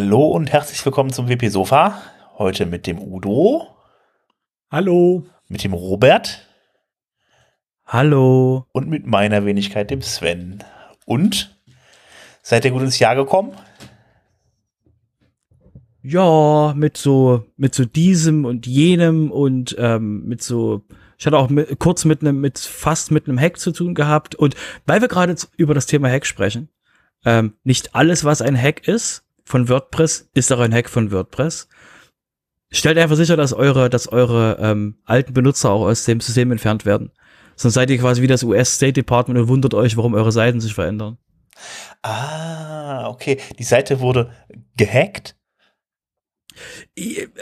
Hallo und herzlich willkommen zum WP Sofa. Heute mit dem Udo. Hallo. Mit dem Robert. Hallo. Und mit meiner Wenigkeit, dem Sven. Und? Seid ihr gut ins Jahr gekommen? Ja, mit so, mit so diesem und jenem und ähm, mit so, ich hatte auch mit, kurz mit einem, mit fast mit einem Hack zu tun gehabt. Und weil wir gerade über das Thema Hack sprechen, ähm, nicht alles, was ein Hack ist von WordPress, ist auch ein Hack von WordPress. Stellt einfach sicher, dass eure, dass eure ähm, alten Benutzer auch aus dem System entfernt werden. Sonst seid ihr quasi wie das US State Department und wundert euch, warum eure Seiten sich verändern. Ah, okay. Die Seite wurde gehackt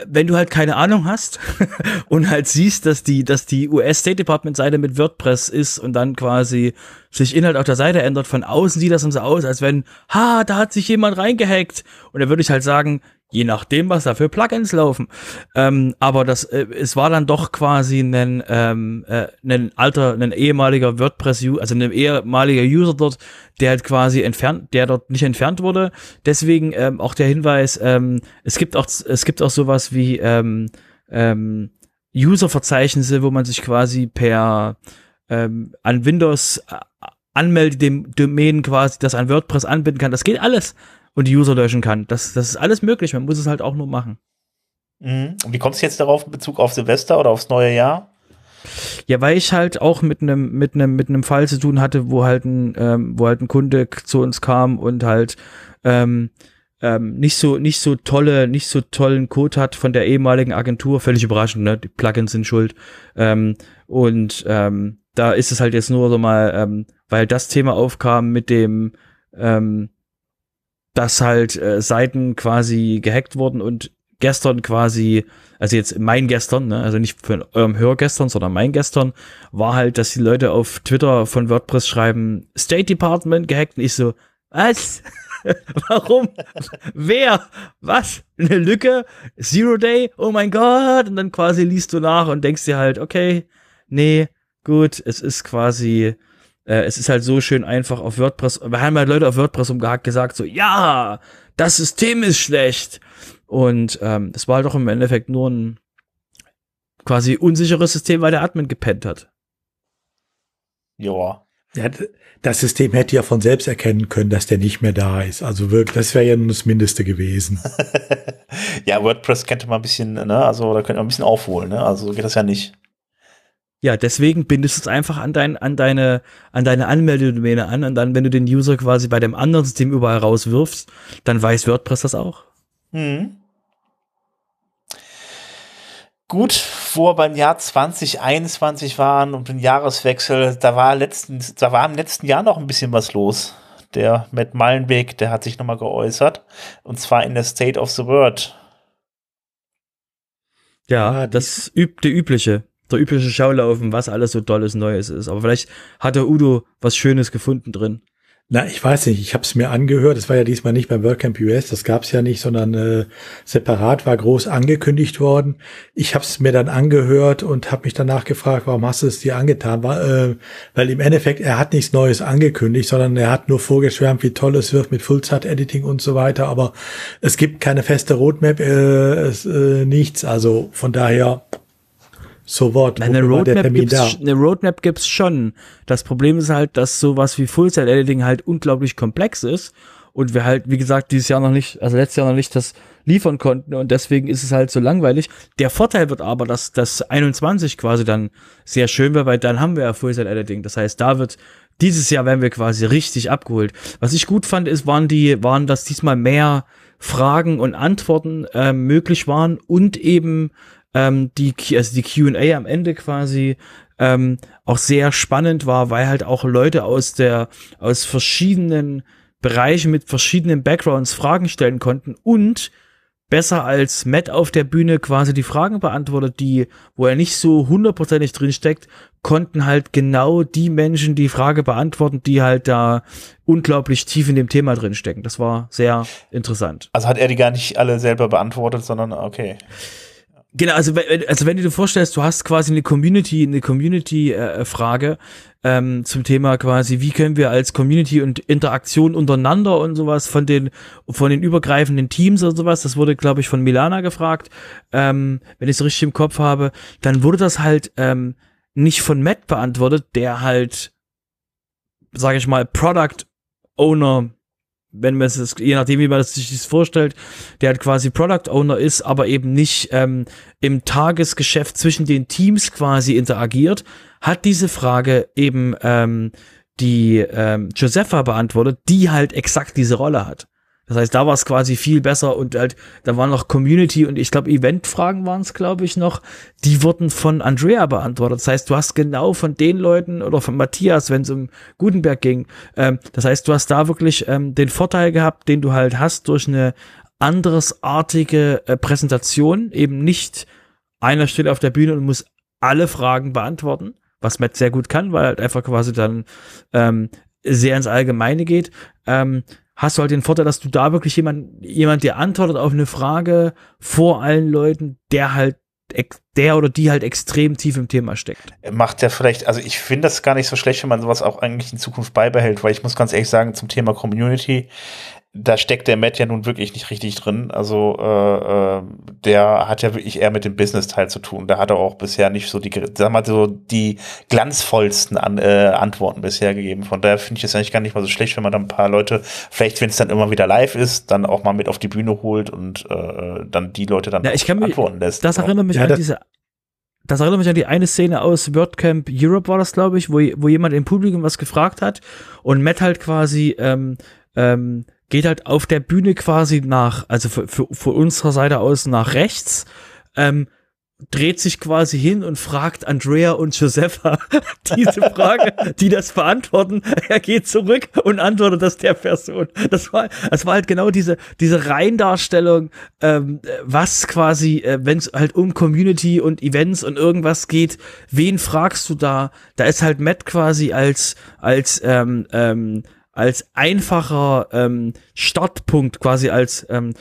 wenn du halt keine Ahnung hast und halt siehst, dass die, dass die US State Department Seite mit WordPress ist und dann quasi sich Inhalt auf der Seite ändert, von außen sieht das dann so aus, als wenn, ha, da hat sich jemand reingehackt. Und da würde ich halt sagen, je nachdem, was da für Plugins laufen. Ähm, aber das, äh, es war dann doch quasi ein, ähm, äh, ein alter, ein ehemaliger WordPress, also ein ehemaliger User dort, der halt quasi entfernt, der dort nicht entfernt wurde. Deswegen ähm, auch der Hinweis, ähm, es gibt auch, es gibt auch sowas wie ähm, ähm, User-Verzeichnisse, wo man sich quasi per ähm, an Windows äh, anmeldet, dem Domain quasi das an WordPress anbinden kann. Das geht alles und die User löschen kann. Das, das ist alles möglich. Man muss es halt auch nur machen. Mhm. Und wie kommst du jetzt darauf in Bezug auf Silvester oder aufs neue Jahr? Ja, weil ich halt auch mit einem mit einem mit einem Fall zu tun hatte, wo halt ein ähm, wo halt ein Kunde zu uns kam und halt ähm, ähm, nicht so nicht so tolle nicht so tollen Code hat von der ehemaligen Agentur, völlig überraschend, ne? Die Plugins sind schuld ähm, und ähm, da ist es halt jetzt nur so mal, ähm, weil das Thema aufkam mit dem ähm, dass halt äh, Seiten quasi gehackt wurden und gestern quasi, also jetzt mein gestern, ne, also nicht von eurem Hörgestern, sondern mein gestern, war halt, dass die Leute auf Twitter von WordPress schreiben, State Department gehackt und ich so, was? Warum? Wer? Was? Eine Lücke? Zero Day? Oh mein Gott! Und dann quasi liest du nach und denkst dir halt, okay, nee, gut, es ist quasi äh, es ist halt so schön einfach auf WordPress. Wir haben halt Leute auf WordPress umgehackt gesagt so, ja, das System ist schlecht. Und ähm, das war halt auch im Endeffekt nur ein quasi unsicheres System, weil der Admin gepennt hat. Ja. ja. Das System hätte ja von selbst erkennen können, dass der nicht mehr da ist. Also wirklich, das wäre ja nur das Mindeste gewesen. ja, WordPress könnte man ein bisschen, ne, also da könnte man ein bisschen aufholen, ne? Also geht das ja nicht. Ja, deswegen bindest du es einfach an, dein, an deine, an deine Anmeldedomäne an und dann, wenn du den User quasi bei dem anderen System überall rauswirfst, dann weiß WordPress das auch. Mhm. Gut, wo wir beim Jahr 2021 waren und den Jahreswechsel, da war letzten, da war im letzten Jahr noch ein bisschen was los. Der Matt Mallenweg, der hat sich nochmal geäußert. Und zwar in der State of the World. Ja, das üb der übliche der übliche Schaulaufen, was alles so tolles Neues ist. Aber vielleicht hat der Udo was Schönes gefunden drin. Na, ich weiß nicht, ich habe es mir angehört. Es war ja diesmal nicht beim WordCamp US, das gab es ja nicht, sondern äh, separat war groß angekündigt worden. Ich habe es mir dann angehört und habe mich danach gefragt, warum hast du es dir angetan? War, äh, weil im Endeffekt, er hat nichts Neues angekündigt, sondern er hat nur vorgeschwärmt, wie toll es wird mit Full-Zeit-Editing und so weiter. Aber es gibt keine feste Roadmap, äh, es, äh, nichts. Also von daher so what? Nein, eine Roadmap, gibt's, eine Roadmap gibt's schon. Das Problem ist halt, dass sowas wie Full-Set-Editing halt unglaublich komplex ist und wir halt, wie gesagt, dieses Jahr noch nicht, also letztes Jahr noch nicht das liefern konnten und deswegen ist es halt so langweilig. Der Vorteil wird aber, dass das 21 quasi dann sehr schön wird, weil dann haben wir ja Full-Set-Editing. Das heißt, da wird dieses Jahr werden wir quasi richtig abgeholt. Was ich gut fand, ist, waren die, waren, dass diesmal mehr Fragen und Antworten äh, möglich waren und eben ähm, die, also die Q&A am Ende quasi ähm, auch sehr spannend war, weil halt auch Leute aus der, aus verschiedenen Bereichen mit verschiedenen Backgrounds Fragen stellen konnten und besser als Matt auf der Bühne quasi die Fragen beantwortet, die, wo er nicht so hundertprozentig drin steckt, konnten halt genau die Menschen die Frage beantworten, die halt da unglaublich tief in dem Thema drin stecken. Das war sehr interessant. Also hat er die gar nicht alle selber beantwortet, sondern okay. Genau, also, wenn- also wenn du dir vorstellst, du hast quasi eine Community, eine Community-Frage ähm, zum Thema quasi, wie können wir als Community und Interaktion untereinander und sowas von den von den übergreifenden Teams und sowas, das wurde, glaube ich, von Milana gefragt, ähm, wenn ich es richtig im Kopf habe, dann wurde das halt ähm, nicht von Matt beantwortet, der halt, sage ich mal, Product Owner wenn man es, je nachdem, wie man sich das vorstellt, der halt quasi Product Owner ist, aber eben nicht ähm, im Tagesgeschäft zwischen den Teams quasi interagiert, hat diese Frage eben ähm, die ähm, Josepha beantwortet, die halt exakt diese Rolle hat. Das heißt, da war es quasi viel besser und halt, da waren noch Community und ich glaube, Event-Fragen waren es, glaube ich, noch. Die wurden von Andrea beantwortet. Das heißt, du hast genau von den Leuten oder von Matthias, wenn es um Gutenberg ging. Ähm, das heißt, du hast da wirklich ähm, den Vorteil gehabt, den du halt hast durch eine anderesartige äh, Präsentation. Eben nicht einer steht auf der Bühne und muss alle Fragen beantworten, was Matt sehr gut kann, weil halt einfach quasi dann ähm, sehr ins Allgemeine geht. Ähm, hast du halt den Vorteil, dass du da wirklich jemand, jemand dir antwortet auf eine Frage vor allen Leuten, der halt, der oder die halt extrem tief im Thema steckt. macht ja vielleicht, also ich finde das gar nicht so schlecht, wenn man sowas auch eigentlich in Zukunft beibehält, weil ich muss ganz ehrlich sagen, zum Thema Community, da steckt der Matt ja nun wirklich nicht richtig drin. Also äh, äh, der hat ja wirklich eher mit dem Business-Teil zu tun. Da hat er auch bisher nicht so die, sag mal so die glanzvollsten An äh, Antworten bisher gegeben. Von daher finde ich es eigentlich gar nicht mal so schlecht, wenn man dann ein paar Leute, vielleicht wenn es dann immer wieder live ist, dann auch mal mit auf die Bühne holt und äh, dann die Leute dann Ja, ich kann mich- antworten lässt. Das erinnert mich Ja, an das- diese, das erinnert mich an die eine Szene aus WordCamp Europe war das, glaube ich, wo, wo jemand im Publikum was gefragt hat und Matt halt quasi ähm, ähm, geht halt auf der Bühne quasi nach, also für, für, für unserer Seite aus nach rechts, ähm, dreht sich quasi hin und fragt Andrea und Josepha diese Frage, die das beantworten. Er geht zurück und antwortet das der Person. Das war, das war halt genau diese, diese Reindarstellung, ähm, was quasi, äh, wenn es halt um Community und Events und irgendwas geht, wen fragst du da? Da ist halt Matt quasi als, als, ähm, ähm, als einfacher ähm, Startpunkt, quasi als ähm,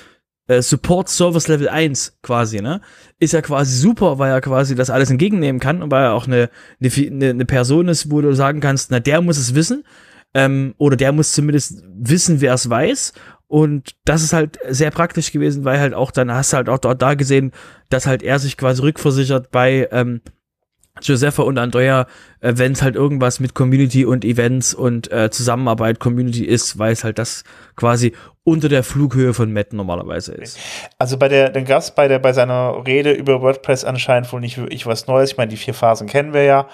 äh, Support Service Level 1 quasi, ne? Ist ja quasi super, weil er quasi das alles entgegennehmen kann und weil er auch eine, eine, eine, Person ist, wo du sagen kannst, na, der muss es wissen, ähm, oder der muss zumindest wissen, wer es weiß. Und das ist halt sehr praktisch gewesen, weil halt auch dann hast du halt auch dort da gesehen, dass halt er sich quasi rückversichert bei ähm, Josepha und Andrea, äh, wenn es halt irgendwas mit Community und Events und äh, Zusammenarbeit Community ist, weil es halt das quasi unter der Flughöhe von Matt normalerweise ist. Also bei der, dann gab bei der, bei seiner Rede über WordPress anscheinend wohl nicht wirklich was Neues. Ich meine, die vier Phasen kennen wir ja.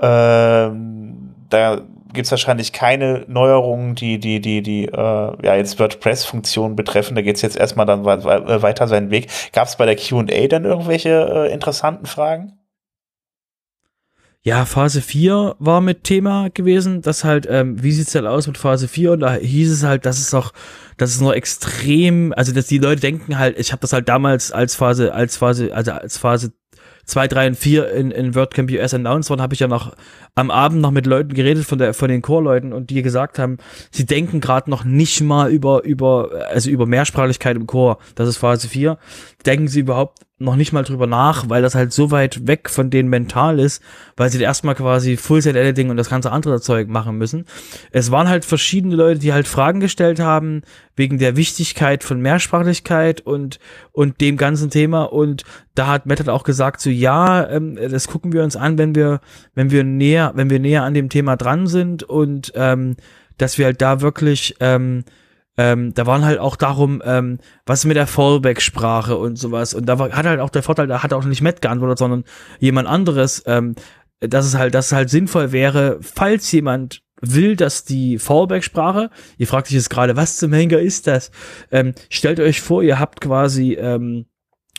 Ähm, da gibt's wahrscheinlich keine Neuerungen, die, die, die, die, äh, ja, jetzt WordPress-Funktionen betreffen. Da geht's jetzt erstmal dann wei- weiter seinen Weg. Gab's bei der QA dann irgendwelche äh, interessanten Fragen? Ja, Phase 4 war mit Thema gewesen, das halt, ähm, wie sieht's denn aus mit Phase 4? Und da hieß es halt, dass es noch, dass es noch extrem, also dass die Leute denken halt, ich habe das halt damals als Phase, als Phase, also als Phase 2, 3 und 4 in, in WordCamp US announced worden, habe ich ja noch am Abend noch mit Leuten geredet von der von den Core-Leuten und die gesagt haben, sie denken gerade noch nicht mal über über also über Mehrsprachlichkeit im Core. Das ist Phase 4. Denken sie überhaupt noch nicht mal drüber nach, weil das halt so weit weg von denen mental ist, weil sie erstmal quasi Full-Set-Editing und das ganze andere Zeug machen müssen. Es waren halt verschiedene Leute, die halt Fragen gestellt haben wegen der Wichtigkeit von Mehrsprachlichkeit und und dem ganzen Thema und da hat Matt halt auch gesagt so ja, ähm, das gucken wir uns an, wenn wir wenn wir näher wenn wir näher an dem Thema dran sind und ähm, dass wir halt da wirklich ähm, ähm, da waren halt auch darum, ähm, was mit der Fallback-Sprache und sowas. Und da war, hat halt auch der Vorteil, da hat auch nicht Matt geantwortet, sondern jemand anderes, ähm, dass es halt, dass es halt sinnvoll wäre, falls jemand will, dass die Fallback-Sprache, ihr fragt sich jetzt gerade, was zum Henker ist das? Ähm, stellt euch vor, ihr habt quasi, ähm,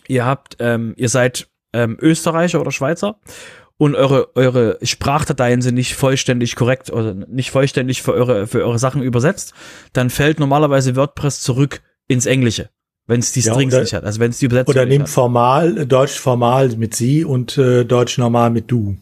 ihr habt, ähm, ihr seid ähm, Österreicher oder Schweizer und eure, eure Sprachdateien sind nicht vollständig korrekt oder nicht vollständig für eure, für eure Sachen übersetzt, dann fällt normalerweise WordPress zurück ins Englische, wenn es die Ja, Strings oder- nicht hat, also wenn es die Übersetzung Oder nicht nimm hat. formal, äh, Deutsch formal mit sie und äh, Deutsch normal mit du.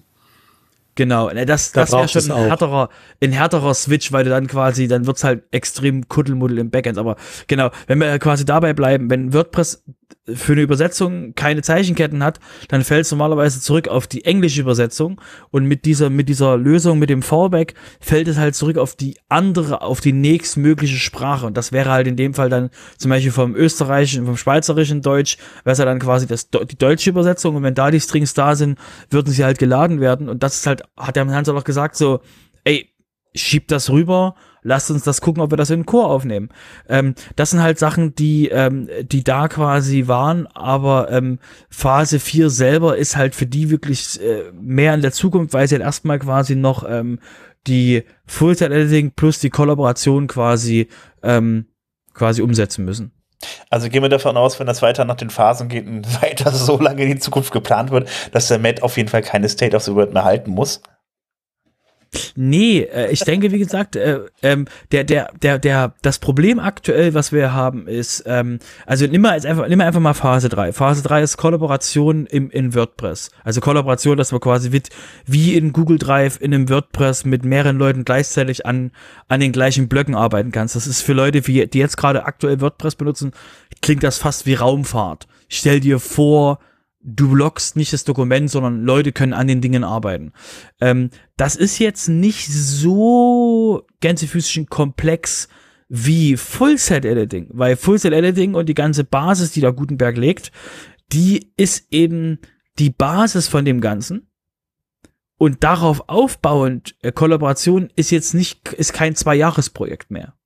Genau, ne, das, Da das wäre schon ein härterer, ein härterer Switch, weil du dann quasi, dann wird's halt extrem Kuddelmuddel im Backend. Aber genau, wenn wir quasi dabei bleiben, wenn WordPress für eine Übersetzung keine Zeichenketten hat, dann fällt es normalerweise zurück auf die englische Übersetzung. Und mit dieser mit dieser Lösung mit dem Fallback fällt es halt zurück auf die andere, auf die nächstmögliche Sprache. Und das wäre halt in dem Fall dann zum Beispiel vom österreichischen, vom schweizerischen Deutsch wäre es ja dann quasi das die deutsche Übersetzung. Und wenn da die Strings da sind, würden sie halt geladen werden. Und das ist halt hat der Hans auch gesagt so, ey schiebt das rüber lasst uns das gucken, ob wir das in den Chor aufnehmen. Ähm, das sind halt Sachen, die, ähm, die da quasi waren, aber ähm, Phase 4 selber ist halt für die wirklich äh, mehr in der Zukunft, weil sie halt erstmal quasi noch ähm, die Full-Time-Editing plus die Kollaboration quasi, ähm, quasi umsetzen müssen. Also gehen wir davon aus, wenn das weiter nach den Phasen geht und weiter so lange in die Zukunft geplant wird, dass der Matt auf jeden Fall keine State of the World mehr halten muss. Nee, äh, ich denke, wie gesagt, äh, ähm, der, der, der, der, das Problem aktuell, was wir haben, ist, ähm, also nimm mal, jetzt einfach, nimm mal einfach mal Phase 3. Phase 3 ist Kollaboration im, in WordPress. Also Kollaboration, dass man quasi mit, wie in Google Drive in einem WordPress mit mehreren Leuten gleichzeitig an, an den gleichen Blöcken arbeiten kannst. Das ist für Leute, die jetzt gerade aktuell WordPress benutzen, klingt das fast wie Raumfahrt. Stell dir vor, du blockst nicht das Dokument, sondern Leute können an den Dingen arbeiten. Ähm, das ist jetzt nicht so gänsefüßchen komplex wie Full-Set-Editing, weil Full-Set-Editing und die ganze Basis, die da Gutenberg legt, die ist eben die Basis von dem Ganzen. Und darauf aufbauend, äh, Kollaboration ist jetzt nicht, ist kein Zwei-Jahres-Projekt mehr.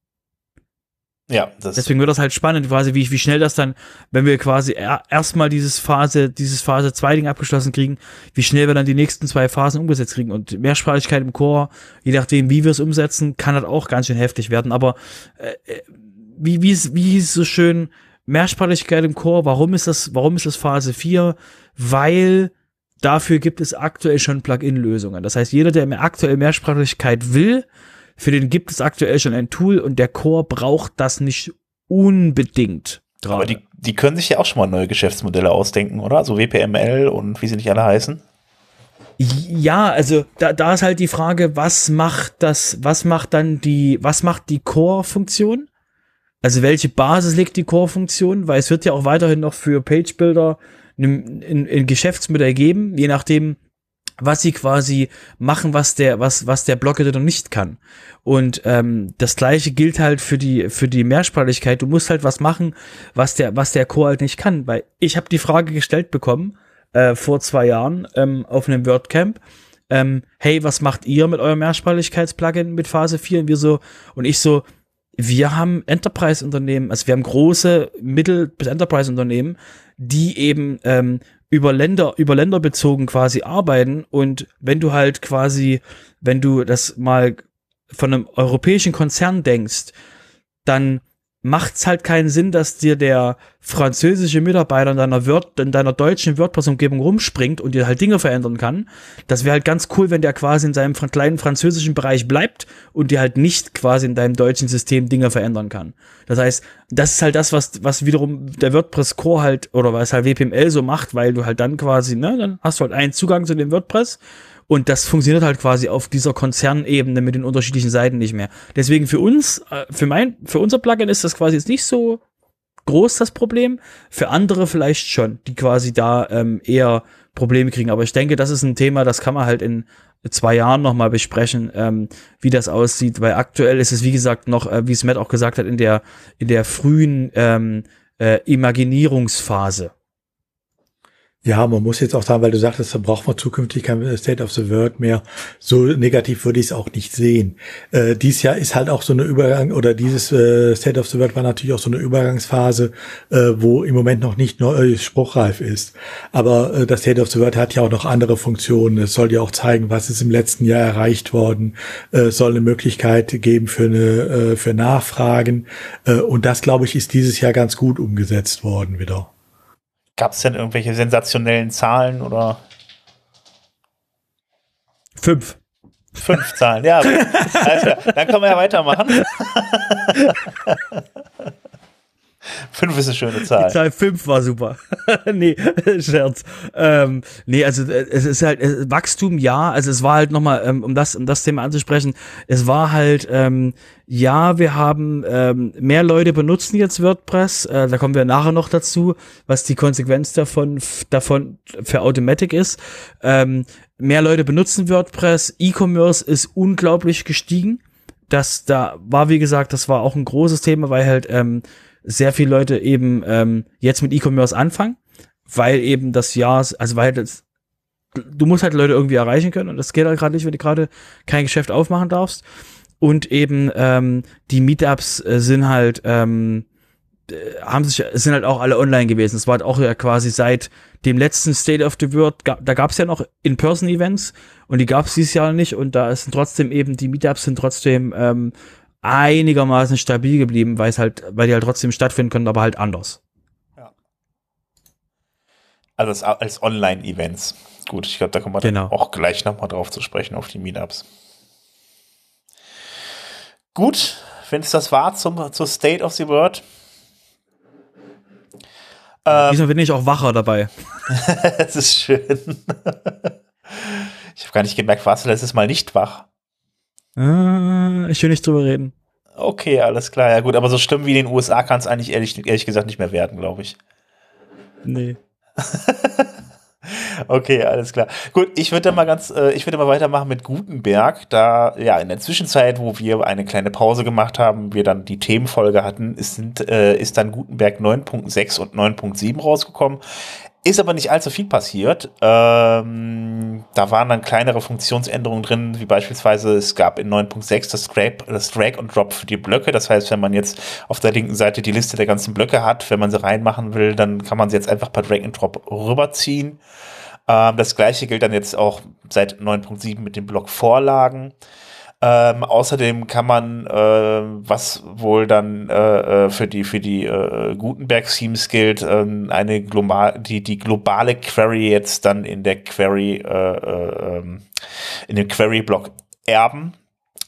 Ja, das deswegen wird das halt spannend, quasi wie, wie schnell das dann, wenn wir quasi er, erstmal dieses Phase, dieses Phase 2 Ding abgeschlossen kriegen, wie schnell wir dann die nächsten zwei Phasen umgesetzt kriegen. Und Mehrsprachigkeit im Chor, je nachdem, wie wir es umsetzen, kann das auch ganz schön heftig werden. Aber äh, äh wie, wie, wie hieß es so schön, Mehrsprachigkeit im Chor, warum ist das, warum ist das Phase 4? Weil dafür gibt es aktuell schon Plugin-Lösungen. Das heißt, jeder, der aktuell Mehrsprachigkeit will, für den gibt es aktuell schon ein Tool und der Core braucht das nicht unbedingt. Grade. Aber die, die können sich ja auch schon mal neue Geschäftsmodelle ausdenken, oder? So WPML und wie sie nicht alle heißen. Ja, also da, da ist halt die Frage, was macht das, was macht dann die, was macht die Core-Funktion? Also welche Basis legt die Core-Funktion? Weil es wird ja auch weiterhin noch für Page-Builder ein, ein, ein Geschäftsmodell geben, je nachdem, was sie quasi machen, was der, was, was der Blog-Editor nicht kann. Und ähm, das gleiche gilt halt für die, für die Mehrsprachigkeit. Du musst halt was machen, was der, was der Core halt nicht kann. Weil ich habe die Frage gestellt bekommen äh, vor zwei Jahren ähm, auf einem WordCamp. Ähm, hey, was macht ihr mit eurem Mehrsprachigkeits-Plugin mit Phase 4? Und wir so, und ich so, wir haben Enterprise-Unternehmen, also wir haben große Mittel- bis Enterprise-Unternehmen, die eben ähm, über Länder, über Länder bezogen quasi arbeiten und wenn du halt quasi, wenn du das mal von einem europäischen Konzern denkst, dann macht's halt keinen Sinn, dass dir der französische Mitarbeiter in deiner Word, in deiner deutschen WordPress-Umgebung rumspringt und dir halt Dinge verändern kann. Das wäre halt ganz cool, wenn der quasi in seinem kleinen französischen Bereich bleibt und dir halt nicht quasi in deinem deutschen System Dinge verändern kann. Das heißt, das ist halt das, was, was wiederum der WordPress Core halt, oder was halt WPML so macht, weil du halt dann quasi, ne, dann hast du halt einen Zugang zu dem WordPress und das funktioniert halt quasi auf dieser Konzernebene mit den unterschiedlichen Seiten nicht mehr. Deswegen für uns, äh, für mein, für unser Plugin ist das quasi jetzt nicht so groß das Problem. Für andere vielleicht schon, die quasi da ähm, eher Probleme kriegen. Aber ich denke, das ist ein Thema, das kann man halt in zwei Jahren nochmal besprechen, ähm, wie das aussieht, weil aktuell ist es, wie gesagt, noch, äh, wie es Matt auch gesagt hat, in der, in der frühen ähm, äh, Imaginierungsphase. Ja, man muss jetzt auch sagen, weil du sagtest, da braucht man zukünftig kein State of the World mehr. So negativ würde ich es auch nicht sehen. Äh, dies Jahr ist halt auch so eine Übergang, oder dieses äh, State of the World war natürlich auch so eine Übergangsphase, äh, wo im Moment noch nicht neu spruchreif ist. Aber äh, das State of the World hat ja auch noch andere Funktionen. Es soll ja auch zeigen, was ist im letzten Jahr erreicht worden. Es äh, soll eine Möglichkeit geben für eine, äh, für Nachfragen. Äh, und das, glaube ich, ist dieses Jahr ganz gut umgesetzt worden wieder. Gab es denn irgendwelche sensationellen Zahlen oder? Fünf. Fünf Zahlen, ja. Also, dann können wir ja weitermachen. fünf ist eine schöne Zahl. Die Zahl fünf war super. nee, Scherz. Ähm, nee, also äh, es ist halt äh, Wachstum, ja. Also es war halt nochmal, ähm, um das, um das Thema anzusprechen, es war halt, ähm, ja, wir haben ähm, mehr Leute benutzen jetzt WordPress. Äh, da kommen wir nachher noch dazu, was die Konsequenz davon davon für Automatic ist. Ähm, mehr Leute benutzen WordPress. E-Commerce ist unglaublich gestiegen. Das da war wie gesagt, das war auch ein großes Thema, weil halt ähm, sehr viele Leute eben ähm, jetzt mit E-Commerce anfangen, weil eben das Jahr, also weil das, du musst halt Leute irgendwie erreichen können und das geht halt gerade nicht, wenn du gerade kein Geschäft aufmachen darfst. Und eben ähm, die Meetups äh, sind halt ähm, äh, haben sich sind halt auch alle online gewesen. Es war halt auch ja quasi seit dem letzten State of the World, da gab es ja noch In-Person-Events und die gab es dieses Jahr nicht und da sind trotzdem eben die Meetups sind trotzdem ähm, einigermaßen stabil geblieben, weil es halt, weil die halt trotzdem stattfinden können, aber halt anders. Ja. Also als, Online-Events. Gut, ich glaube, da kommen wir genau. dann auch gleich nochmal drauf zu sprechen, auf die Meetups. Gut, wenn es das war zum, zur State of the World. Ähm, Diesmal bin ich auch wacher dabei. das ist schön. ich habe gar nicht gemerkt, warst du letztes Mal nicht wach? Äh, ich will nicht drüber reden. Okay, alles klar. Ja gut, aber so schlimm wie in den USA kann es eigentlich ehrlich, ehrlich gesagt nicht mehr werden, glaube ich. Nee. okay, alles klar. Gut, ich würde mal ganz, äh, ich würde mal weitermachen mit Gutenberg. Da, ja, in der Zwischenzeit, wo wir eine kleine Pause gemacht haben, wir dann die Themenfolge hatten, ist, sind, äh, ist dann Gutenberg 9.6 und 9.7 rausgekommen. Ist aber nicht allzu viel passiert. Ähm, da waren dann kleinere Funktionsänderungen drin, wie beispielsweise es gab in 9.6 das, das Drag und Drop für die Blöcke. Das heißt, wenn man jetzt auf der linken Seite die Liste der ganzen Blöcke hat, wenn man sie reinmachen will, dann kann man sie jetzt einfach per Drag and Drop rüberziehen. Ähm, das gleiche gilt dann jetzt auch seit 9.7 mit den Blockvorlagen. Ähm, außerdem kann man, äh, was wohl dann äh, äh für die für die äh, Gutenberg-Themes gilt, äh, eine global, die die globale Query jetzt dann in der Query äh, äh, ähm, in dem Query-Block erben.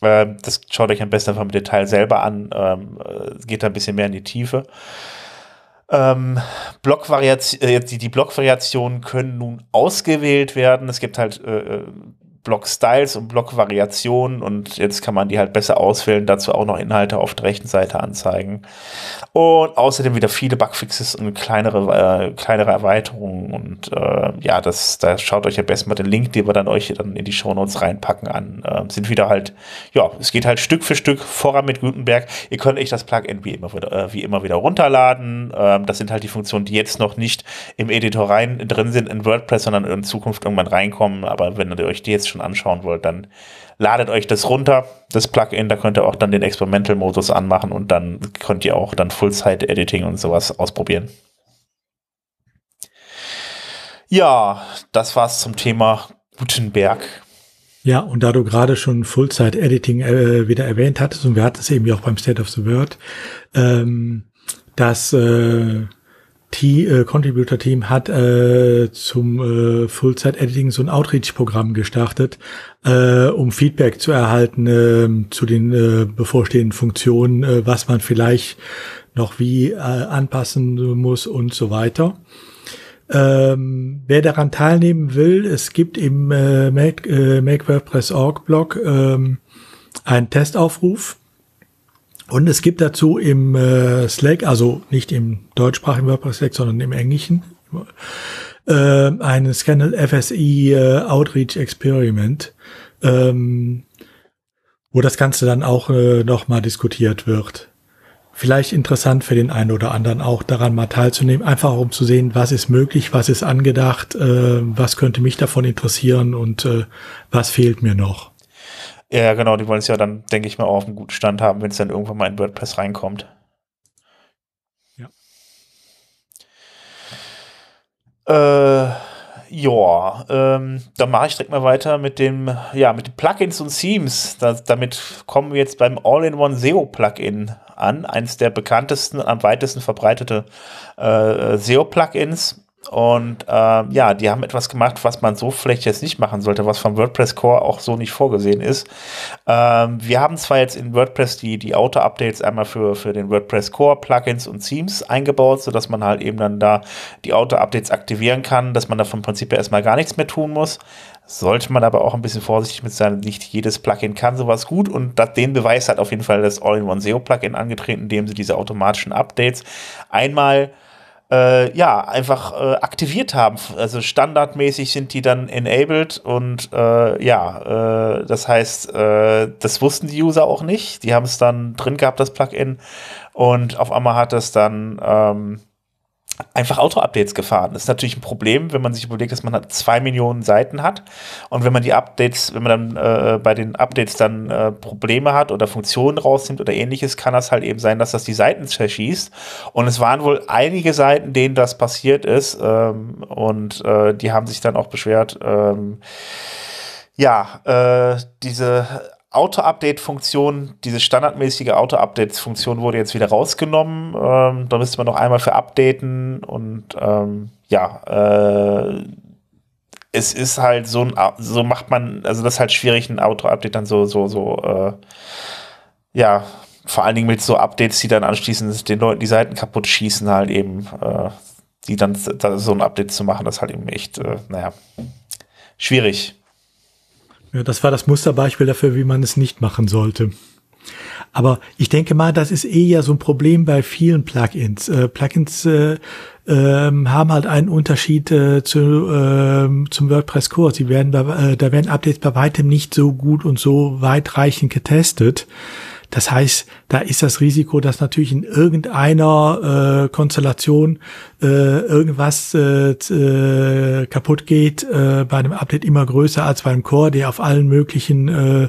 Äh, das schaut euch am besten einfach im Detail selber an. Ähm, geht da ein bisschen mehr in die Tiefe. Ähm, Blockvariation, äh, die, die Blockvariationen können nun ausgewählt werden. Es gibt halt äh Block-Styles und Block-Variationen und jetzt kann man die halt besser auswählen, dazu auch noch Inhalte auf der rechten Seite anzeigen. Und außerdem wieder viele Bugfixes und kleinere, äh, kleinere Erweiterungen und äh, ja, das, da schaut euch am besten mal den Link, den wir dann euch dann in die Shownotes reinpacken an. Äh, sind wieder halt, ja, es geht halt Stück für Stück voran mit Gutenberg. Ihr könnt euch das Plugin wie immer wieder, äh, wie immer wieder runterladen. Ähm, das sind halt die Funktionen, die jetzt noch nicht im Editor rein drin sind in WordPress, sondern in Zukunft irgendwann reinkommen. Aber wenn ihr euch die jetzt schon anschauen wollt, dann ladet euch das runter, das Plugin, da könnt ihr auch dann den Experimental-Modus anmachen und dann könnt ihr auch dann Full-Site-Editing und sowas ausprobieren. Ja, das war's zum Thema Gutenberg. Ja, und da du gerade schon Full-Site-Editing äh, wieder erwähnt hattest, und wir hatten es eben ja auch beim State of the World, ähm, dass äh, T äh, Contributor Team hat äh, zum äh, Full-Site Editing so ein Outreach-Programm gestartet, äh, um Feedback zu erhalten äh, zu den äh, bevorstehenden Funktionen, äh, was man vielleicht noch wie äh, anpassen muss und so weiter. Ähm, wer daran teilnehmen will, es gibt im äh, Make, äh, Make WordPress Org Blog ähm, einen Testaufruf und es gibt dazu im äh, Slack, also nicht im deutschsprachigen WordPress Slack, sondern im englischen, äh, ein Scannel FSI äh, Outreach Experiment, ähm, wo das Ganze dann auch äh, nochmal diskutiert wird. Vielleicht interessant für den einen oder anderen auch daran mal teilzunehmen, einfach um zu sehen, was ist möglich, was ist angedacht, äh, was könnte mich davon interessieren und äh, was fehlt mir noch. Ja, genau, die wollen es ja dann, denke ich mal, auch auf einem guten Stand haben, wenn es dann irgendwann mal in WordPress reinkommt. Ja. Äh, ja, ähm, dann mache ich direkt mal weiter mit dem, ja, mit den Plugins und Themes. Das, damit kommen wir jetzt beim All-in-One SEO-Plugin an, eines der bekanntesten, am weitesten verbreitete äh, SEO-Plugins. Und äh, ja, die haben etwas gemacht, was man so vielleicht jetzt nicht machen sollte, was vom WordPress Core auch so nicht vorgesehen ist. Ähm, wir haben zwar jetzt in WordPress die, die Auto-Updates einmal für, für den WordPress Core Plugins und Themes eingebaut, sodass man halt eben dann da die Auto-Updates aktivieren kann, dass man da vom Prinzip her erstmal gar nichts mehr tun muss. Sollte man aber auch ein bisschen vorsichtig mit sein. Nicht jedes Plugin kann sowas gut und das, den Beweis hat auf jeden Fall das All-in-One SEO Plugin angetreten, indem sie diese automatischen Updates einmal äh, ja, einfach äh, aktiviert haben. Also standardmäßig sind die dann enabled und äh, ja, äh, das heißt, äh, das wussten die User auch nicht. Die haben es dann drin gehabt, das Plugin, und auf einmal hat es dann ähm, einfach Auto-Updates gefahren. Das ist natürlich ein Problem, wenn man sich überlegt, dass man halt zwei Millionen Seiten hat und wenn man die Updates, wenn man dann äh, bei den Updates dann äh, Probleme hat oder Funktionen rausnimmt oder ähnliches, kann das halt eben sein, dass das die Seiten zerschießt. Und es waren wohl einige Seiten, denen das passiert ist ähm, und äh, die haben sich dann auch beschwert. Ähm, ja, äh, diese Auto-Update-Funktion, diese standardmäßige Auto-Updates-Funktion wurde jetzt wieder rausgenommen. Ähm, da müsste man noch einmal für updaten und ähm, ja, äh, es ist halt so ein, so macht man, also das ist halt schwierig, ein Auto-Update dann so, so, so, äh, ja, vor allen Dingen mit so Updates, die dann anschließend den Leuten die Seiten kaputt schießen, halt eben, äh, die dann so ein Update zu machen, das ist halt eben echt, äh, naja, schwierig. Ja, das war das Musterbeispiel dafür, wie man es nicht machen sollte. Aber ich denke mal, das ist eh ja so ein Problem bei vielen Plugins. Äh, Plugins äh, äh, haben halt einen Unterschied äh, zu, äh, zum WordPress Core. Sie werden, äh, da werden Updates bei weitem nicht so gut und so weitreichend getestet. Das heißt, da ist das Risiko, dass natürlich in irgendeiner äh, Konstellation äh, irgendwas äh, äh, kaputt geht äh, bei einem Update immer größer als beim Core, der auf allen möglichen, äh,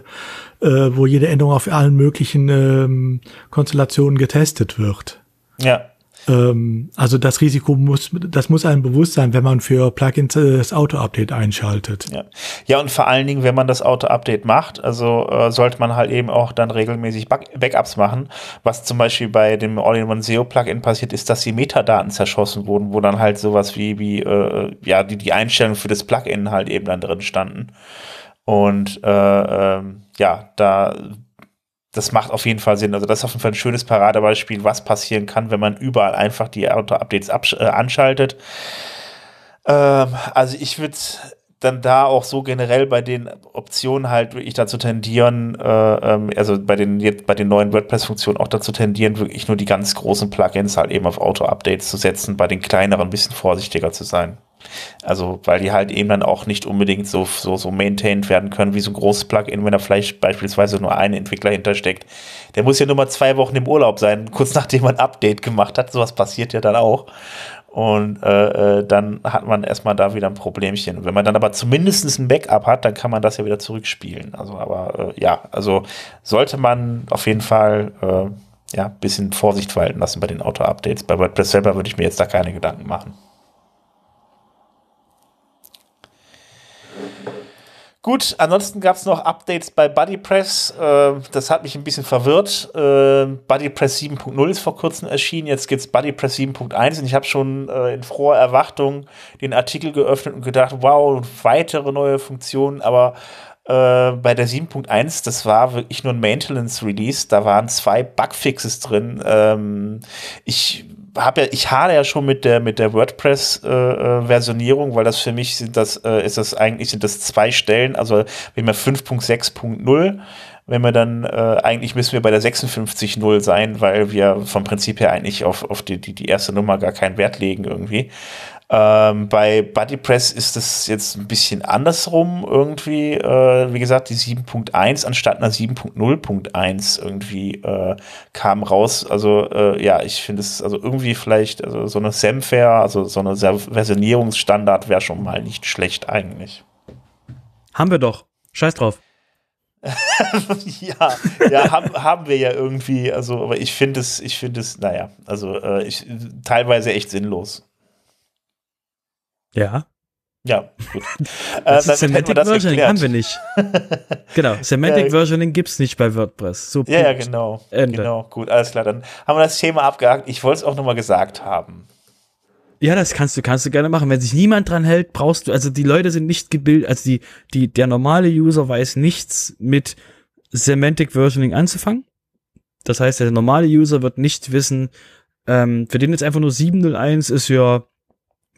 äh, wo jede Änderung auf allen möglichen äh, Konstellationen getestet wird. Ja. Ähm, also das Risiko muss, das muss einem bewusst sein, wenn man für Plugins äh, das Auto-Update einschaltet. Ja. ja, und vor allen Dingen, wenn man das Auto-Update macht, also äh, sollte man halt eben auch dann regelmäßig Backups machen. Was zum Beispiel bei dem All-in-One SEO-Plugin passiert ist, dass die Metadaten zerschossen wurden, wo dann halt sowas wie, wie äh, ja, die, die Einstellungen für das Plugin halt eben dann drin standen. Und äh, ähm, ja, da das macht auf jeden Fall Sinn. Also das ist auf jeden Fall ein schönes Paradebeispiel, was passieren kann, wenn man überall einfach die Auto-Updates äh, anschaltet. Ähm, also ich würde dann da auch so generell bei den Optionen halt wirklich dazu tendieren, äh, ähm, also bei den jetzt bei den neuen WordPress-Funktionen auch dazu tendieren, wirklich nur die ganz großen Plugins halt eben auf Auto-Updates zu setzen, bei den kleineren ein bisschen vorsichtiger zu sein. Also, weil die halt eben dann auch nicht unbedingt so, so, so maintained werden können wie so ein großes Plugin, wenn da vielleicht beispielsweise nur ein Entwickler hintersteckt. Der muss ja nur mal zwei Wochen im Urlaub sein, kurz nachdem man ein Update gemacht hat. Sowas passiert ja dann auch. Und äh, äh, dann hat man erstmal da wieder ein Problemchen. Wenn man dann aber zumindest ein Backup hat, dann kann man das ja wieder zurückspielen. Also, aber äh, ja, also sollte man auf jeden Fall äh, ja, ein bisschen Vorsicht walten lassen bei den Auto-Updates. Bei WordPress selber würde ich mir jetzt da keine Gedanken machen. Gut, ansonsten gab es noch Updates bei BuddyPress. Äh, das hat mich ein bisschen verwirrt. Äh, BuddyPress 7.0 ist vor kurzem erschienen. Jetzt gibt es BuddyPress 7.1 und ich habe schon äh, in froher Erwartung den Artikel geöffnet und gedacht, wow, weitere neue Funktionen. Aber äh, bei der 7.1, das war wirklich nur ein Maintenance-Release. Da waren zwei Bugfixes drin. Ähm, ich habe ja, ich hade ja schon mit der mit der WordPress-Versionierung, äh, weil das für mich sind das äh, ist das eigentlich sind das zwei Stellen, also wenn wir 5.6.0 wenn wir dann, äh, eigentlich müssen wir bei der 56.0 sein, weil wir vom Prinzip her eigentlich auf, auf die, die, die erste Nummer gar keinen Wert legen irgendwie. Ähm, bei BuddyPress ist es jetzt ein bisschen andersrum irgendwie. Äh, wie gesagt, die 7.1 anstatt einer 7.0.1 irgendwie äh, kam raus. Also äh, ja, ich finde es also irgendwie vielleicht also so eine Semfair, also so eine Versionierungsstandard wäre schon mal nicht schlecht eigentlich. Haben wir doch. Scheiß drauf. ja, ja haben, haben wir ja irgendwie, also, aber ich finde es, ich finde es, naja, also äh, ich, teilweise echt sinnlos. Ja. Ja, gut. äh, Semantic Versioning haben wir nicht. genau, Semantic ja, Versioning gibt es nicht bei WordPress. So, ja, ja, genau. Ende. Genau, gut, alles klar. Dann haben wir das Thema abgehakt. Ich wollte es auch nochmal gesagt haben. Ja, das kannst du, kannst du gerne machen. Wenn sich niemand dran hält, brauchst du, also die Leute sind nicht gebildet, also die, die, der normale User weiß nichts mit Semantic Versioning anzufangen. Das heißt, der normale User wird nicht wissen, ähm, für den jetzt einfach nur 701 ist ja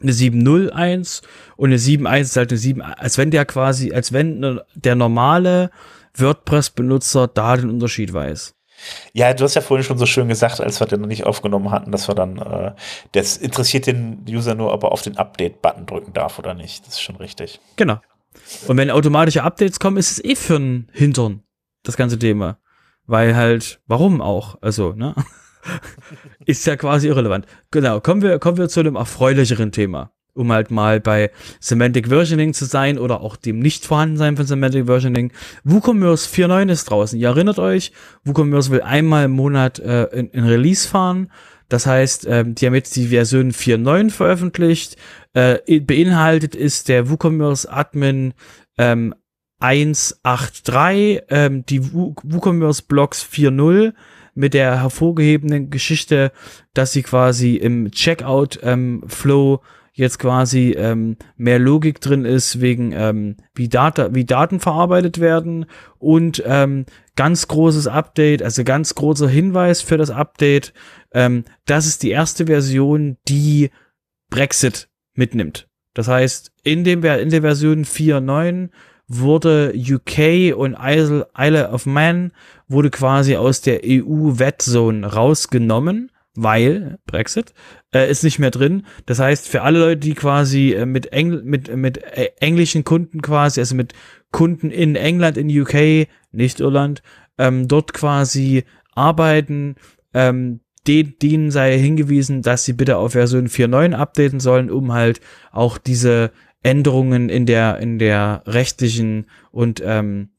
eine 701 und eine 71 ist halt eine 7, als wenn der quasi, als wenn ne, der normale WordPress-Benutzer da den Unterschied weiß. Ja, du hast ja vorhin schon so schön gesagt, als wir den noch nicht aufgenommen hatten, dass wir dann, äh, das interessiert den User nur, ob er auf den Update-Button drücken darf oder nicht. Das ist schon richtig. Genau. Und wenn automatische Updates kommen, ist es eh für ein Hintern, das ganze Thema. Weil halt, warum auch? Also, ne? ist ja quasi irrelevant. Genau, kommen wir, kommen wir zu einem erfreulicheren Thema. Um halt mal bei Semantic Versioning zu sein oder auch dem Nicht-Vorhandensein von Semantic Versioning. WooCommerce 4.9 ist draußen. Ihr erinnert euch, WooCommerce will einmal im Monat äh, in, in Release fahren. Das heißt, ähm, die haben jetzt die Version 4.9 veröffentlicht. Äh, beinhaltet ist der WooCommerce Admin ähm, 1.8.3, ähm, die WooCommerce Blocks 4.0 mit der hervorgehebenen Geschichte, dass sie quasi im Checkout-Flow ähm, jetzt quasi ähm, mehr Logik drin ist, wegen ähm, wie, Data, wie Daten verarbeitet werden und ähm, ganz großes Update, also ganz großer Hinweis für das Update. Ähm, das ist die erste Version, die Brexit mitnimmt. Das heißt, in, dem, in der Version 4.9 wurde UK und Isle, of Man wurde quasi aus der EU-Wet-Zone rausgenommen, weil Brexit äh, ist nicht mehr drin. Das heißt, für alle Leute, die quasi äh, mit, Engl mit, mit äh, englischen Kunden quasi, also mit Kunden in England, in UK, nicht Irland, ähm, dort quasi arbeiten, ähm, denen sei hingewiesen, dass sie bitte auf Version 4.9 updaten sollen, um halt auch diese Änderungen in der, in der rechtlichen und ähm,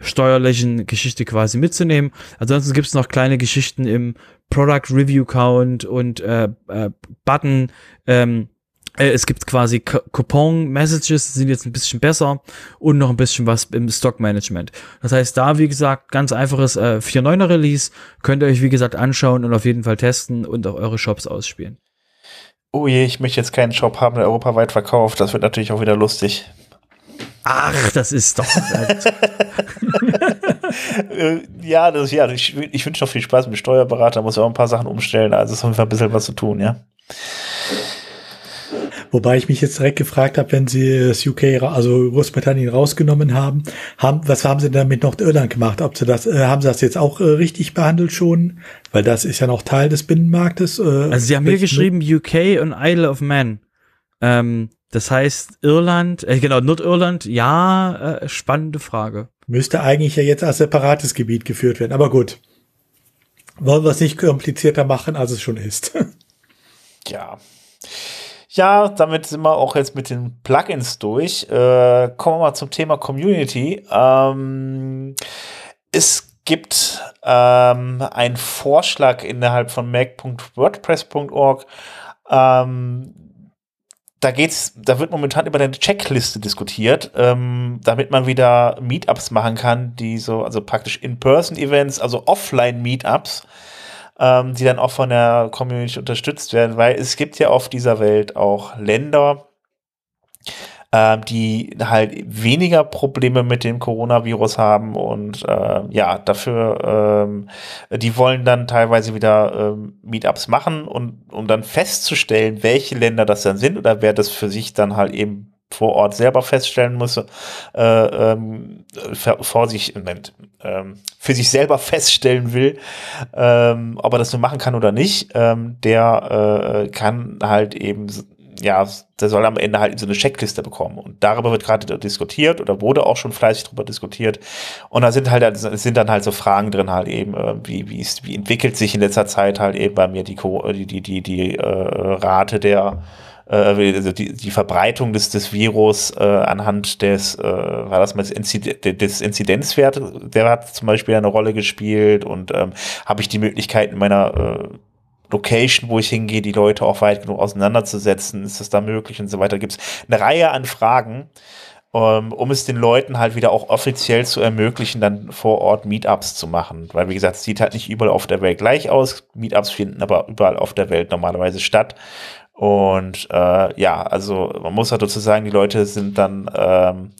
steuerlichen Geschichte quasi mitzunehmen. Ansonsten gibt es noch kleine Geschichten im Product Review Count und äh, äh, Button. Ähm, äh, es gibt quasi Coupon Messages, sind jetzt ein bisschen besser und noch ein bisschen was im Stock Management. Das heißt, da wie gesagt, ganz einfaches äh, 4.9er Release könnt ihr euch wie gesagt anschauen und auf jeden Fall testen und auch eure Shops ausspielen oh je, ich möchte jetzt keinen Shop haben, der europaweit verkauft. Das wird natürlich auch wieder lustig. Ach, das ist doch. Äh, ja, das, ja, ich, ich wünsche noch viel Spaß mit Steuerberater, muss ja auch ein paar Sachen umstellen. Also es ist auf jeden Fall ein bisschen was zu tun, ja. Wobei ich mich jetzt direkt gefragt habe, wenn sie das UK, also Großbritannien rausgenommen haben, haben was haben sie damit noch Irland gemacht? Ob sie das, äh, haben sie das jetzt auch äh, richtig behandelt schon? Weil das ist ja noch Teil des Binnenmarktes. Äh, also sie haben hier geschrieben UK und Isle of Man. Ähm, das heißt Irland, äh, genau, Nordirland, ja, äh, spannende Frage. Müsste eigentlich ja jetzt als separates Gebiet geführt werden, aber gut. Wollen wir es nicht komplizierter machen, als es schon ist. ja. Ja, damit sind wir auch jetzt mit den Plugins durch. Äh, kommen wir mal zum Thema Community. Ähm, es gibt ähm, einen Vorschlag innerhalb von mac.wordpress.org. Ähm, da geht's, da wird momentan über eine Checkliste diskutiert, ähm, damit man wieder Meetups machen kann, die so, also praktisch In-Person-Events, also Offline-Meetups, ähm, die dann auch von der Community unterstützt werden, weil es gibt ja auf dieser Welt auch Länder, ähm, die halt weniger Probleme mit dem Coronavirus haben und äh, ja, dafür, ähm, die wollen dann teilweise wieder ähm, Meetups machen und um dann festzustellen, welche Länder das dann sind oder wer das für sich dann halt eben vor Ort selber feststellen muss, äh, ähm, vor sich, Moment, ähm, für sich selber feststellen will, ähm, ob er das nur machen kann oder nicht, ähm, der äh, kann halt eben ja, der soll am Ende halt so eine Checkliste bekommen. Und darüber wird gerade diskutiert oder wurde auch schon fleißig darüber diskutiert. Und da sind halt, sind dann halt so Fragen drin halt eben, äh, wie, wie, ist, wie entwickelt sich in letzter Zeit halt eben bei mir die, die, die, die, die äh, Rate der, äh, also die, die Verbreitung des, des Virus äh, anhand des, äh, war das mal des Inzidenzwert, der hat zum Beispiel eine Rolle gespielt und ähm, habe ich die Möglichkeit in meiner äh, Location, wo ich hingehe, die Leute auch weit genug auseinanderzusetzen, ist das da möglich und so weiter. Gibt es eine Reihe an Fragen, ähm, um es den Leuten halt wieder auch offiziell zu ermöglichen, dann vor Ort Meetups zu machen. Weil, wie gesagt, es sieht halt nicht überall auf der Welt gleich aus. Meetups finden aber überall auf der Welt normalerweise statt. Und äh, ja, also man muss halt dazu sagen, die Leute sind dann ähm,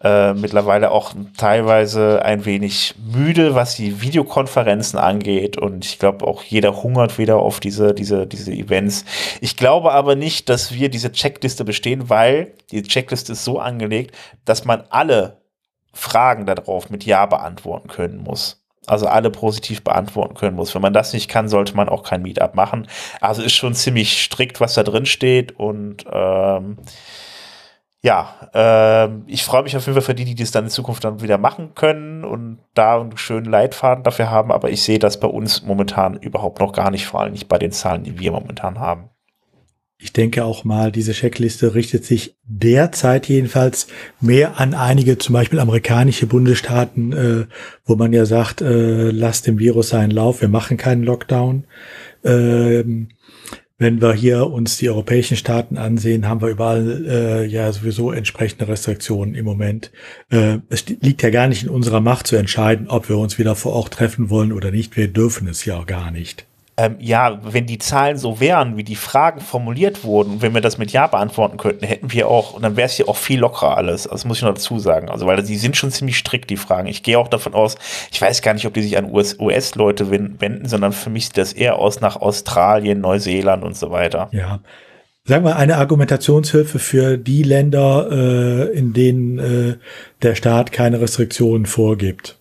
äh, mittlerweile auch teilweise ein wenig müde, was die Videokonferenzen angeht. Und ich glaube, auch jeder hungert wieder auf diese, diese, diese Events. Ich glaube aber nicht, dass wir diese Checkliste bestehen, weil die Checkliste ist so angelegt, dass man alle Fragen darauf mit Ja beantworten können muss. Also alle positiv beantworten können muss. Wenn man das nicht kann, sollte man auch kein Meetup machen. Also ist schon ziemlich strikt, was da drin steht und ähm, ja, äh, ich freue mich auf jeden Fall für die, die das dann in Zukunft dann wieder machen können und da einen schönen Leitfaden dafür haben, aber ich sehe das bei uns momentan überhaupt noch gar nicht, vor allem nicht bei den Zahlen, die wir momentan haben. Ich denke auch mal, diese Checkliste richtet sich derzeit jedenfalls mehr an einige, zum Beispiel amerikanische Bundesstaaten, äh, wo man ja sagt, äh, lasst dem Virus seinen Lauf, wir machen keinen Lockdown. Ähm, wenn wir hier uns die europäischen Staaten ansehen, haben wir überall äh, ja sowieso entsprechende Restriktionen im Moment. Äh, es liegt ja gar nicht in unserer Macht zu entscheiden, ob wir uns wieder vor Ort treffen wollen oder nicht. Wir dürfen es ja auch gar nicht ähm, ja, wenn die Zahlen so wären, wie die Fragen formuliert wurden, wenn wir das mit Ja beantworten könnten, hätten wir auch, und dann wäre es ja auch viel lockerer alles. Das muss ich noch dazu sagen. Also, weil die sind schon ziemlich strikt, die Fragen. Ich gehe auch davon aus, ich weiß gar nicht, ob die sich an US-Leute wenden, sondern für mich sieht das eher aus nach Australien, Neuseeland und so weiter. Ja. Sagen wir eine Argumentationshilfe für die Länder, äh, in denen äh, der Staat keine Restriktionen vorgibt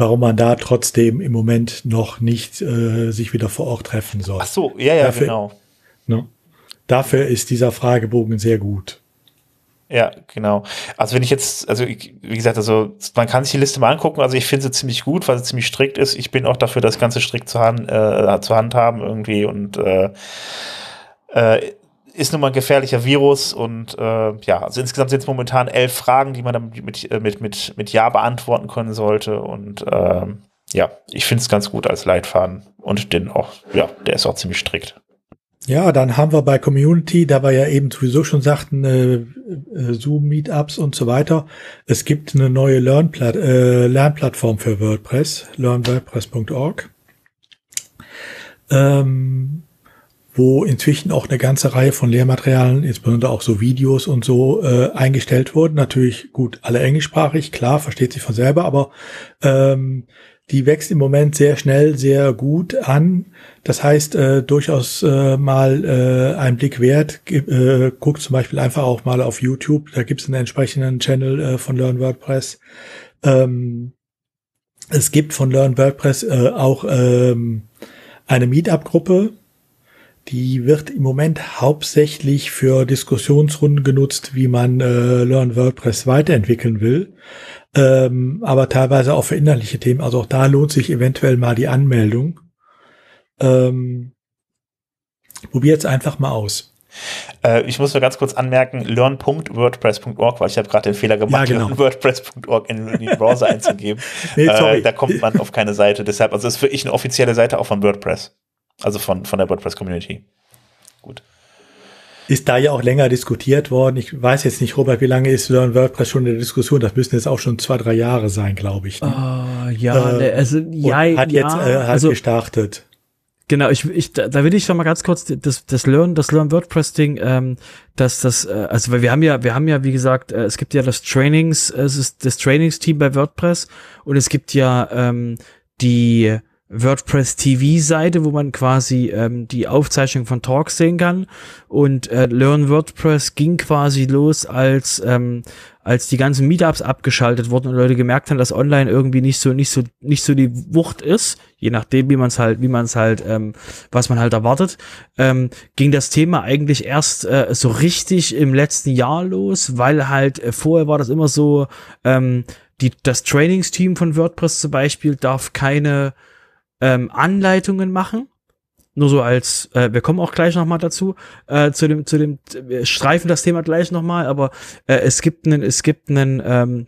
warum man da trotzdem im Moment noch nicht äh, sich wieder vor Ort treffen soll. Ach so, ja, ja, dafür, genau. Ne, dafür ist dieser Fragebogen sehr gut. Ja, genau. Also wenn ich jetzt, also ich, wie gesagt, also man kann sich die Liste mal angucken. Also ich finde sie ziemlich gut, weil sie ziemlich strikt ist. Ich bin auch dafür, das Ganze strikt zu, hand, äh, zu handhaben irgendwie und äh, äh, ist nun mal ein gefährlicher Virus und äh, ja, also insgesamt sind es momentan elf Fragen, die man dann mit, äh, mit, mit, mit Ja beantworten können sollte und äh, ja, ich finde es ganz gut als Leitfaden und den auch, ja, der ist auch ziemlich strikt. Ja, dann haben wir bei Community, da wir ja eben sowieso schon sagten, äh, äh, Zoom-Meetups und so weiter. Es gibt eine neue Lernplat äh, Lernplattform für WordPress, learnwordpress.org. Ähm, wo inzwischen auch eine ganze Reihe von Lehrmaterialien, insbesondere auch so Videos und so, äh, eingestellt wurden. Natürlich gut, alle englischsprachig, klar, versteht sich von selber, aber ähm, die wächst im Moment sehr schnell, sehr gut an. Das heißt, äh, durchaus äh, mal äh, ein Blick wert. Äh, guckt zum Beispiel einfach auch mal auf YouTube. Da gibt es einen entsprechenden Channel äh, von Learn WordPress. Ähm, es gibt von Learn WordPress äh, auch ähm, eine Meetup-Gruppe, die wird im Moment hauptsächlich für Diskussionsrunden genutzt, wie man äh, Learn WordPress weiterentwickeln will, ähm, aber teilweise auch für inhaltliche Themen. Also auch da lohnt sich eventuell mal die Anmeldung. Ähm, Probier jetzt einfach mal aus. Äh, ich muss nur ganz kurz anmerken, learn.wordpress.org, weil ich habe gerade den Fehler gemacht, ja, genau. wordpress.org in, in den Browser einzugeben. nee, äh, da kommt man auf keine Seite. Deshalb, also ist für ich eine offizielle Seite auch von WordPress. Also von, von der WordPress-Community. Gut. Ist da ja auch länger diskutiert worden. Ich weiß jetzt nicht, Robert, wie lange ist Learn WordPress schon in der Diskussion? Das müssen jetzt auch schon zwei, drei Jahre sein, glaube ich. Ne? Uh, ja, äh, also ja, hat ja, jetzt äh, hat also, gestartet. Genau, ich, ich, da, da will ich schon mal ganz kurz das, das Learn, das Learn WordPress Ding, ähm, dass das, äh, also weil wir haben ja, wir haben ja, wie gesagt, äh, es gibt ja das Trainings, äh, es ist das Trainingsteam bei WordPress und es gibt ja ähm, die WordPress TV-Seite, wo man quasi ähm, die Aufzeichnung von Talks sehen kann. Und äh, Learn WordPress ging quasi los, als ähm, als die ganzen Meetups abgeschaltet wurden und Leute gemerkt haben, dass online irgendwie nicht so nicht so nicht so die Wucht ist, je nachdem wie man es halt wie man es halt ähm, was man halt erwartet, ähm, ging das Thema eigentlich erst äh, so richtig im letzten Jahr los, weil halt äh, vorher war das immer so ähm, die das Trainingsteam von WordPress zum Beispiel darf keine ähm, Anleitungen machen. Nur so als, äh, wir kommen auch gleich nochmal dazu, äh, zu dem, zu dem, wir streifen das Thema gleich nochmal, aber äh, es gibt einen, es gibt einen, ähm,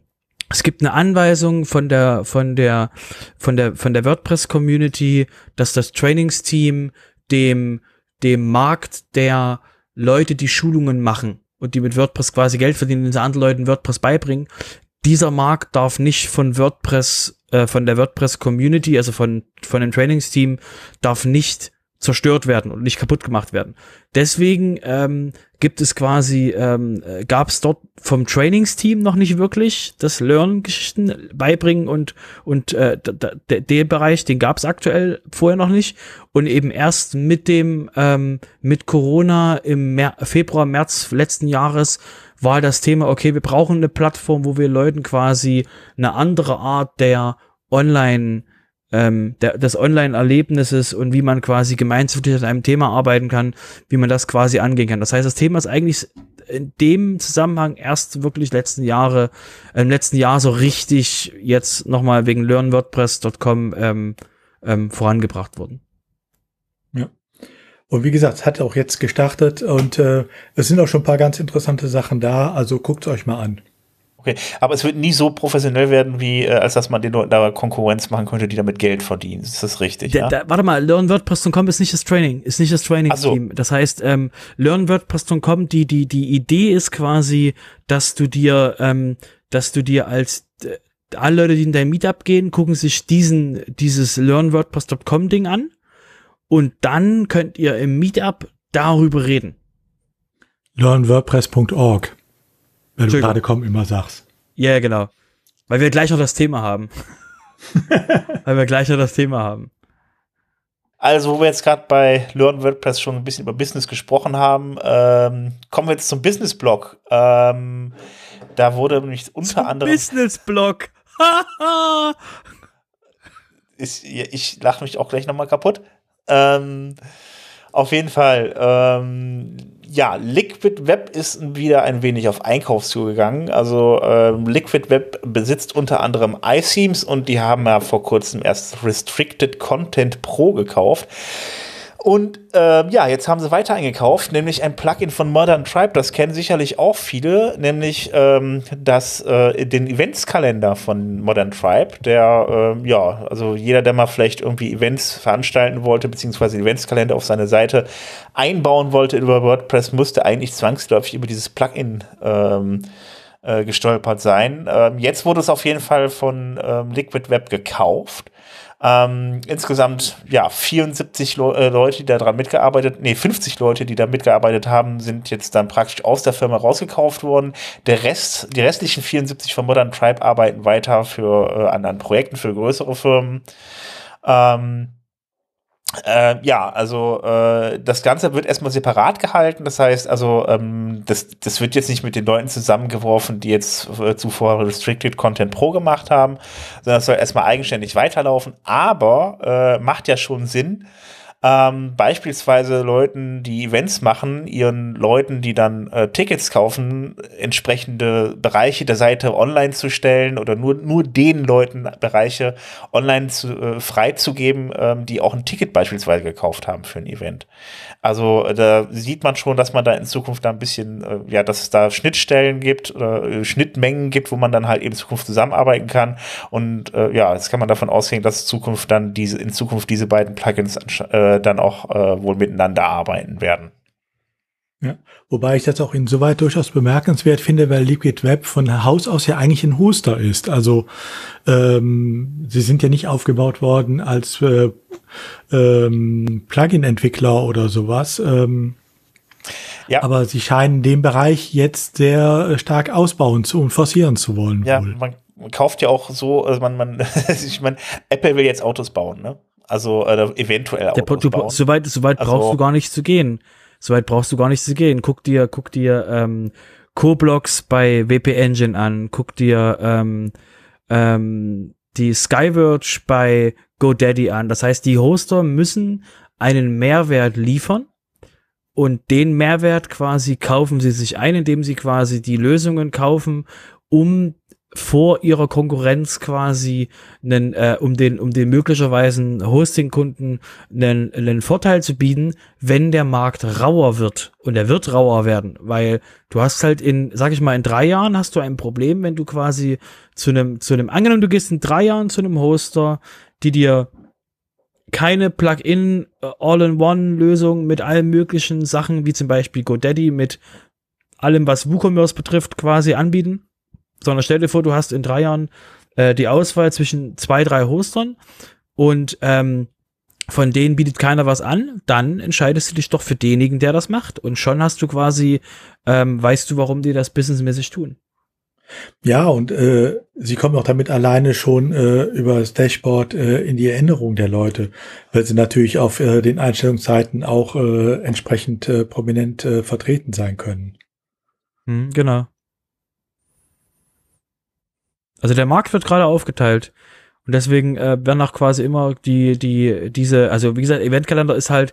es gibt eine Anweisung von der, von der, von der, von der WordPress-Community, dass das Trainingsteam dem, dem Markt der Leute, die Schulungen machen und die mit WordPress quasi Geld verdienen, die anderen Leuten WordPress beibringen, dieser Markt darf nicht von WordPress, äh, von der WordPress Community, also von, von dem Trainingsteam, darf nicht zerstört werden und nicht kaputt gemacht werden. Deswegen ähm, gibt es quasi, ähm, äh, gab es dort vom Trainingsteam noch nicht wirklich das Learn-Geschichten beibringen und und äh, der Bereich, den gab es aktuell vorher noch nicht und eben erst mit dem ähm, mit Corona im Mer Februar März letzten Jahres war das Thema, okay, wir brauchen eine Plattform, wo wir Leuten quasi eine andere Art der Online ähm, der, des Online-Erlebnisses und wie man quasi gemeinschaftlich an einem Thema arbeiten kann, wie man das quasi angehen kann. Das heißt, das Thema ist eigentlich in dem Zusammenhang erst wirklich letzten Jahre, im letzten Jahr so richtig jetzt nochmal wegen learnwordpress.com ähm, ähm, vorangebracht worden. Und wie gesagt, es hat auch jetzt gestartet und äh, es sind auch schon ein paar ganz interessante Sachen da, also guckt euch mal an. Okay, aber es wird nie so professionell werden, wie äh, als dass man den Leuten da Konkurrenz machen könnte, die damit Geld verdienen. Ist das richtig? Da, ja? da, warte mal, LearnWordPress.com ist nicht das Training, ist nicht das Training-Team. So. Das heißt, ähm, LearnWordPress.com, die, die, die Idee ist quasi, dass du dir, ähm, dass du dir als äh, alle Leute, die in dein Meetup gehen, gucken sich diesen, dieses LearnWordPress.com Ding an und dann könnt ihr im Meetup darüber reden. LearnWordPress.org. Wenn du gerade komm immer sagst. Ja, yeah, genau. Weil wir gleich noch das Thema haben. Weil wir gleich noch das Thema haben. Also, wo wir jetzt gerade bei Learn WordPress schon ein bisschen über Business gesprochen haben, ähm, kommen wir jetzt zum Business-Blog. Ähm, da wurde nämlich unter zum anderem. Business-Blog. ich ich lache mich auch gleich nochmal kaputt. Ähm, auf jeden Fall. Ähm, ja, Liquid Web ist wieder ein wenig auf Einkauf zugegangen. Also ähm, Liquid Web besitzt unter anderem iThemes und die haben ja vor kurzem erst Restricted Content Pro gekauft. Und äh, ja, jetzt haben sie weiter eingekauft, nämlich ein Plugin von Modern Tribe. Das kennen sicherlich auch viele, nämlich ähm, das, äh, den Eventskalender von Modern Tribe. Der, äh, ja, also jeder, der mal vielleicht irgendwie Events veranstalten wollte, beziehungsweise Eventskalender auf seine Seite einbauen wollte über WordPress, musste eigentlich zwangsläufig über dieses Plugin ähm, äh, gestolpert sein. Ähm, jetzt wurde es auf jeden Fall von ähm, Liquid Web gekauft. Ähm, insgesamt, ja, 74 Le äh, Leute, die daran mitgearbeitet, nee, 50 Leute, die da mitgearbeitet haben, sind jetzt dann praktisch aus der Firma rausgekauft worden. Der Rest, die restlichen 74 von Modern Tribe arbeiten weiter für äh, anderen Projekten, für größere Firmen. Ähm, äh, ja, also äh, das Ganze wird erstmal separat gehalten. Das heißt, also ähm, das, das wird jetzt nicht mit den Leuten zusammengeworfen, die jetzt äh, zuvor Restricted Content Pro gemacht haben, sondern es soll erstmal eigenständig weiterlaufen. Aber äh, macht ja schon Sinn, ähm, beispielsweise Leuten, die Events machen, ihren Leuten, die dann äh, Tickets kaufen, entsprechende Bereiche der Seite online zu stellen oder nur, nur den Leuten Bereiche online zu, äh, freizugeben, ähm, die auch ein Ticket beispielsweise gekauft haben für ein Event. Also da sieht man schon, dass man da in Zukunft da ein bisschen, äh, ja, dass es da Schnittstellen gibt äh, Schnittmengen gibt, wo man dann halt eben in Zukunft zusammenarbeiten kann. Und äh, ja, jetzt kann man davon ausgehen, dass Zukunft dann diese, in Zukunft diese beiden Plugins äh, äh, dann auch äh, wohl miteinander arbeiten werden. Ja, wobei ich das auch insoweit durchaus bemerkenswert finde, weil Liquid Web von Haus aus ja eigentlich ein Hoster ist. Also ähm, sie sind ja nicht aufgebaut worden als äh, ähm, Plugin-Entwickler oder sowas. Ähm, ja. Aber sie scheinen den Bereich jetzt sehr stark ausbauen zu und forcieren zu wollen. Ja, wohl. man kauft ja auch so, also man, man, ich meine, Apple will jetzt Autos bauen, ne? Also äh, eventuell auch. Der, du, soweit soweit also, brauchst du gar nicht zu gehen. Soweit brauchst du gar nicht zu gehen. Guck dir, guck dir ähm, Co-Blocks bei WP Engine an. Guck dir ähm, ähm, die Skyverge bei GoDaddy an. Das heißt, die Hoster müssen einen Mehrwert liefern und den Mehrwert quasi kaufen sie sich ein, indem sie quasi die Lösungen kaufen, um vor ihrer Konkurrenz quasi einen, äh, um den, um den möglicherweise Hosting-Kunden einen, einen Vorteil zu bieten, wenn der Markt rauer wird. Und er wird rauer werden, weil du hast halt in, sag ich mal, in drei Jahren hast du ein Problem, wenn du quasi zu einem, zu einem, angenommen, du gehst in drei Jahren zu einem Hoster, die dir keine Plugin äh, All-in-One-Lösung mit allen möglichen Sachen, wie zum Beispiel GoDaddy mit allem, was WooCommerce betrifft, quasi anbieten sondern stell dir vor, du hast in drei Jahren äh, die Auswahl zwischen zwei, drei Hostern und ähm, von denen bietet keiner was an, dann entscheidest du dich doch für denjenigen, der das macht. Und schon hast du quasi, ähm, weißt du, warum die das businessmäßig tun. Ja, und äh, sie kommen auch damit alleine schon äh, über das Dashboard äh, in die Erinnerung der Leute, weil sie natürlich auf äh, den Einstellungszeiten auch äh, entsprechend äh, prominent äh, vertreten sein können. Hm, genau. Also der Markt wird gerade aufgeteilt. Und deswegen äh, werden auch quasi immer die, die, diese, also wie gesagt, Eventkalender ist halt,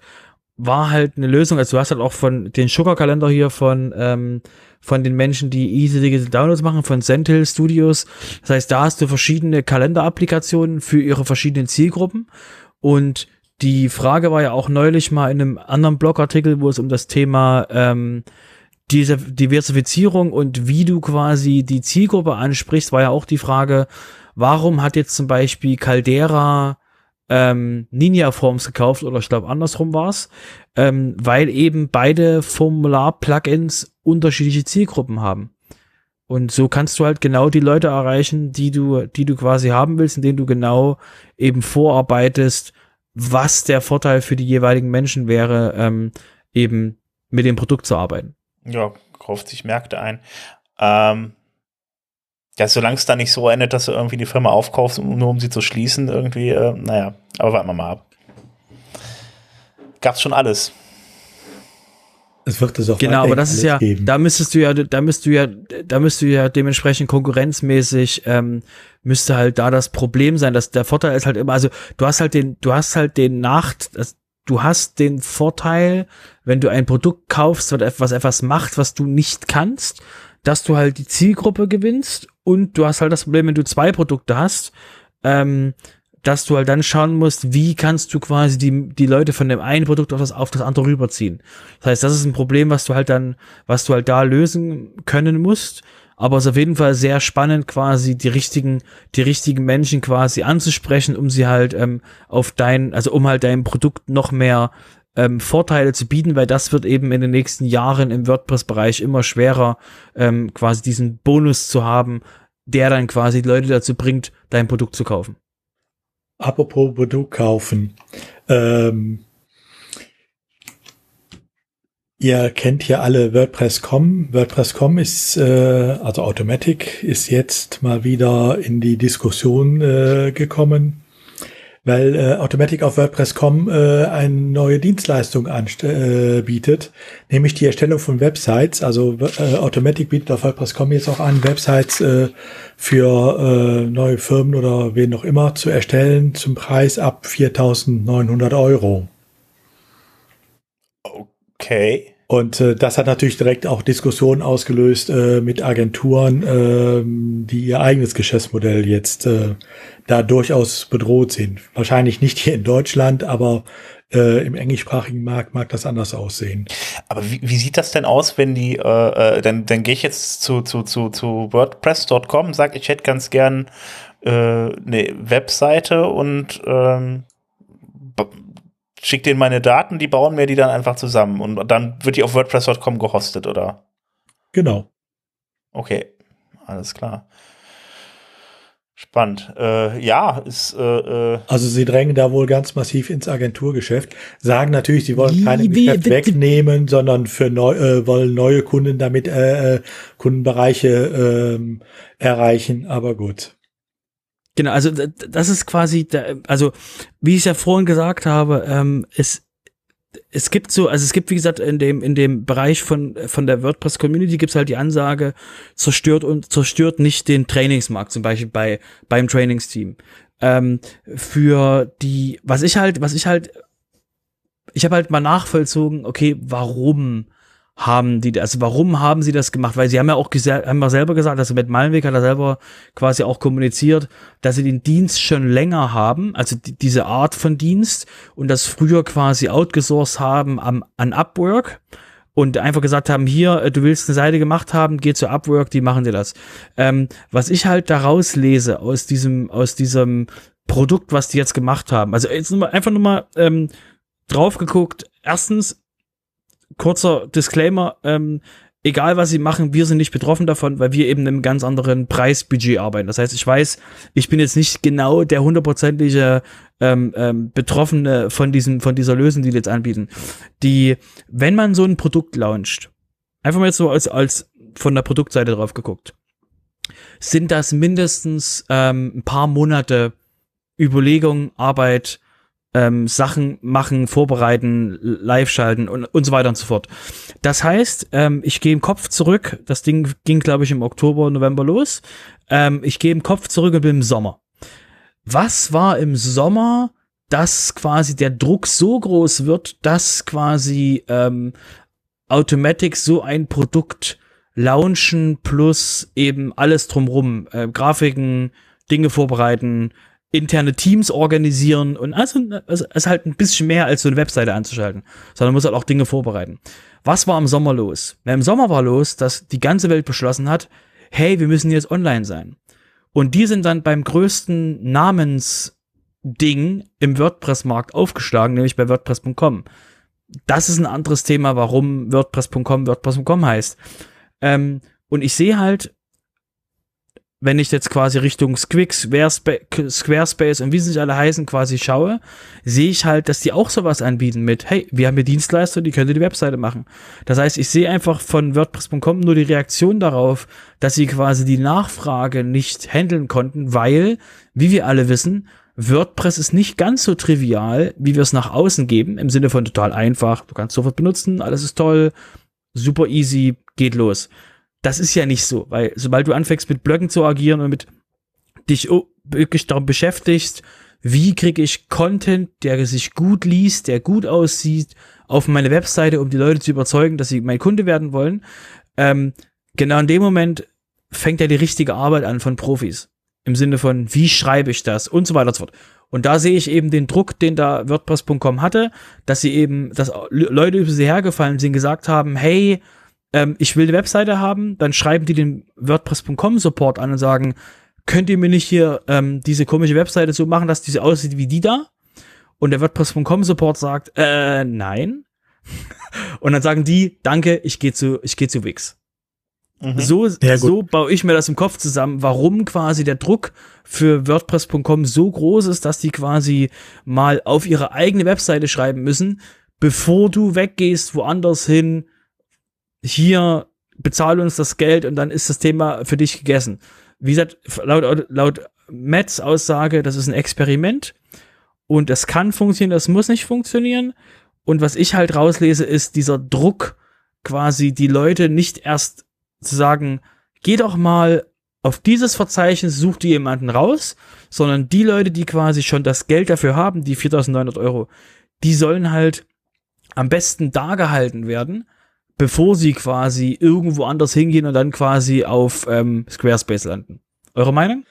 war halt eine Lösung. Also du hast halt auch von den Sugar-Kalender hier von, ähm, von den Menschen, die easy digital Downloads machen, von Sentinel Studios. Das heißt, da hast du verschiedene Kalenderapplikationen für ihre verschiedenen Zielgruppen. Und die Frage war ja auch neulich mal in einem anderen Blogartikel, wo es um das Thema ähm, diese Diversifizierung und wie du quasi die Zielgruppe ansprichst, war ja auch die Frage, warum hat jetzt zum Beispiel Caldera ähm, Ninja Forms gekauft oder ich glaube andersrum war's, ähm, weil eben beide Formular-Plugins unterschiedliche Zielgruppen haben. Und so kannst du halt genau die Leute erreichen, die du, die du quasi haben willst, indem du genau eben vorarbeitest, was der Vorteil für die jeweiligen Menschen wäre, ähm, eben mit dem Produkt zu arbeiten. Ja, kauft sich Märkte ein. Ähm, ja, solange es da nicht so endet, dass du irgendwie die Firma aufkaufst, nur um sie zu schließen, irgendwie, äh, naja, aber warten wir mal ab. Gab's schon alles. Es wird es auch Genau, aber das ist ja, geben. da müsstest du ja, da müsstest du ja, da müsst du ja dementsprechend konkurrenzmäßig, ähm, müsste halt da das Problem sein, dass der Vorteil ist halt immer, also du hast halt den, du hast halt den Nacht, das, du hast den Vorteil, wenn du ein Produkt kaufst, was etwas macht, was du nicht kannst, dass du halt die Zielgruppe gewinnst und du hast halt das Problem, wenn du zwei Produkte hast, ähm, dass du halt dann schauen musst, wie kannst du quasi die, die Leute von dem einen Produkt auf das, auf das andere rüberziehen. Das heißt, das ist ein Problem, was du halt dann, was du halt da lösen können musst. Aber es ist auf jeden Fall sehr spannend, quasi die richtigen, die richtigen Menschen quasi anzusprechen, um sie halt ähm, auf dein, also um halt dein Produkt noch mehr ähm, Vorteile zu bieten, weil das wird eben in den nächsten Jahren im WordPress-Bereich immer schwerer, ähm, quasi diesen Bonus zu haben, der dann quasi Leute dazu bringt, dein Produkt zu kaufen. Apropos Produkt kaufen. Ähm, ihr kennt hier alle WordPress.com. WordPress.com ist, äh, also Automatic, ist jetzt mal wieder in die Diskussion äh, gekommen weil äh, Automatic auf WordPress.com äh, eine neue Dienstleistung äh, nämlich die Erstellung von Websites. Also äh, Automatic bietet auf WordPress.com jetzt auch an, Websites äh, für äh, neue Firmen oder wen noch immer zu erstellen zum Preis ab 4.900 Euro. Okay. Und äh, das hat natürlich direkt auch Diskussionen ausgelöst äh, mit Agenturen, äh, die ihr eigenes Geschäftsmodell jetzt äh, da durchaus bedroht sind. Wahrscheinlich nicht hier in Deutschland, aber äh, im englischsprachigen Markt mag das anders aussehen. Aber wie, wie sieht das denn aus, wenn die, äh, äh, dann, dann gehe ich jetzt zu, zu, zu, zu WordPress.com, sage, ich hätte ganz gern äh, eine Webseite und ähm, schicke denen meine Daten, die bauen mir die dann einfach zusammen und dann wird die auf WordPress.com gehostet, oder? Genau. Okay, alles klar. Spannend. Äh, ja, ist. Äh, äh also sie drängen da wohl ganz massiv ins Agenturgeschäft. Sagen natürlich, sie wollen keine Geschäft wegnehmen, sondern für neu, äh, wollen neue Kunden damit äh, äh Kundenbereiche äh, erreichen. Aber gut. Genau, also das ist quasi, der, also wie ich es ja vorhin gesagt habe, ähm, es es gibt so, also es gibt wie gesagt in dem in dem Bereich von von der WordPress Community gibt's halt die Ansage zerstört und zerstört nicht den Trainingsmarkt zum Beispiel bei beim Trainingsteam. Ähm, für die was ich halt was ich halt ich habe halt mal nachvollzogen okay warum haben die, also warum haben sie das gemacht? Weil sie haben ja auch haben ja selber gesagt, also mit Malenweg hat er selber quasi auch kommuniziert, dass sie den Dienst schon länger haben, also die, diese Art von Dienst und das früher quasi outgesourced haben am, an Upwork und einfach gesagt haben, hier, äh, du willst eine Seite gemacht haben, geh zu Upwork, die machen dir das. Ähm, was ich halt daraus lese aus diesem, aus diesem Produkt, was die jetzt gemacht haben, also jetzt einfach nur mal ähm, drauf geguckt, erstens kurzer Disclaimer, ähm, egal was sie machen, wir sind nicht betroffen davon, weil wir eben einem ganz anderen Preisbudget arbeiten. Das heißt, ich weiß, ich bin jetzt nicht genau der hundertprozentige ähm, ähm, Betroffene von diesem, von dieser Lösung, die die jetzt anbieten. Die, wenn man so ein Produkt launcht, einfach mal jetzt so als, als von der Produktseite drauf geguckt, sind das mindestens ähm, ein paar Monate Überlegung, Arbeit, ähm, Sachen machen, vorbereiten, live schalten und, und so weiter und so fort. Das heißt, ähm, ich gehe im Kopf zurück, das Ding ging, glaube ich, im Oktober, November los. Ähm, ich gehe im Kopf zurück und bin im Sommer. Was war im Sommer, dass quasi der Druck so groß wird, dass quasi ähm, Automatic so ein Produkt launchen plus eben alles drumrum, äh, Grafiken, Dinge vorbereiten, interne Teams organisieren und also, also es ist halt ein bisschen mehr als so eine Webseite anzuschalten, sondern muss halt auch Dinge vorbereiten. Was war im Sommer los? Na, Im Sommer war los, dass die ganze Welt beschlossen hat, hey, wir müssen jetzt online sein. Und die sind dann beim größten Namensding im WordPress-Markt aufgeschlagen, nämlich bei WordPress.com. Das ist ein anderes Thema, warum WordPress.com WordPress.com heißt. Ähm, und ich sehe halt, wenn ich jetzt quasi Richtung Squix, Squarespace und wie sie sich alle heißen quasi schaue, sehe ich halt, dass die auch sowas anbieten mit, hey, wir haben hier Dienstleister, die können die Webseite machen. Das heißt, ich sehe einfach von WordPress.com nur die Reaktion darauf, dass sie quasi die Nachfrage nicht handeln konnten, weil, wie wir alle wissen, WordPress ist nicht ganz so trivial, wie wir es nach außen geben, im Sinne von total einfach, du kannst sofort benutzen, alles ist toll, super easy, geht los das ist ja nicht so, weil sobald du anfängst mit Blöcken zu agieren und mit dich wirklich darum beschäftigst, wie kriege ich Content, der sich gut liest, der gut aussieht, auf meine Webseite, um die Leute zu überzeugen, dass sie mein Kunde werden wollen. Ähm, genau in dem Moment fängt ja die richtige Arbeit an von Profis. Im Sinne von, wie schreibe ich das und so weiter und so fort. Und da sehe ich eben den Druck, den da WordPress.com hatte, dass sie eben, dass Leute über sie hergefallen sind, gesagt haben, hey, ähm, ich will eine Webseite haben, dann schreiben die den WordPress.com Support an und sagen, könnt ihr mir nicht hier ähm, diese komische Webseite so machen, dass diese aussieht wie die da? Und der WordPress.com Support sagt, äh, nein. und dann sagen die, danke, ich gehe zu, ich gehe zu Wix. Mhm. So, ja, so baue ich mir das im Kopf zusammen, warum quasi der Druck für WordPress.com so groß ist, dass die quasi mal auf ihre eigene Webseite schreiben müssen, bevor du weggehst, woanders hin, hier bezahl uns das Geld und dann ist das Thema für dich gegessen. Wie gesagt, laut, laut Metz Aussage, das ist ein Experiment und das kann funktionieren, das muss nicht funktionieren. Und was ich halt rauslese, ist dieser Druck, quasi die Leute nicht erst zu sagen, geh doch mal auf dieses Verzeichnis, such dir jemanden raus, sondern die Leute, die quasi schon das Geld dafür haben, die 4900 Euro, die sollen halt am besten da gehalten werden, bevor sie quasi irgendwo anders hingehen und dann quasi auf ähm, Squarespace landen. Eure Meinung?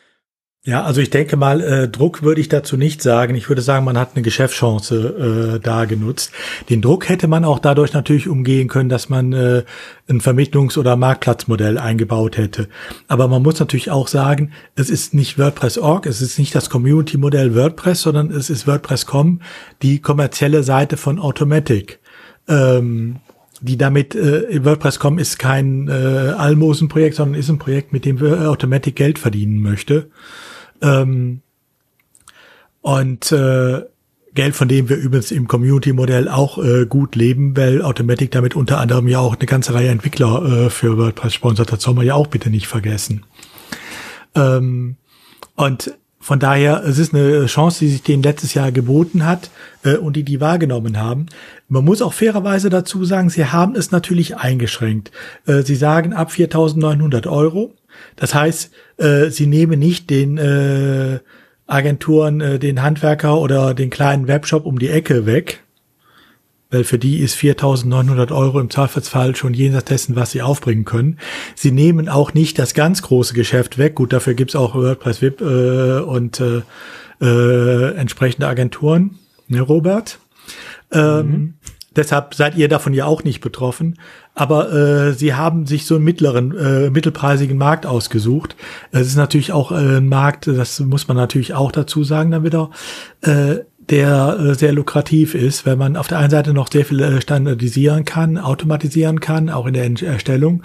Ja, also ich denke mal, äh, Druck würde ich dazu nicht sagen. Ich würde sagen, man hat eine Geschäftschance äh, da genutzt. Den Druck hätte man auch dadurch natürlich umgehen können, dass man äh, ein Vermittlungs- oder Marktplatzmodell eingebaut hätte. Aber man muss natürlich auch sagen, es ist nicht WordPress.org, es ist nicht das Community-Modell WordPress, sondern es ist WordPress.com, die kommerzielle Seite von Automatic. Ähm, die damit äh, WordPress.com ist kein äh, Almosen-Projekt, sondern ist ein Projekt, mit dem wir Automatic Geld verdienen möchte. Ähm, und äh, Geld, von dem wir übrigens im Community-Modell auch äh, gut leben, weil Automatic damit unter anderem ja auch eine ganze Reihe Entwickler äh, für WordPress sponsert. Das soll man ja auch bitte nicht vergessen. Ähm, und von daher, es ist eine Chance, die sich denen letztes Jahr geboten hat äh, und die die wahrgenommen haben. Man muss auch fairerweise dazu sagen, sie haben es natürlich eingeschränkt. Äh, sie sagen ab 4.900 Euro. Das heißt, äh, sie nehmen nicht den äh, Agenturen, äh, den Handwerker oder den kleinen Webshop um die Ecke weg, weil für die ist 4.900 Euro im Zweifelsfall schon jenseits dessen, was sie aufbringen können. Sie nehmen auch nicht das ganz große Geschäft weg. Gut, dafür gibt's auch WordPress VIP äh, und äh, äh, entsprechende Agenturen, ne, Robert? Ähm, mhm. Deshalb seid ihr davon ja auch nicht betroffen. Aber äh, sie haben sich so einen mittleren, äh, mittelpreisigen Markt ausgesucht. Es ist natürlich auch äh, ein Markt, das muss man natürlich auch dazu sagen dann wieder, äh, der äh, sehr lukrativ ist, weil man auf der einen Seite noch sehr viel äh, standardisieren kann, automatisieren kann, auch in der Erstellung,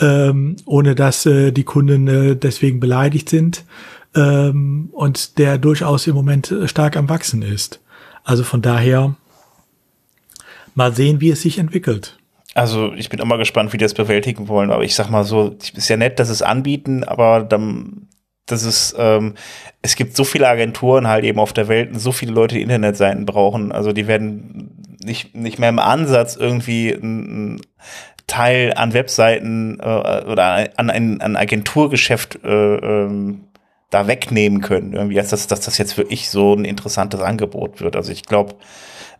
ähm, ohne dass äh, die Kunden deswegen beleidigt sind ähm, und der durchaus im Moment stark am Wachsen ist. Also von daher mal sehen, wie es sich entwickelt. Also ich bin immer gespannt, wie die das bewältigen wollen. Aber ich sag mal so, ist ja nett, dass es anbieten, aber dann, das ist, ähm, es gibt so viele Agenturen halt eben auf der Welt und so viele Leute, die Internetseiten brauchen. Also die werden nicht, nicht mehr im Ansatz irgendwie ein, Teil an Webseiten äh, oder an ein an Agenturgeschäft äh, ähm, da wegnehmen können. Irgendwie, als dass, dass das jetzt wirklich so ein interessantes Angebot wird. Also ich glaube,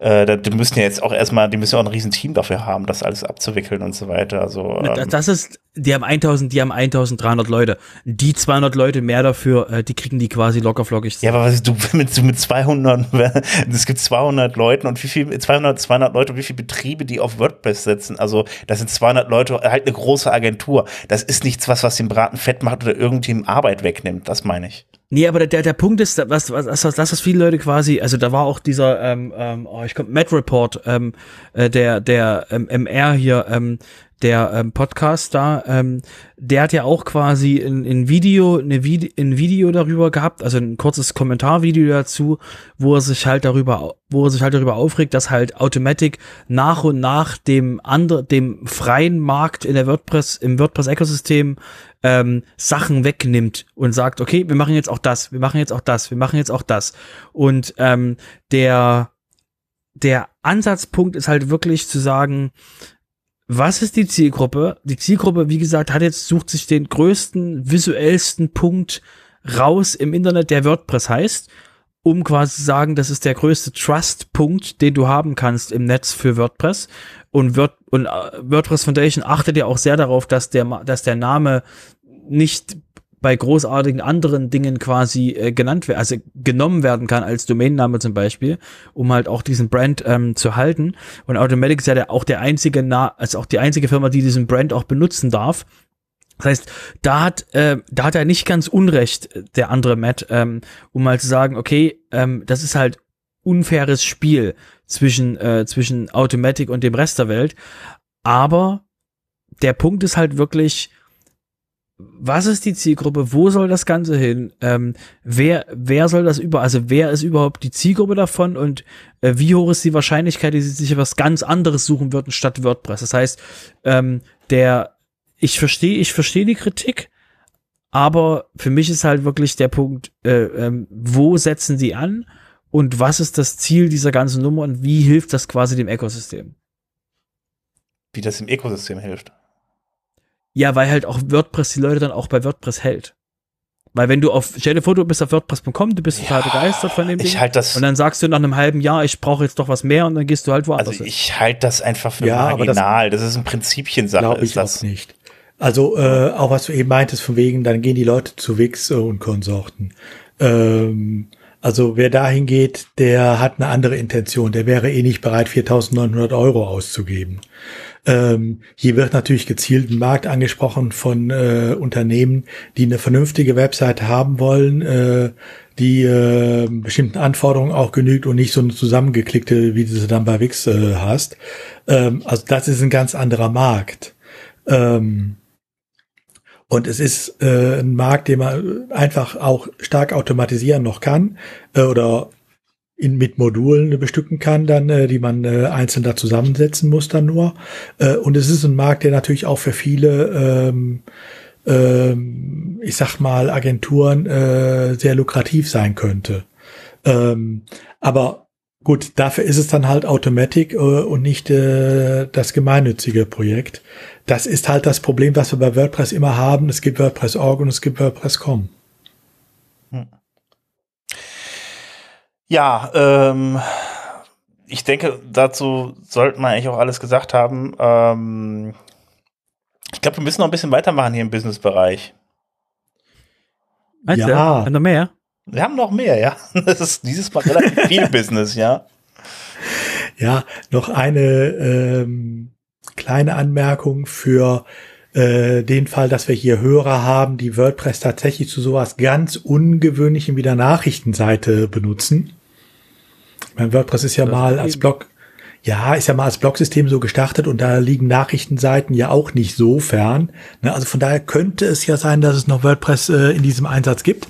äh, die müssen ja jetzt auch erstmal, die müssen ja auch ein riesen Team dafür haben, das alles abzuwickeln und so weiter. Also ähm, das ist, die haben 1000, die haben 1300 Leute. Die 200 Leute mehr dafür, äh, die kriegen die quasi locker flockig. Ja, aber was, du mit, mit 200, es gibt 200 Leuten und wie viel, 200, 200 Leute und wie viele Betriebe, die auf WordPress setzen. Also das sind 200 Leute, halt eine große Agentur. Das ist nichts, was, was den Braten fett macht oder irgendjemandem Arbeit wegnimmt. Das meine ich. Nee, aber der, der Punkt ist, was, was, was, das, was viele Leute quasi, also da war auch dieser, ähm, ähm, oh, ich komme, Matt Report, ähm, äh, der, der ähm, MR hier, ähm, der ähm, Podcast da, ähm, der hat ja auch quasi ein, ein Video, eine Vide ein Video darüber gehabt, also ein kurzes Kommentarvideo dazu, wo er sich halt darüber, wo er sich halt darüber aufregt, dass halt Automatic nach und nach dem andere, dem freien Markt in der WordPress, im WordPress-Ökosystem ähm, Sachen wegnimmt und sagt, okay, wir machen jetzt auch das, wir machen jetzt auch das, wir machen jetzt auch das. Und ähm, der der Ansatzpunkt ist halt wirklich zu sagen, was ist die Zielgruppe? Die Zielgruppe, wie gesagt, hat jetzt, sucht sich den größten, visuellsten Punkt raus im Internet, der WordPress heißt, um quasi zu sagen, das ist der größte Trust-Punkt, den du haben kannst im Netz für WordPress. Und, Word und äh, WordPress Foundation achtet ja auch sehr darauf, dass der, dass der Name nicht bei großartigen anderen Dingen quasi äh, genannt werden, also genommen werden kann als Domainname zum Beispiel, um halt auch diesen Brand ähm, zu halten. Und Automatic ist ja der, auch der einzige, Na also auch die einzige Firma, die diesen Brand auch benutzen darf. Das heißt, da hat, äh, da hat er nicht ganz Unrecht, der andere Matt, ähm, um mal zu sagen, okay, ähm, das ist halt unfaires Spiel zwischen, äh, zwischen Automatic und dem Rest der Welt. Aber der Punkt ist halt wirklich, was ist die Zielgruppe, wo soll das Ganze hin, ähm, wer, wer soll das über, also wer ist überhaupt die Zielgruppe davon und äh, wie hoch ist die Wahrscheinlichkeit, dass sie sich etwas ganz anderes suchen würden statt WordPress. Das heißt, ähm, der, ich verstehe, ich verstehe die Kritik, aber für mich ist halt wirklich der Punkt, äh, ähm, wo setzen sie an und was ist das Ziel dieser ganzen Nummer und wie hilft das quasi dem Ökosystem? Wie das dem Ökosystem hilft. Ja, weil halt auch WordPress die Leute dann auch bei WordPress hält. Weil wenn du auf, stell dir vor, du bist auf WordPress.com, du bist total ja, begeistert von dem Ding. Ich halt das und dann sagst du nach einem halben Jahr, ich brauche jetzt doch was mehr und dann gehst du halt woanders Also ich halte das einfach für ja, marginal. Das, das, ist ein Prinzipiensache. Glaube ich das. auch nicht. Also äh, auch was du eben meintest, von wegen, dann gehen die Leute zu Wix und Konsorten. Ähm, also wer dahin geht, der hat eine andere Intention. Der wäre eh nicht bereit, 4.900 Euro auszugeben. Ähm, hier wird natürlich gezielt ein Markt angesprochen von äh, Unternehmen, die eine vernünftige Webseite haben wollen, äh, die äh, bestimmten Anforderungen auch genügt und nicht so eine zusammengeklickte, wie du sie dann bei Wix äh, hast. Ähm, also das ist ein ganz anderer Markt. Ähm, und es ist äh, ein Markt, den man einfach auch stark automatisieren noch kann äh, oder in, mit Modulen bestücken kann, dann, äh, die man äh, einzeln da zusammensetzen muss dann nur. Äh, und es ist ein Markt, der natürlich auch für viele, ähm, ähm, ich sag mal, Agenturen äh, sehr lukrativ sein könnte. Ähm, aber gut, dafür ist es dann halt Automatic äh, und nicht äh, das gemeinnützige Projekt. Das ist halt das Problem, was wir bei WordPress immer haben. Es gibt WordPress.org und es gibt WordPress.com. Hm. Ja, ähm, ich denke, dazu sollten wir eigentlich auch alles gesagt haben. Ähm, ich glaube, wir müssen noch ein bisschen weitermachen hier im Businessbereich. Meinst ja. Du? Noch mehr? Wir haben noch mehr, ja. Das ist dieses Mal relativ viel Business, ja. Ja, noch eine ähm, kleine Anmerkung für äh, den Fall, dass wir hier Hörer haben, die WordPress tatsächlich zu sowas ganz Ungewöhnlichem wie der Nachrichtenseite benutzen. Mein WordPress ist ja mal als Blog, ja, ist ja mal als Blogsystem so gestartet und da liegen Nachrichtenseiten ja auch nicht so fern. Ne? Also von daher könnte es ja sein, dass es noch WordPress äh, in diesem Einsatz gibt.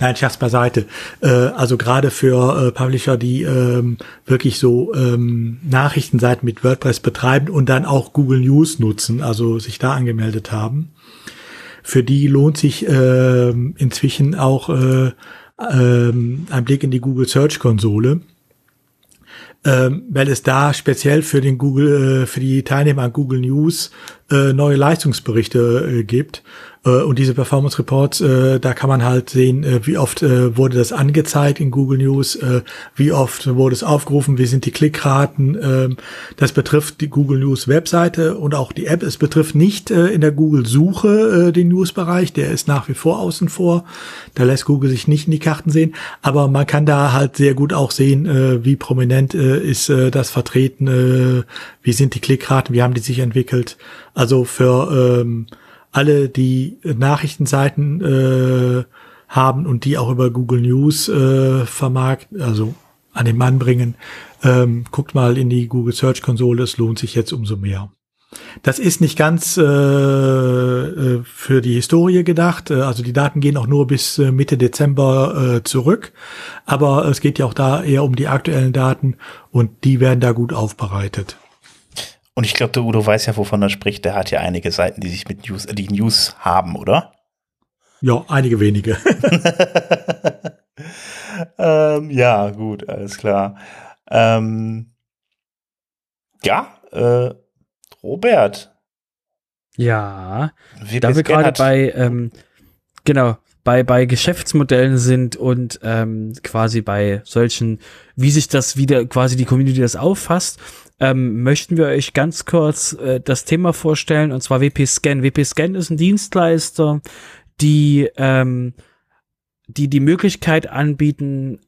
Nein, Scherz beiseite. Äh, also gerade für äh, Publisher, die ähm, wirklich so ähm, Nachrichtenseiten mit WordPress betreiben und dann auch Google News nutzen, also sich da angemeldet haben. Für die lohnt sich äh, inzwischen auch äh, äh, ein Blick in die Google Search Konsole ähm, weil es da speziell für den Google, äh, für die Teilnehmer an Google News äh, neue Leistungsberichte äh, gibt. Äh, und diese Performance Reports, äh, da kann man halt sehen, äh, wie oft wurde das angezeigt in Google News, wie oft wurde es aufgerufen, wie sind die Klickraten. Äh, das betrifft die Google News Webseite und auch die App. Es betrifft nicht in der Google Suche den News-Bereich, der ist nach wie vor außen vor. Da lässt Google sich nicht in die Karten sehen, aber man kann da halt sehr gut auch sehen, wie prominent ist das vertreten, wie sind die Klickraten, wie haben die sich entwickelt. Also für ähm, alle, die Nachrichtenseiten äh, haben und die auch über Google News äh, vermarkten, also an den Mann bringen, ähm, guckt mal in die Google Search Konsole, es lohnt sich jetzt umso mehr. Das ist nicht ganz äh, äh, für die Historie gedacht. Äh, also die Daten gehen auch nur bis äh, Mitte Dezember äh, zurück. Aber es geht ja auch da eher um die aktuellen Daten und die werden da gut aufbereitet. Und ich glaube, der Udo weiß ja, wovon er spricht. Der hat ja einige Seiten, die sich mit News, äh, die News haben, oder? Ja, einige wenige. ähm, ja, gut, alles klar. Ähm, ja, äh, Robert. Ja, da wir gerade bei, ähm, genau, bei, bei Geschäftsmodellen sind und ähm, quasi bei solchen, wie sich das wieder quasi die Community das auffasst, ähm, möchten wir euch ganz kurz äh, das Thema vorstellen, und zwar WP Scan. WP Scan ist ein Dienstleister, die, ähm, die die Möglichkeit anbieten,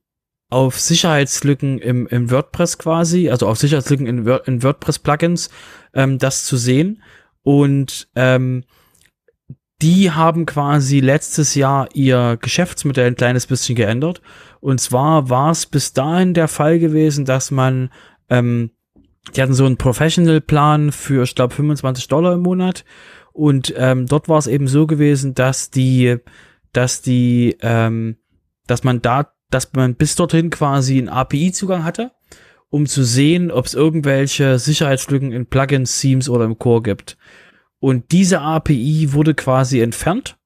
auf Sicherheitslücken im, im WordPress quasi, also auf Sicherheitslücken in, in WordPress-Plugins, ähm, das zu sehen. Und ähm, die haben quasi letztes Jahr ihr Geschäftsmodell ein kleines bisschen geändert. Und zwar war es bis dahin der Fall gewesen, dass man ähm, die hatten so einen Professional-Plan für, ich glaube, 25 Dollar im Monat. Und ähm, dort war es eben so gewesen, dass die, dass die, ähm, dass man da, dass man bis dorthin quasi einen API-Zugang hatte, um zu sehen, ob es irgendwelche Sicherheitslücken in Plugins, Themes oder im Core gibt. Und diese API wurde quasi entfernt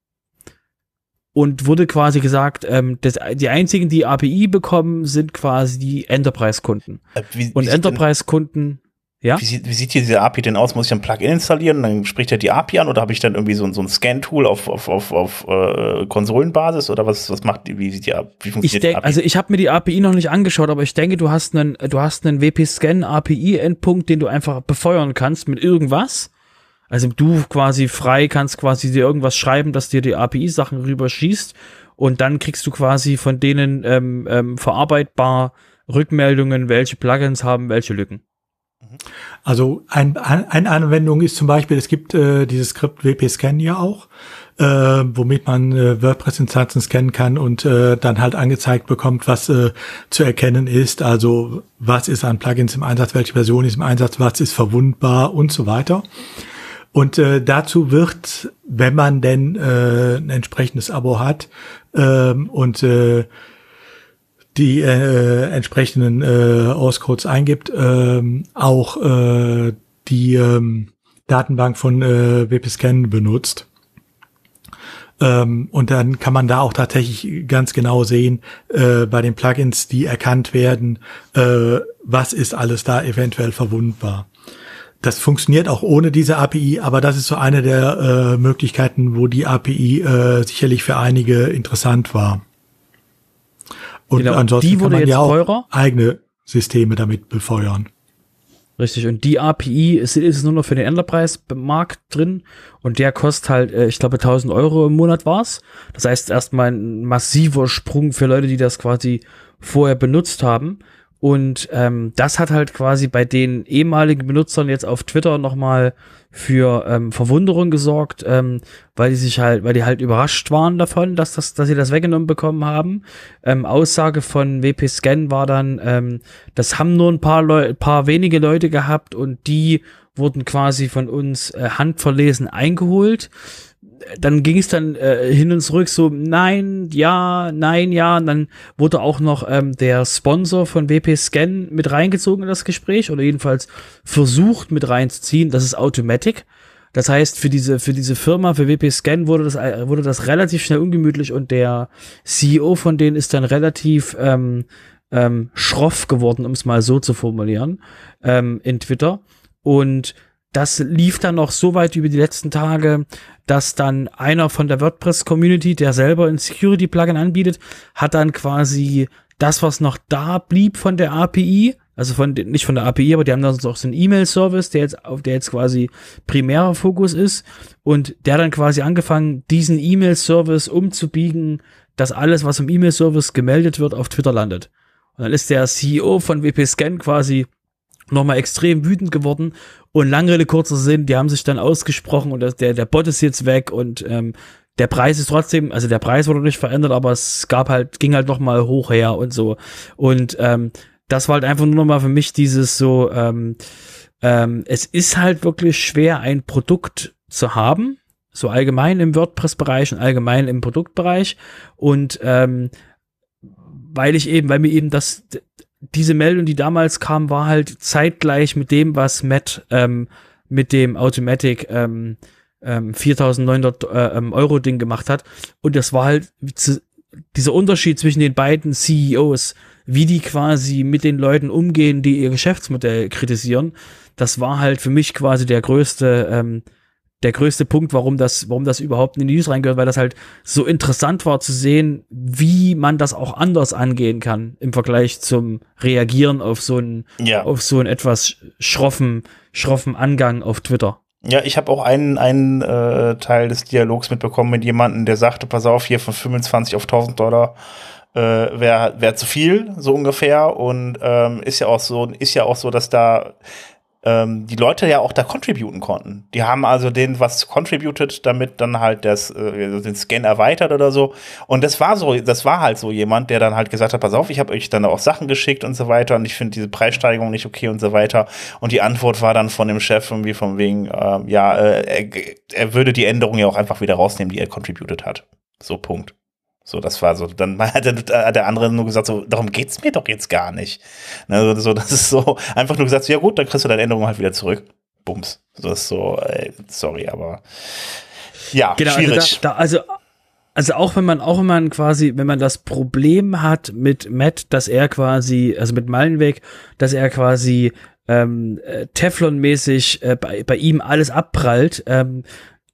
und wurde quasi gesagt, ähm, das, die einzigen, die API bekommen, sind quasi die Enterprise-Kunden. Äh, und Enterprise-Kunden, ja? Wie sieht, wie sieht hier diese API denn aus? Muss ich ein Plugin installieren dann spricht er die API an oder habe ich dann irgendwie so, so ein Scan-Tool auf, auf, auf, auf äh, Konsolenbasis oder was, was macht die, wie sieht die, wie funktioniert ich denk, die API? Also ich habe mir die API noch nicht angeschaut, aber ich denke, du hast einen, du hast einen WP-Scan API-Endpunkt, den du einfach befeuern kannst mit irgendwas also du quasi frei kannst quasi dir irgendwas schreiben, dass dir die API-Sachen rüberschießt und dann kriegst du quasi von denen ähm, ähm, verarbeitbar Rückmeldungen, welche Plugins haben welche Lücken. Also ein, eine Anwendung ist zum Beispiel, es gibt äh, dieses Skript WP-Scan ja auch, äh, womit man äh, WordPress-Instanzen scannen kann und äh, dann halt angezeigt bekommt, was äh, zu erkennen ist. Also was ist an Plugins im Einsatz, welche Version ist im Einsatz, was ist verwundbar und so weiter. Und äh, dazu wird, wenn man denn äh, ein entsprechendes Abo hat ähm, und äh, die äh, entsprechenden äh, Auscodes eingibt, äh, auch äh, die äh, Datenbank von äh, WPScan benutzt. Ähm, und dann kann man da auch tatsächlich ganz genau sehen, äh, bei den Plugins, die erkannt werden, äh, was ist alles da eventuell verwundbar. Das funktioniert auch ohne diese API, aber das ist so eine der äh, Möglichkeiten, wo die API äh, sicherlich für einige interessant war. Und genau, ansonsten die wurde kann man ja auch teurer. eigene Systeme damit befeuern. Richtig, und die API ist, ist nur noch für den Enterprise-Markt drin und der kostet halt, äh, ich glaube, 1000 Euro im Monat war's. Das heißt erstmal ein massiver Sprung für Leute, die das quasi vorher benutzt haben. Und ähm, das hat halt quasi bei den ehemaligen Benutzern jetzt auf Twitter nochmal für ähm, Verwunderung gesorgt, ähm, weil die sich halt, weil die halt überrascht waren davon, dass das, dass sie das weggenommen bekommen haben. Ähm, Aussage von WP Scan war dann, ähm, das haben nur ein paar Leute, paar wenige Leute gehabt und die wurden quasi von uns äh, handverlesen eingeholt dann ging es dann äh, hin und zurück so, nein, ja, nein, ja. Und dann wurde auch noch ähm, der Sponsor von WP Scan mit reingezogen in das Gespräch oder jedenfalls versucht mit reinzuziehen. Das ist Automatic. Das heißt, für diese, für diese Firma, für WP Scan wurde das, äh, wurde das relativ schnell ungemütlich und der CEO von denen ist dann relativ ähm, ähm, schroff geworden, um es mal so zu formulieren, ähm, in Twitter. Und das lief dann noch so weit über die letzten Tage, dass dann einer von der WordPress-Community, der selber ein Security-Plugin anbietet, hat dann quasi das, was noch da blieb von der API, also von nicht von der API, aber die haben dann auch so einen E-Mail-Service, der jetzt auf der jetzt quasi primärer Fokus ist und der dann quasi angefangen, diesen E-Mail-Service umzubiegen, dass alles, was im E-Mail-Service gemeldet wird, auf Twitter landet. Und dann ist der CEO von WP Scan quasi nochmal extrem wütend geworden und lange Rede, kurzer Sinn, die haben sich dann ausgesprochen und der, der Bot ist jetzt weg und ähm, der Preis ist trotzdem, also der Preis wurde nicht verändert, aber es gab halt, ging halt noch mal hoch her und so. Und ähm, das war halt einfach nur noch mal für mich dieses so, ähm, ähm, es ist halt wirklich schwer, ein Produkt zu haben, so allgemein im WordPress-Bereich und allgemein im Produktbereich. Und ähm, weil ich eben, weil mir eben das, diese Meldung, die damals kam, war halt zeitgleich mit dem, was Matt ähm, mit dem Automatic ähm, ähm, 4900 äh, ähm, Euro Ding gemacht hat. Und das war halt dieser Unterschied zwischen den beiden CEOs, wie die quasi mit den Leuten umgehen, die ihr Geschäftsmodell kritisieren. Das war halt für mich quasi der größte ähm, der größte Punkt, warum das, warum das überhaupt in die News reingehört, weil das halt so interessant war zu sehen, wie man das auch anders angehen kann im Vergleich zum Reagieren auf so einen, ja. auf so einen etwas schroffen, schroffen Angang auf Twitter. Ja, ich habe auch einen, einen äh, Teil des Dialogs mitbekommen mit jemandem, der sagte, pass auf, hier von 25 auf 1000 Dollar äh, wäre wär zu viel, so ungefähr. Und ähm, ist ja auch so, ist ja auch so, dass da ähm, die Leute ja auch da contributen konnten. Die haben also denen was contributed, damit dann halt das, äh, den Scan erweitert oder so. Und das war so, das war halt so jemand, der dann halt gesagt hat, pass auf, ich habe euch dann auch Sachen geschickt und so weiter und ich finde diese Preissteigerung nicht okay und so weiter. Und die Antwort war dann von dem Chef irgendwie von wegen, äh, ja, äh, er, er würde die Änderung ja auch einfach wieder rausnehmen, die er contributed hat. So, Punkt. So, das war so. Dann hat der, der andere nur gesagt, so, darum geht's mir doch jetzt gar nicht. Ne, so, das ist so, einfach nur gesagt, so, ja gut, dann kriegst du deine Änderung halt wieder zurück. Bums. So ist so, ey, sorry, aber ja, genau, schwierig. Also, da, da, also, also auch wenn man, auch wenn man quasi, wenn man das Problem hat mit Matt, dass er quasi, also mit Meilenweg, dass er quasi ähm, äh, Teflon-mäßig äh, bei, bei ihm alles abprallt, ähm,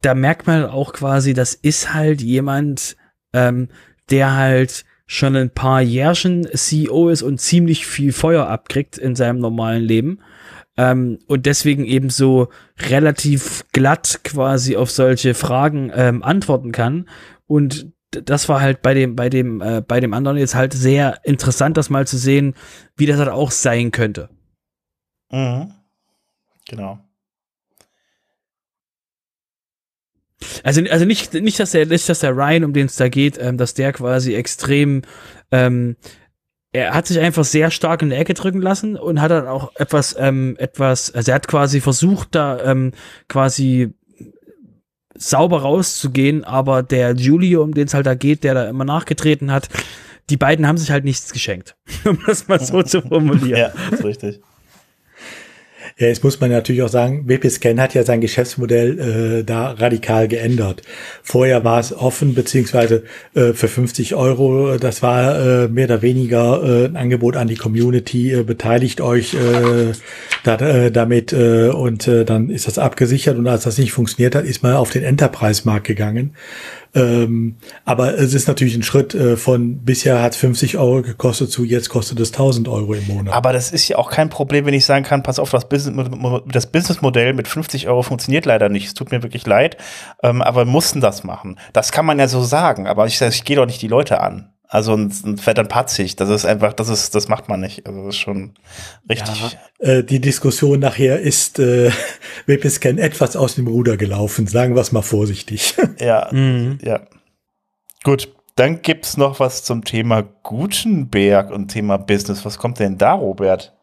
da merkt man auch quasi, das ist halt jemand, ähm, der halt schon ein paar Jährchen CEO ist und ziemlich viel Feuer abkriegt in seinem normalen Leben. Ähm, und deswegen eben so relativ glatt quasi auf solche Fragen ähm, antworten kann. Und das war halt bei dem, bei dem, äh, bei dem anderen jetzt halt sehr interessant, das mal zu sehen, wie das halt auch sein könnte. Mhm. Genau. Also, also nicht, nicht, dass der, nicht, dass der Ryan, um den es da geht, ähm, dass der quasi extrem, ähm, er hat sich einfach sehr stark in die Ecke drücken lassen und hat dann auch etwas, ähm, etwas, also er hat quasi versucht, da ähm, quasi sauber rauszugehen, aber der Julio, um den es halt da geht, der da immer nachgetreten hat, die beiden haben sich halt nichts geschenkt, um das mal so zu formulieren. Ja, ist richtig. Ja, jetzt muss man natürlich auch sagen, WP-Scan hat ja sein Geschäftsmodell äh, da radikal geändert. Vorher war es offen, beziehungsweise äh, für 50 Euro, das war äh, mehr oder weniger äh, ein Angebot an die Community, äh, beteiligt euch äh, da, äh, damit äh, und äh, dann ist das abgesichert und als das nicht funktioniert hat, ist man auf den Enterprise-Markt gegangen. Ähm, aber es ist natürlich ein Schritt äh, von bisher hat 50 Euro gekostet zu jetzt kostet es 1000 Euro im Monat. Aber das ist ja auch kein Problem, wenn ich sagen kann, pass auf, das, Business, das Businessmodell mit 50 Euro funktioniert leider nicht. Es tut mir wirklich leid, ähm, aber wir mussten das machen. Das kann man ja so sagen, aber ich, ich gehe doch nicht die Leute an. Also ein, ein fetter patzig. Das ist einfach, das ist, das macht man nicht. Also das ist schon richtig. Ja, äh, die Diskussion nachher ist äh, WPScan etwas aus dem Ruder gelaufen, sagen wir es mal vorsichtig. Ja, mhm. ja. Gut, dann gibt's noch was zum Thema Gutenberg und Thema Business. Was kommt denn da, Robert?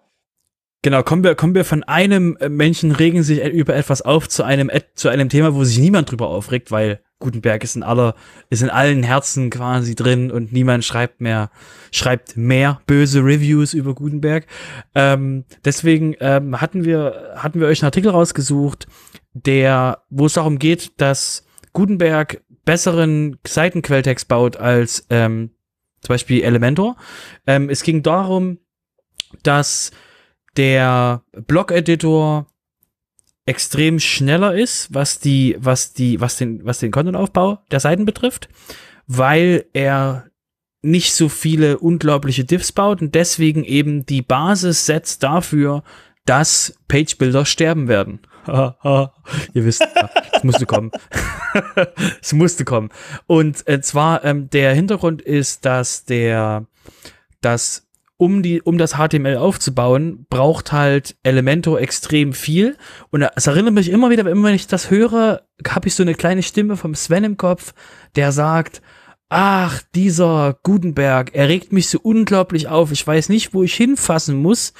Genau, kommen wir, kommen wir von einem äh, Menschen regen sich über etwas auf zu einem, zu einem Thema, wo sich niemand drüber aufregt, weil Gutenberg ist in aller, ist in allen Herzen quasi drin und niemand schreibt mehr, schreibt mehr böse Reviews über Gutenberg. Ähm, deswegen ähm, hatten wir, hatten wir euch einen Artikel rausgesucht, der, wo es darum geht, dass Gutenberg besseren Seitenquelltext baut als ähm, zum Beispiel Elementor. Ähm, es ging darum, dass der Blog-Editor extrem schneller ist, was die, was die, was den, was den Content-Aufbau der Seiten betrifft, weil er nicht so viele unglaubliche Diffs baut und deswegen eben die Basis setzt dafür, dass Page-Builder sterben werden. Ihr wisst, es musste kommen. es musste kommen. Und äh, zwar ähm, der Hintergrund ist, dass der, dass um die, um das HTML aufzubauen, braucht halt Elementor extrem viel. Und es erinnert mich immer wieder, immer wenn ich das höre, habe ich so eine kleine Stimme vom Sven im Kopf, der sagt, ach, dieser Gutenberg, er regt mich so unglaublich auf. Ich weiß nicht, wo ich hinfassen muss,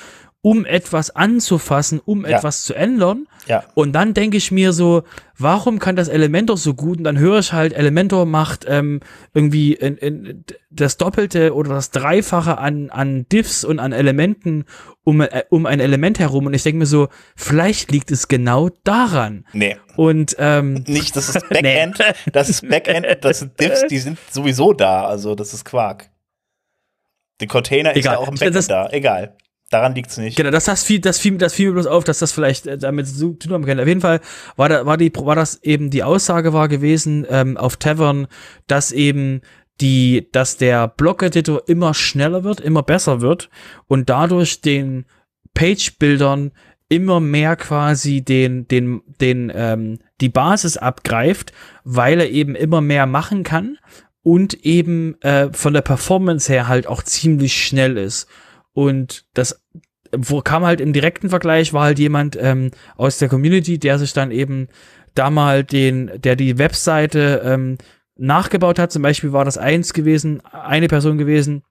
um etwas anzufassen, um ja. etwas zu ändern. Ja. Und dann denke ich mir so, warum kann das Elementor so gut? Und dann höre ich halt, Elementor macht ähm, irgendwie in, in, das Doppelte oder das Dreifache an, an Diffs und an Elementen um, äh, um ein Element herum. Und ich denke mir so, vielleicht liegt es genau daran. Nee. Und ähm, nicht, das ist Backend, nee. das ist Backend, das sind Diffs, die sind sowieso da. Also das ist Quark. Der Container Egal. ist ja auch im Backend das, da. Egal. Daran liegt's nicht. Genau, das, das, fiel, das, fiel, das fiel mir bloß auf, dass das vielleicht äh, damit zu tun haben könnte. Auf jeden Fall war, da, war, die, war das eben die Aussage war gewesen ähm, auf Tavern, dass eben die, dass der Block-Editor immer schneller wird, immer besser wird und dadurch den Page-Bildern immer mehr quasi den, den, den, ähm, die Basis abgreift, weil er eben immer mehr machen kann und eben äh, von der Performance her halt auch ziemlich schnell ist. Und das wo kam halt im direkten Vergleich, war halt jemand ähm, aus der Community, der sich dann eben da mal den, der die Webseite ähm, nachgebaut hat. Zum Beispiel war das eins gewesen, eine Person gewesen,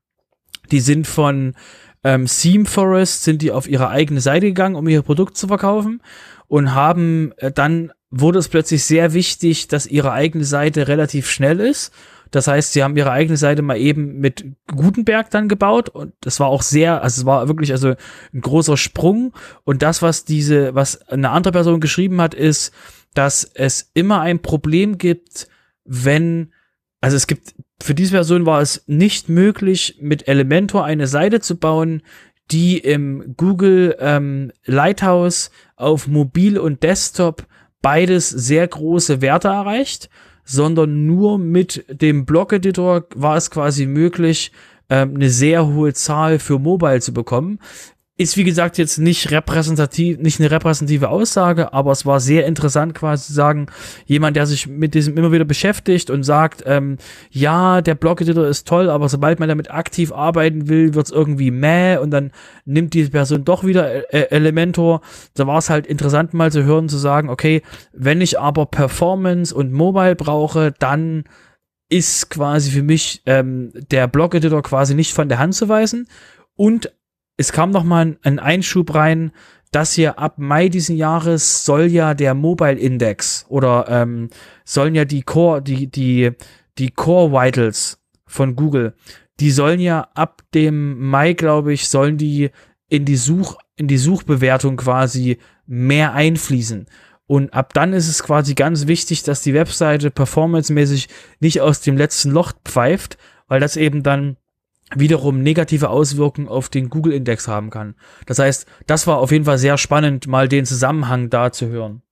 die sind von ähm, Theme Forest, sind die auf ihre eigene Seite gegangen, um ihr Produkt zu verkaufen und haben äh, dann wurde es plötzlich sehr wichtig, dass ihre eigene Seite relativ schnell ist das heißt, sie haben ihre eigene Seite mal eben mit Gutenberg dann gebaut und das war auch sehr, also es war wirklich also ein großer Sprung. Und das, was diese, was eine andere Person geschrieben hat, ist, dass es immer ein Problem gibt, wenn, also es gibt, für diese Person war es nicht möglich, mit Elementor eine Seite zu bauen, die im Google ähm, Lighthouse auf Mobil und Desktop beides sehr große Werte erreicht sondern nur mit dem Block-Editor war es quasi möglich, ähm, eine sehr hohe Zahl für Mobile zu bekommen. Ist wie gesagt jetzt nicht repräsentativ, nicht eine repräsentative Aussage, aber es war sehr interessant quasi zu sagen, jemand, der sich mit diesem immer wieder beschäftigt und sagt, ähm, ja, der Blog-Editor ist toll, aber sobald man damit aktiv arbeiten will, wird's irgendwie mäh und dann nimmt diese Person doch wieder äh, äh Elementor. Da war es halt interessant mal zu hören, zu sagen, okay, wenn ich aber Performance und Mobile brauche, dann ist quasi für mich ähm, der Blog-Editor quasi nicht von der Hand zu weisen. Und es kam noch mal ein Einschub rein, dass hier ab Mai diesen Jahres soll ja der Mobile Index oder ähm, sollen ja die Core, die, die, die Core Vitals von Google, die sollen ja ab dem Mai, glaube ich, sollen die in die Such, in die Suchbewertung quasi mehr einfließen. Und ab dann ist es quasi ganz wichtig, dass die Webseite performancemäßig nicht aus dem letzten Loch pfeift, weil das eben dann wiederum negative Auswirkungen auf den Google-Index haben kann. Das heißt, das war auf jeden Fall sehr spannend, mal den Zusammenhang da zu hören.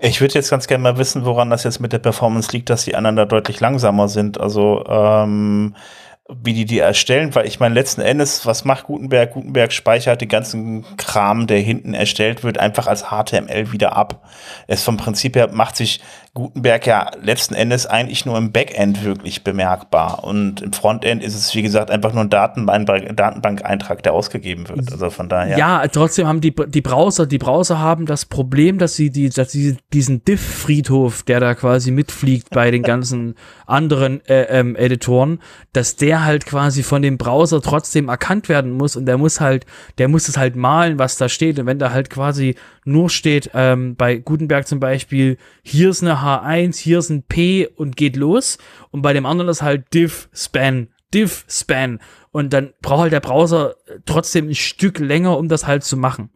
Ich würde jetzt ganz gerne mal wissen, woran das jetzt mit der Performance liegt, dass die anderen da deutlich langsamer sind. Also ähm, wie die die erstellen, weil ich meine, letzten Endes, was macht Gutenberg? Gutenberg speichert den ganzen Kram, der hinten erstellt wird, einfach als HTML wieder ab. Es vom Prinzip her macht sich Gutenberg ja letzten Endes eigentlich nur im Backend wirklich bemerkbar. Und im Frontend ist es, wie gesagt, einfach nur ein Datenbank-Eintrag, der ausgegeben wird. Also von daher. Ja, trotzdem haben die, die Browser, die Browser haben das Problem, dass sie, die, dass sie diesen Diff-Friedhof, der da quasi mitfliegt bei den ganzen anderen äh, ähm, Editoren, dass der halt quasi von dem Browser trotzdem erkannt werden muss und der muss halt, der muss es halt malen, was da steht. Und wenn da halt quasi nur steht, ähm, bei Gutenberg zum Beispiel, hier ist eine H1, hier ist ein P und geht los. Und bei dem anderen ist halt diff span, diff span. Und dann braucht halt der Browser trotzdem ein Stück länger, um das halt zu machen.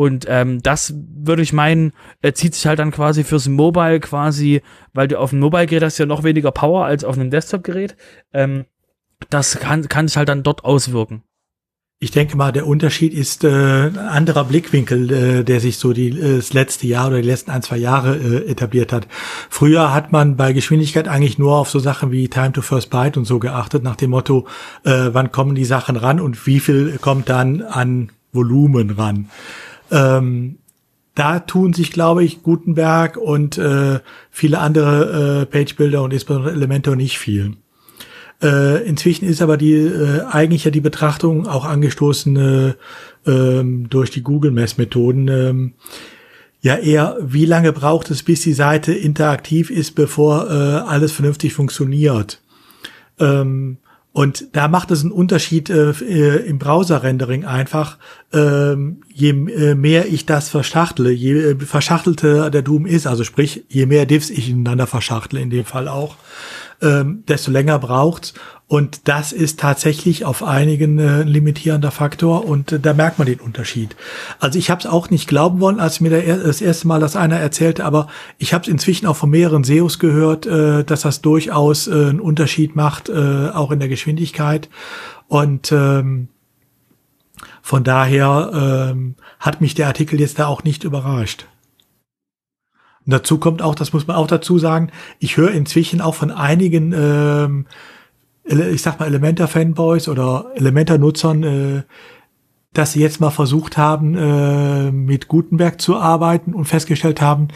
Und ähm, das würde ich meinen, äh, zieht sich halt dann quasi fürs Mobile quasi, weil du auf dem Mobile-Gerät hast ja noch weniger Power als auf einem Desktop-Gerät. Ähm, das kann, kann sich halt dann dort auswirken. Ich denke mal, der Unterschied ist äh, anderer Blickwinkel, äh, der sich so die, äh, das letzte Jahr oder die letzten ein, zwei Jahre äh, etabliert hat. Früher hat man bei Geschwindigkeit eigentlich nur auf so Sachen wie Time to First Byte und so geachtet, nach dem Motto, äh, wann kommen die Sachen ran und wie viel kommt dann an Volumen ran. Ähm, da tun sich, glaube ich, Gutenberg und äh, viele andere äh, Page-Builder und insbesondere Elementor nicht viel. Äh, inzwischen ist aber die äh, eigentlich ja die Betrachtung auch angestoßen äh, ähm, durch die Google-Messmethoden. Ähm, ja eher, wie lange braucht es, bis die Seite interaktiv ist, bevor äh, alles vernünftig funktioniert. Ähm, und da macht es einen Unterschied äh, äh im Browser-Rendering einfach. Ähm, je äh, mehr ich das verschachtle, je verschachtelter der Doom ist, also sprich, je mehr Diffs ich ineinander verschachtle, in dem Fall auch, ähm, desto länger braucht's. Und das ist tatsächlich auf einigen äh, limitierender Faktor und äh, da merkt man den Unterschied. Also ich habe es auch nicht glauben wollen, als mir der, das erste Mal das einer erzählte, aber ich habe es inzwischen auch von mehreren SEOs gehört, äh, dass das durchaus äh, einen Unterschied macht, äh, auch in der Geschwindigkeit. Und ähm, von daher ähm, hat mich der Artikel jetzt da auch nicht überrascht. Und dazu kommt auch, das muss man auch dazu sagen, ich höre inzwischen auch von einigen, ähm, ich sag mal Elementor-Fanboys oder Elementor-Nutzern, äh, dass sie jetzt mal versucht haben, äh, mit Gutenberg zu arbeiten und festgestellt haben,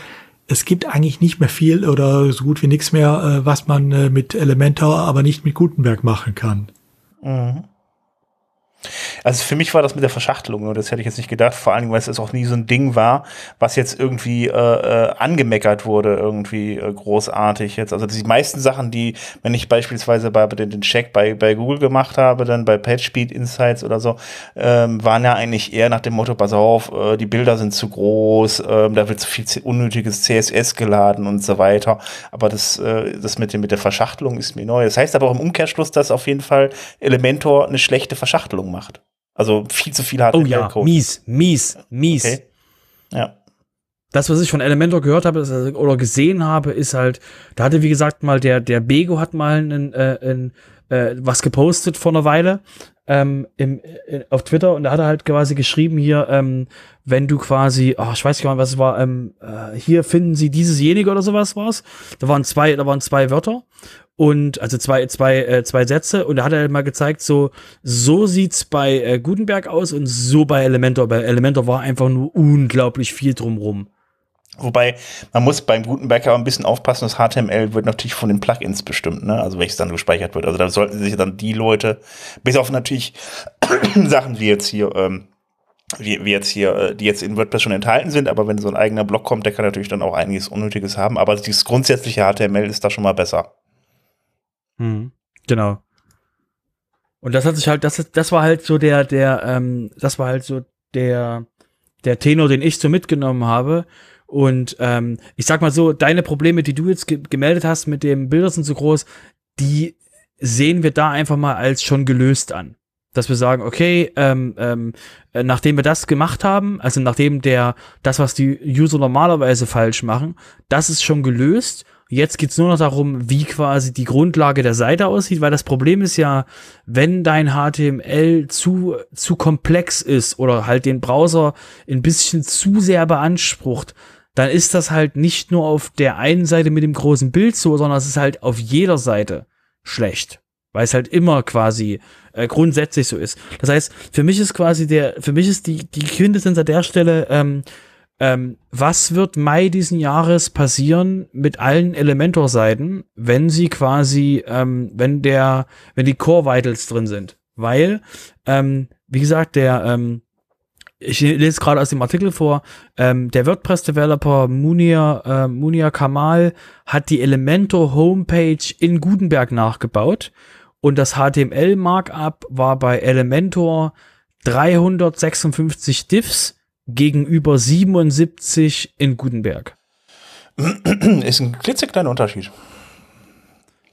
es gibt eigentlich nicht mehr viel oder so gut wie nichts mehr, äh, was man äh, mit Elementor, aber nicht mit Gutenberg machen kann. Mhm. Also für mich war das mit der Verschachtelung, das hätte ich jetzt nicht gedacht, vor allen Dingen, weil es auch nie so ein Ding war, was jetzt irgendwie äh, äh, angemeckert wurde, irgendwie äh, großartig jetzt. Also die meisten Sachen, die, wenn ich beispielsweise bei den, den Check bei, bei Google gemacht habe, dann bei PageSpeed Insights oder so, ähm, waren ja eigentlich eher nach dem Motto, pass auf, äh, die Bilder sind zu groß, äh, da wird zu viel unnötiges CSS geladen und so weiter. Aber das, äh, das mit, dem, mit der Verschachtelung ist mir neu. Das heißt aber auch im Umkehrschluss, dass auf jeden Fall Elementor eine schlechte Verschachtelung macht. Also viel zu viel HTML-Code. Oh ja, mies, mies, mies. Okay. Ja. Das, was ich von Elementor gehört habe oder gesehen habe, ist halt, da hatte wie gesagt mal der der Bego hat mal ein, äh, ein, äh, was gepostet vor einer Weile ähm, im, in, äh, auf Twitter und da hat er halt quasi geschrieben hier, ähm, wenn du quasi, oh, ich weiß nicht mal, was es war, ähm, äh, hier finden sie dieses jenige oder sowas war's. Da waren zwei, da waren zwei Wörter und also zwei zwei äh, zwei Sätze und da hat er mal gezeigt so so sieht's bei äh, Gutenberg aus und so bei Elementor bei Elementor war einfach nur unglaublich viel drumrum Wobei, man muss beim Gutenberg aber ein bisschen aufpassen, das HTML wird natürlich von den Plugins bestimmt, ne? Also welches dann gespeichert wird. Also da sollten sich dann die Leute, bis auf natürlich Sachen wie jetzt hier, ähm, wie, wie jetzt hier, äh, die jetzt in WordPress schon enthalten sind, aber wenn so ein eigener Blog kommt, der kann natürlich dann auch einiges Unnötiges haben. Aber dieses grundsätzliche HTML ist da schon mal besser. Mhm. Genau. Und das hat sich halt, das, das war halt so der, der, ähm, das war halt so der, der Tenor, den ich so mitgenommen habe. Und ähm, ich sag mal so, deine Probleme, die du jetzt ge gemeldet hast mit dem Bilder sind zu groß, die sehen wir da einfach mal als schon gelöst an. Dass wir sagen, okay, ähm, ähm, äh, nachdem wir das gemacht haben, also nachdem der, das, was die User normalerweise falsch machen, das ist schon gelöst Jetzt geht's nur noch darum, wie quasi die Grundlage der Seite aussieht, weil das Problem ist ja, wenn dein HTML zu, zu komplex ist oder halt den Browser ein bisschen zu sehr beansprucht, dann ist das halt nicht nur auf der einen Seite mit dem großen Bild so, sondern es ist halt auf jeder Seite schlecht. weil es halt immer quasi äh, grundsätzlich so ist. Das heißt, für mich ist quasi der, für mich ist die, die Quintessenz an der Stelle, ähm, ähm, was wird Mai diesen Jahres passieren mit allen Elementor-Seiten, wenn sie quasi, ähm, wenn der, wenn die Core Vitals drin sind? Weil, ähm, wie gesagt, der, ähm, ich lese gerade aus dem Artikel vor, ähm, der WordPress-Developer Munir, äh, Munir Kamal hat die Elementor Homepage in Gutenberg nachgebaut und das HTML-Markup war bei Elementor 356 Diffs gegenüber 77 in Gutenberg. Ist ein klitzekleiner Unterschied.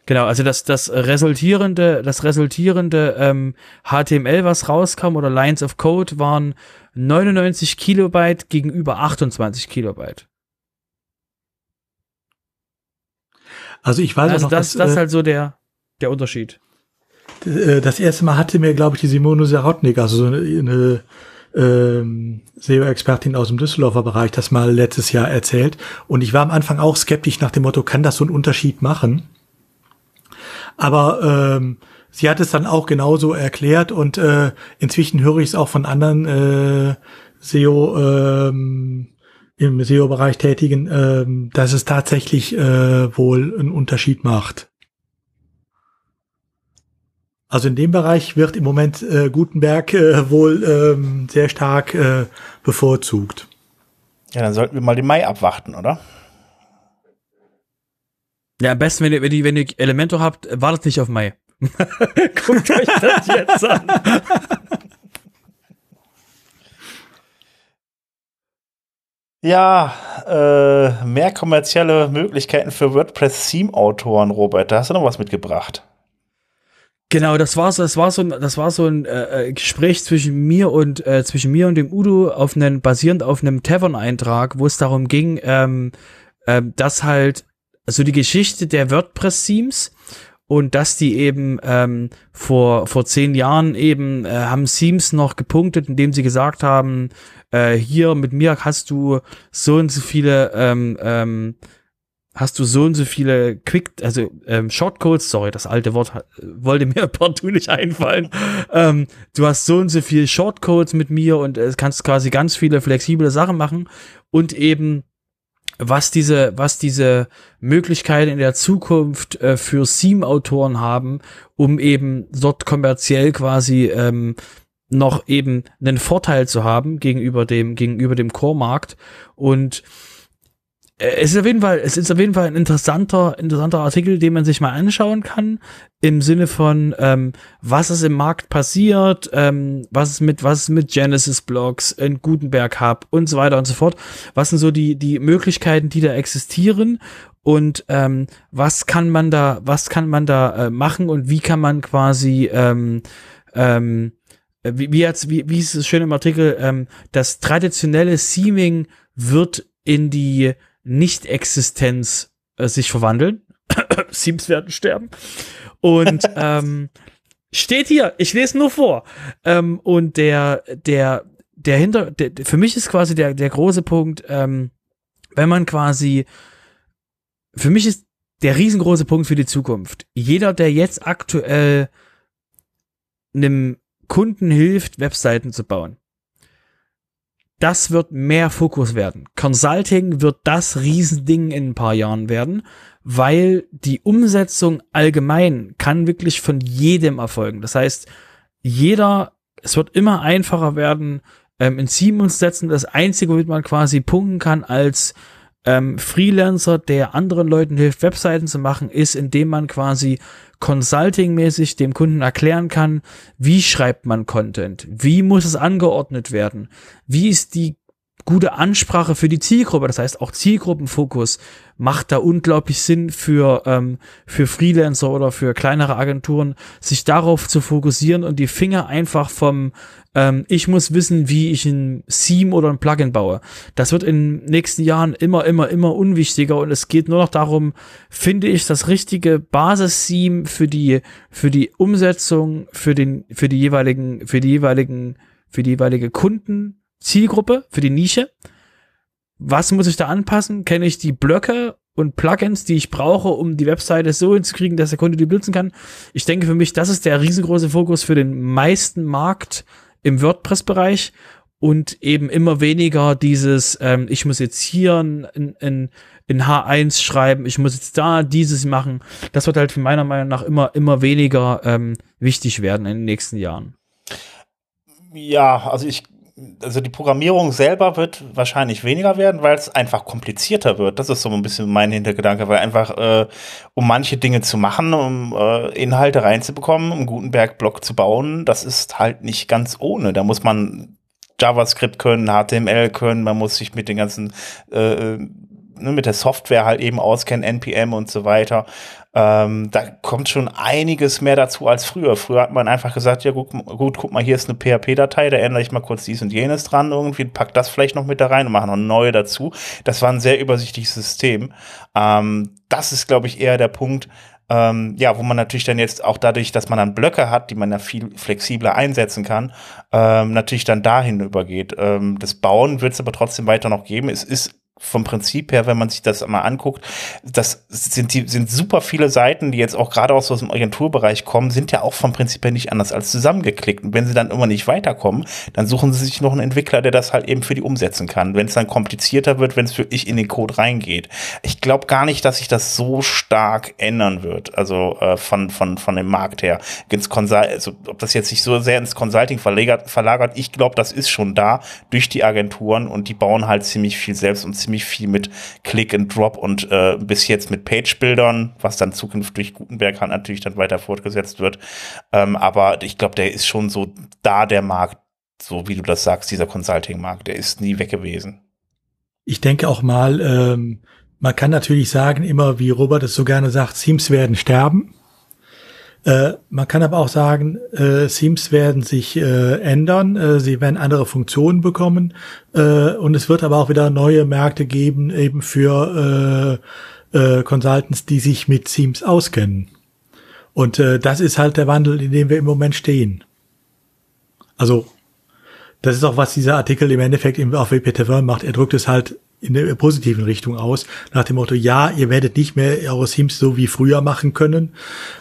Genau, also das, das resultierende, das resultierende ähm, HTML, was rauskam, oder Lines of Code, waren 99 Kilobyte gegenüber 28 Kilobyte. Also ich weiß also noch, das, dass, das ist äh, halt so der, der Unterschied. äh, das erste Mal hatte mir, glaube ich, die Simone Serotnik, also so eine, eine ähm, SEO-Expertin aus dem Düsseldorfer Bereich, das mal letztes Jahr erzählt. Und ich war am Anfang auch skeptisch nach dem Motto, kann das so einen Unterschied machen? Aber ähm, sie hat es dann auch genauso erklärt und äh, inzwischen höre ich es auch von anderen äh, SEO ähm, im SEO-Bereich tätigen, ähm, dass es tatsächlich äh, wohl einen Unterschied macht. Also in dem Bereich wird im Moment äh, Gutenberg äh, wohl ähm, sehr stark äh, bevorzugt. Ja, dann sollten wir mal den Mai abwarten, oder? Ja, am besten, wenn ihr, wenn ihr, wenn ihr Elementor habt, wartet nicht auf Mai. Guckt euch das jetzt an. Ja, äh, mehr kommerzielle Möglichkeiten für WordPress-Theme-Autoren, Robert. Da hast du noch was mitgebracht. Genau, das war so, das war so, das war so ein äh, äh, Gespräch zwischen mir und äh, zwischen mir und dem Udo auf einen basierend auf einem Tavern-Eintrag, wo es darum ging, ähm, äh, dass halt also die Geschichte der WordPress-Themes und dass die eben ähm, vor vor zehn Jahren eben äh, haben Themes noch gepunktet, indem sie gesagt haben, äh, hier mit mir hast du so und so viele ähm, ähm, hast du so und so viele Quick, also ähm, Shortcodes, sorry, das alte Wort äh, wollte mir partout nicht einfallen. ähm, du hast so und so viele Shortcodes mit mir und äh, kannst quasi ganz viele flexible Sachen machen und eben was diese, was diese Möglichkeiten in der Zukunft äh, für Theme-Autoren haben, um eben dort kommerziell quasi ähm, noch eben einen Vorteil zu haben gegenüber dem, gegenüber dem Core-Markt und es ist auf jeden Fall, es ist auf jeden Fall ein interessanter, interessanter Artikel, den man sich mal anschauen kann, im Sinne von, ähm, was ist im Markt passiert, ähm, was ist mit, was ist mit Genesis Blogs, in Gutenberg Hub und so weiter und so fort. Was sind so die, die Möglichkeiten, die da existieren und ähm, was kann man da, was kann man da äh, machen und wie kann man quasi, ähm, ähm, wie, wie jetzt, wie, wie ist es schön im Artikel, ähm, das traditionelle Seaming wird in die Nicht-Existenz äh, sich verwandeln. Sims werden sterben. Und ähm, steht hier, ich lese nur vor. Ähm, und der, der, der hinter, der, für mich ist quasi der, der große Punkt, ähm, wenn man quasi, für mich ist der riesengroße Punkt für die Zukunft. Jeder, der jetzt aktuell einem Kunden hilft, Webseiten zu bauen, das wird mehr Fokus werden. Consulting wird das Riesending in ein paar Jahren werden, weil die Umsetzung allgemein kann wirklich von jedem erfolgen. Das heißt, jeder, es wird immer einfacher werden, ähm, in uns setzen. Das Einzige, womit man quasi punkten kann als ähm, Freelancer, der anderen Leuten hilft, Webseiten zu machen, ist, indem man quasi consulting-mäßig dem Kunden erklären kann, wie schreibt man Content, wie muss es angeordnet werden, wie ist die gute Ansprache für die Zielgruppe, das heißt auch Zielgruppenfokus macht da unglaublich Sinn für ähm, für Freelancer oder für kleinere Agenturen, sich darauf zu fokussieren und die Finger einfach vom ähm, ich muss wissen, wie ich ein Theme oder ein Plugin baue. Das wird in den nächsten Jahren immer, immer, immer unwichtiger und es geht nur noch darum, finde ich das richtige Basis-Theme für die für die Umsetzung, für den für die jeweiligen für die jeweiligen für die jeweilige Kunden Zielgruppe, für die Nische. Was muss ich da anpassen? Kenne ich die Blöcke und Plugins, die ich brauche, um die Webseite so hinzukriegen, dass der Kunde die benutzen kann. Ich denke für mich, das ist der riesengroße Fokus für den meisten Markt im WordPress-Bereich und eben immer weniger dieses, ähm, ich muss jetzt hier ein, ein, ein H1 schreiben, ich muss jetzt da dieses machen. Das wird halt meiner Meinung nach immer, immer weniger ähm, wichtig werden in den nächsten Jahren. Ja, also ich also die Programmierung selber wird wahrscheinlich weniger werden, weil es einfach komplizierter wird. Das ist so ein bisschen mein Hintergedanke, weil einfach, äh, um manche Dinge zu machen, um äh, Inhalte reinzubekommen, um Gutenberg-Block zu bauen, das ist halt nicht ganz ohne. Da muss man JavaScript können, HTML können, man muss sich mit den ganzen äh, ne, mit der Software halt eben auskennen, NPM und so weiter. Ähm, da kommt schon einiges mehr dazu als früher. Früher hat man einfach gesagt, ja gut, gut guck mal, hier ist eine PHP-Datei, da ändere ich mal kurz dies und jenes dran irgendwie, pack das vielleicht noch mit da rein und mache noch neue dazu. Das war ein sehr übersichtliches System. Ähm, das ist, glaube ich, eher der Punkt, ähm, ja, wo man natürlich dann jetzt auch dadurch, dass man dann Blöcke hat, die man ja viel flexibler einsetzen kann, ähm, natürlich dann dahin übergeht. Ähm, das Bauen wird es aber trotzdem weiter noch geben. Es ist vom Prinzip her, wenn man sich das mal anguckt, das sind die sind super viele Seiten, die jetzt auch gerade aus dem Agenturbereich kommen, sind ja auch vom Prinzip her nicht anders als zusammengeklickt. Und wenn sie dann immer nicht weiterkommen, dann suchen sie sich noch einen Entwickler, der das halt eben für die umsetzen kann. Wenn es dann komplizierter wird, wenn es wirklich in den Code reingeht. Ich glaube gar nicht, dass sich das so stark ändern wird. Also äh, von von von dem Markt her. Ins also ob das jetzt sich so sehr ins Consulting verlagert, verlagert ich glaube, das ist schon da durch die Agenturen und die bauen halt ziemlich viel selbst und ziemlich ziemlich viel mit Click and Drop und äh, bis jetzt mit Page-Bildern, was dann zukünftig Gutenberg halt natürlich dann weiter fortgesetzt wird. Ähm, aber ich glaube, der ist schon so da der Markt, so wie du das sagst, dieser Consulting-Markt, der ist nie weg gewesen. Ich denke auch mal, ähm, man kann natürlich sagen, immer wie Robert es so gerne sagt, Teams werden sterben. Äh, man kann aber auch sagen, äh, Themes werden sich äh, ändern, äh, sie werden andere Funktionen bekommen äh, und es wird aber auch wieder neue Märkte geben, eben für äh, äh, Consultants, die sich mit Themes auskennen. Und äh, das ist halt der Wandel, in dem wir im Moment stehen. Also das ist auch, was dieser Artikel im Endeffekt auf WPTV macht. Er drückt es halt in der positiven Richtung aus, nach dem Motto, ja, ihr werdet nicht mehr eure Sims so wie früher machen können.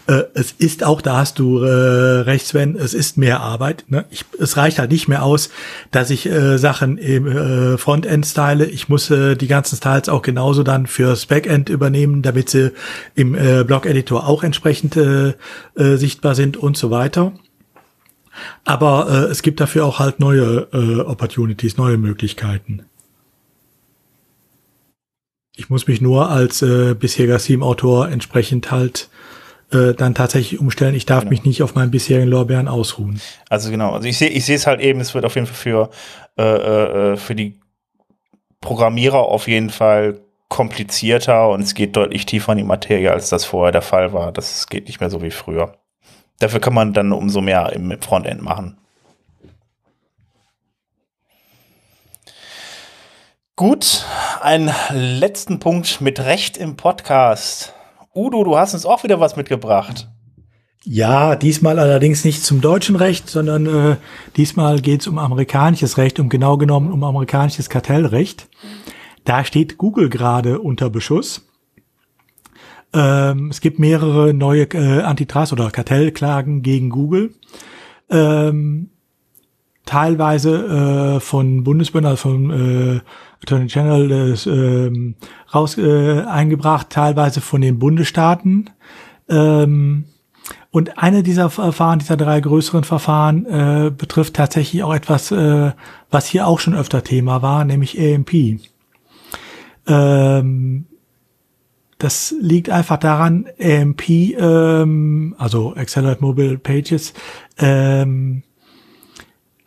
Äh, es ist auch, da hast du äh, recht, Sven, es ist mehr Arbeit. Ne? Ich, es reicht halt nicht mehr aus, dass ich äh, Sachen im äh, Frontend style. Ich muss äh, die ganzen Styles auch genauso dann fürs Backend übernehmen, damit sie im äh, Blog-Editor auch entsprechend äh, äh, sichtbar sind und so weiter. Aber äh, es gibt dafür auch halt neue äh, Opportunities, neue Möglichkeiten. Ich muss mich nur als äh, bisheriger Theme-Autor entsprechend halt äh, dann tatsächlich umstellen. Ich darf genau. mich nicht auf meinen bisherigen Lorbeeren ausruhen. Also genau, also ich sehe ich sehe es halt eben, es wird auf jeden Fall für, äh, äh, für die Programmierer auf jeden Fall komplizierter und es geht deutlich tiefer in die Materie, als das vorher der Fall war. Das geht nicht mehr so wie früher. Dafür kann man dann umso mehr im Frontend machen. Gut, einen letzten Punkt mit Recht im Podcast. Udo, du hast uns auch wieder was mitgebracht. Ja, diesmal allerdings nicht zum deutschen Recht, sondern äh, diesmal geht es um amerikanisches Recht, um genau genommen um amerikanisches Kartellrecht. Da steht Google gerade unter Beschuss. Ähm, es gibt mehrere neue äh, Antitrust- oder Kartellklagen gegen Google. Ähm, teilweise äh, von Bundesbehörden, also von äh, Attorney General ähm, raus äh, eingebracht, teilweise von den Bundesstaaten. Ähm, und eine dieser Verfahren, dieser drei größeren Verfahren, äh, betrifft tatsächlich auch etwas, äh, was hier auch schon öfter Thema war, nämlich AMP. Ähm, das liegt einfach daran, AMP, ähm, also Accelerate Mobile Pages, ähm,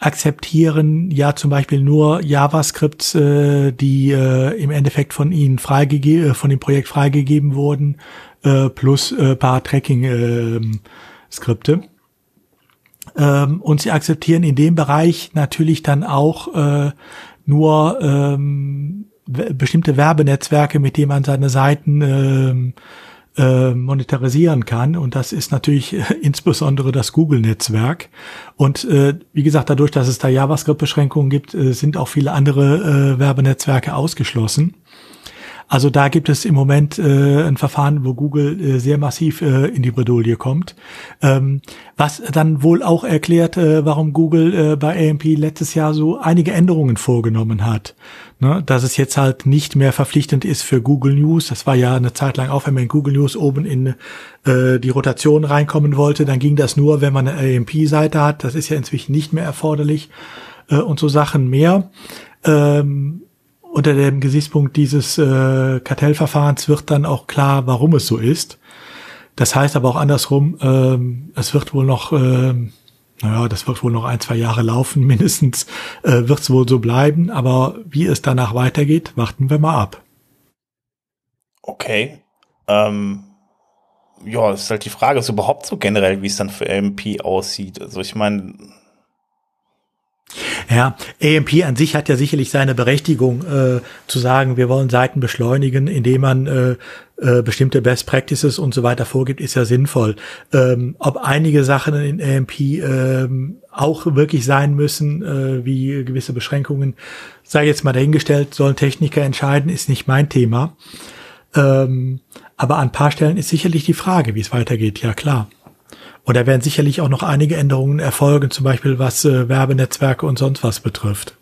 akzeptieren ja zum Beispiel nur JavaScripts, äh, die äh, im Endeffekt von ihnen freigegeben, äh, von dem Projekt freigegeben wurden, äh, plus äh, paar Tracking-Skripte. Ähm, und sie akzeptieren in dem Bereich natürlich dann auch äh, nur ähm, bestimmte Werbenetzwerke, mit denen man seine Seiten ähm, äh, monetarisieren kann. Und das ist natürlich äh, insbesondere das Google-Netzwerk. Und äh, wie gesagt, dadurch, dass es da JavaScript-Beschränkungen gibt, äh, sind auch viele andere äh, Werbenetzwerke ausgeschlossen. Also da gibt es im Moment äh, ein Verfahren, wo Google äh, sehr massiv äh, in die Bredouille kommt. Ähm, was dann wohl auch erklärt, äh, warum Google äh, bei AMP letztes Jahr so einige Änderungen vorgenommen hat. Ne? Dass es jetzt halt nicht mehr verpflichtend ist für Google News. Das war ja eine Zeit lang auch, wenn man in Google News oben in äh, die Rotation reinkommen wollte, dann ging das nur, wenn man eine AMP-Seite hat. Das ist ja inzwischen nicht mehr erforderlich äh, und so Sachen mehr. Ähm, unter dem Gesichtspunkt dieses äh, Kartellverfahrens wird dann auch klar, warum es so ist. Das heißt aber auch andersrum, ähm, es wird wohl noch, ähm, naja, das wird wohl noch ein, zwei Jahre laufen, mindestens äh, wird es wohl so bleiben, aber wie es danach weitergeht, warten wir mal ab. Okay. Ähm, ja, ist halt die Frage, ist überhaupt so generell, wie es dann für AMP aussieht. Also ich meine, ja, AMP an sich hat ja sicherlich seine Berechtigung äh, zu sagen, wir wollen Seiten beschleunigen, indem man äh, äh, bestimmte Best Practices und so weiter vorgibt, ist ja sinnvoll. Ähm, ob einige Sachen in AMP ähm, auch wirklich sein müssen, äh, wie gewisse Beschränkungen, sei jetzt mal dahingestellt, sollen Techniker entscheiden, ist nicht mein Thema. Ähm, aber an paar Stellen ist sicherlich die Frage, wie es weitergeht, ja klar. Und da werden sicherlich auch noch einige Änderungen erfolgen, zum Beispiel was äh, Werbenetzwerke und sonst was betrifft.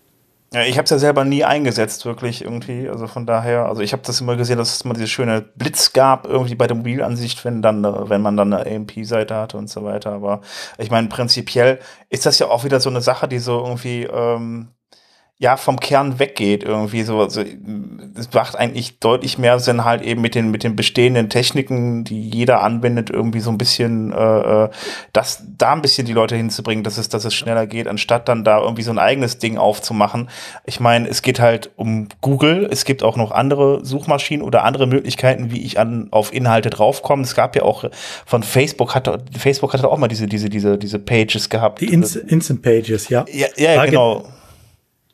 Ja, ich habe es ja selber nie eingesetzt, wirklich irgendwie. Also von daher, also ich habe das immer gesehen, dass es immer diese schöne Blitz gab, irgendwie bei der Mobilansicht, wenn dann, wenn man dann eine AMP-Seite hatte und so weiter. Aber ich meine, prinzipiell ist das ja auch wieder so eine Sache, die so irgendwie ähm, ja vom Kern weggeht irgendwie so also es macht eigentlich deutlich mehr Sinn halt eben mit den mit den bestehenden Techniken die jeder anwendet irgendwie so ein bisschen äh, äh, das da ein bisschen die Leute hinzubringen dass es dass es schneller geht anstatt dann da irgendwie so ein eigenes Ding aufzumachen. Ich meine es geht halt um Google. Es gibt auch noch andere Suchmaschinen oder andere Möglichkeiten wie ich an auf Inhalte draufkomme. Es gab ja auch von Facebook hatte Facebook hatte auch mal diese diese diese diese Pages gehabt. Die Inst Instant Pages ja. Ja, ja genau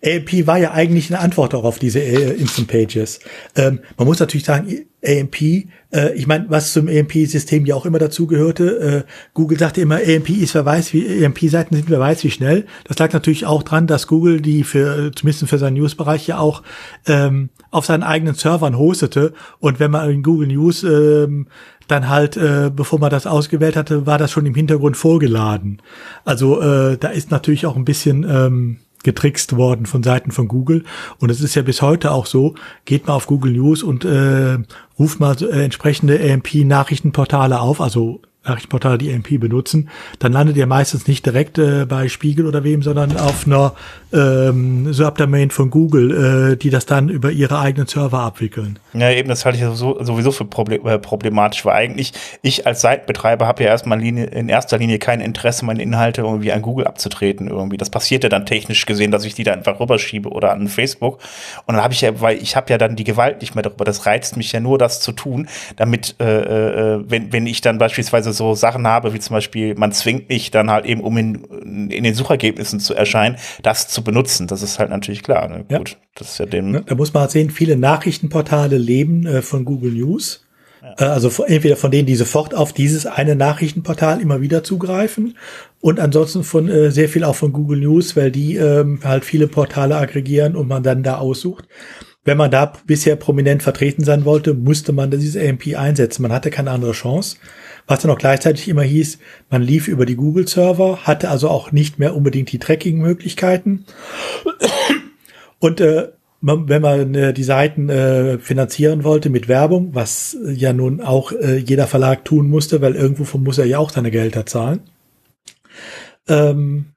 AMP war ja eigentlich eine Antwort auch auf diese äh, Instant Pages. Ähm, man muss natürlich sagen, AMP, äh, ich meine, was zum AMP-System ja auch immer dazugehörte, äh, Google sagte immer, AMP ist wer weiß, wie AMP-Seiten sind wer weiß wie schnell. Das lag natürlich auch dran, dass Google die für, zumindest für seinen News-Bereich ja auch ähm, auf seinen eigenen Servern hostete. Und wenn man in Google News ähm, dann halt, äh, bevor man das ausgewählt hatte, war das schon im Hintergrund vorgeladen. Also äh, da ist natürlich auch ein bisschen ähm, getrickst worden von Seiten von Google. Und es ist ja bis heute auch so, geht mal auf Google News und äh, ruft mal äh, entsprechende AMP-Nachrichtenportale auf, also Nachrichtenportale, die AMP benutzen, dann landet ihr meistens nicht direkt äh, bei Spiegel oder wem, sondern auf einer ähm, Subdomain von Google, äh, die das dann über ihre eigenen Server abwickeln. Ja, eben, das halte ich sowieso für äh, problematisch, weil eigentlich ich als Seitenbetreiber habe ja erstmal in erster Linie kein Interesse, meine Inhalte irgendwie an Google abzutreten irgendwie. Das passiert ja dann technisch gesehen, dass ich die da einfach rüberschiebe oder an Facebook. Und dann habe ich ja, weil ich habe ja dann die Gewalt nicht mehr darüber. Das reizt mich ja nur, das zu tun, damit, äh, äh, wenn, wenn ich dann beispielsweise so Sachen habe, wie zum Beispiel, man zwingt mich dann halt eben, um in, in den Suchergebnissen zu erscheinen, das zu benutzen. Das ist halt natürlich klar. Ne? Ja. Gut, das ist ja dem. Da muss man halt sehen, viele Nachrichtenportale leben äh, von Google News. Ja. Äh, also entweder von denen, die sofort auf dieses eine Nachrichtenportal immer wieder zugreifen und ansonsten von äh, sehr viel auch von Google News, weil die ähm, halt viele Portale aggregieren und man dann da aussucht. Wenn man da bisher prominent vertreten sein wollte, musste man dieses AMP einsetzen. Man hatte keine andere Chance was dann auch gleichzeitig immer hieß, man lief über die Google-Server, hatte also auch nicht mehr unbedingt die Tracking-Möglichkeiten. Und äh, wenn man äh, die Seiten äh, finanzieren wollte mit Werbung, was ja nun auch äh, jeder Verlag tun musste, weil irgendwo muss er ja auch seine Gelder zahlen, ähm,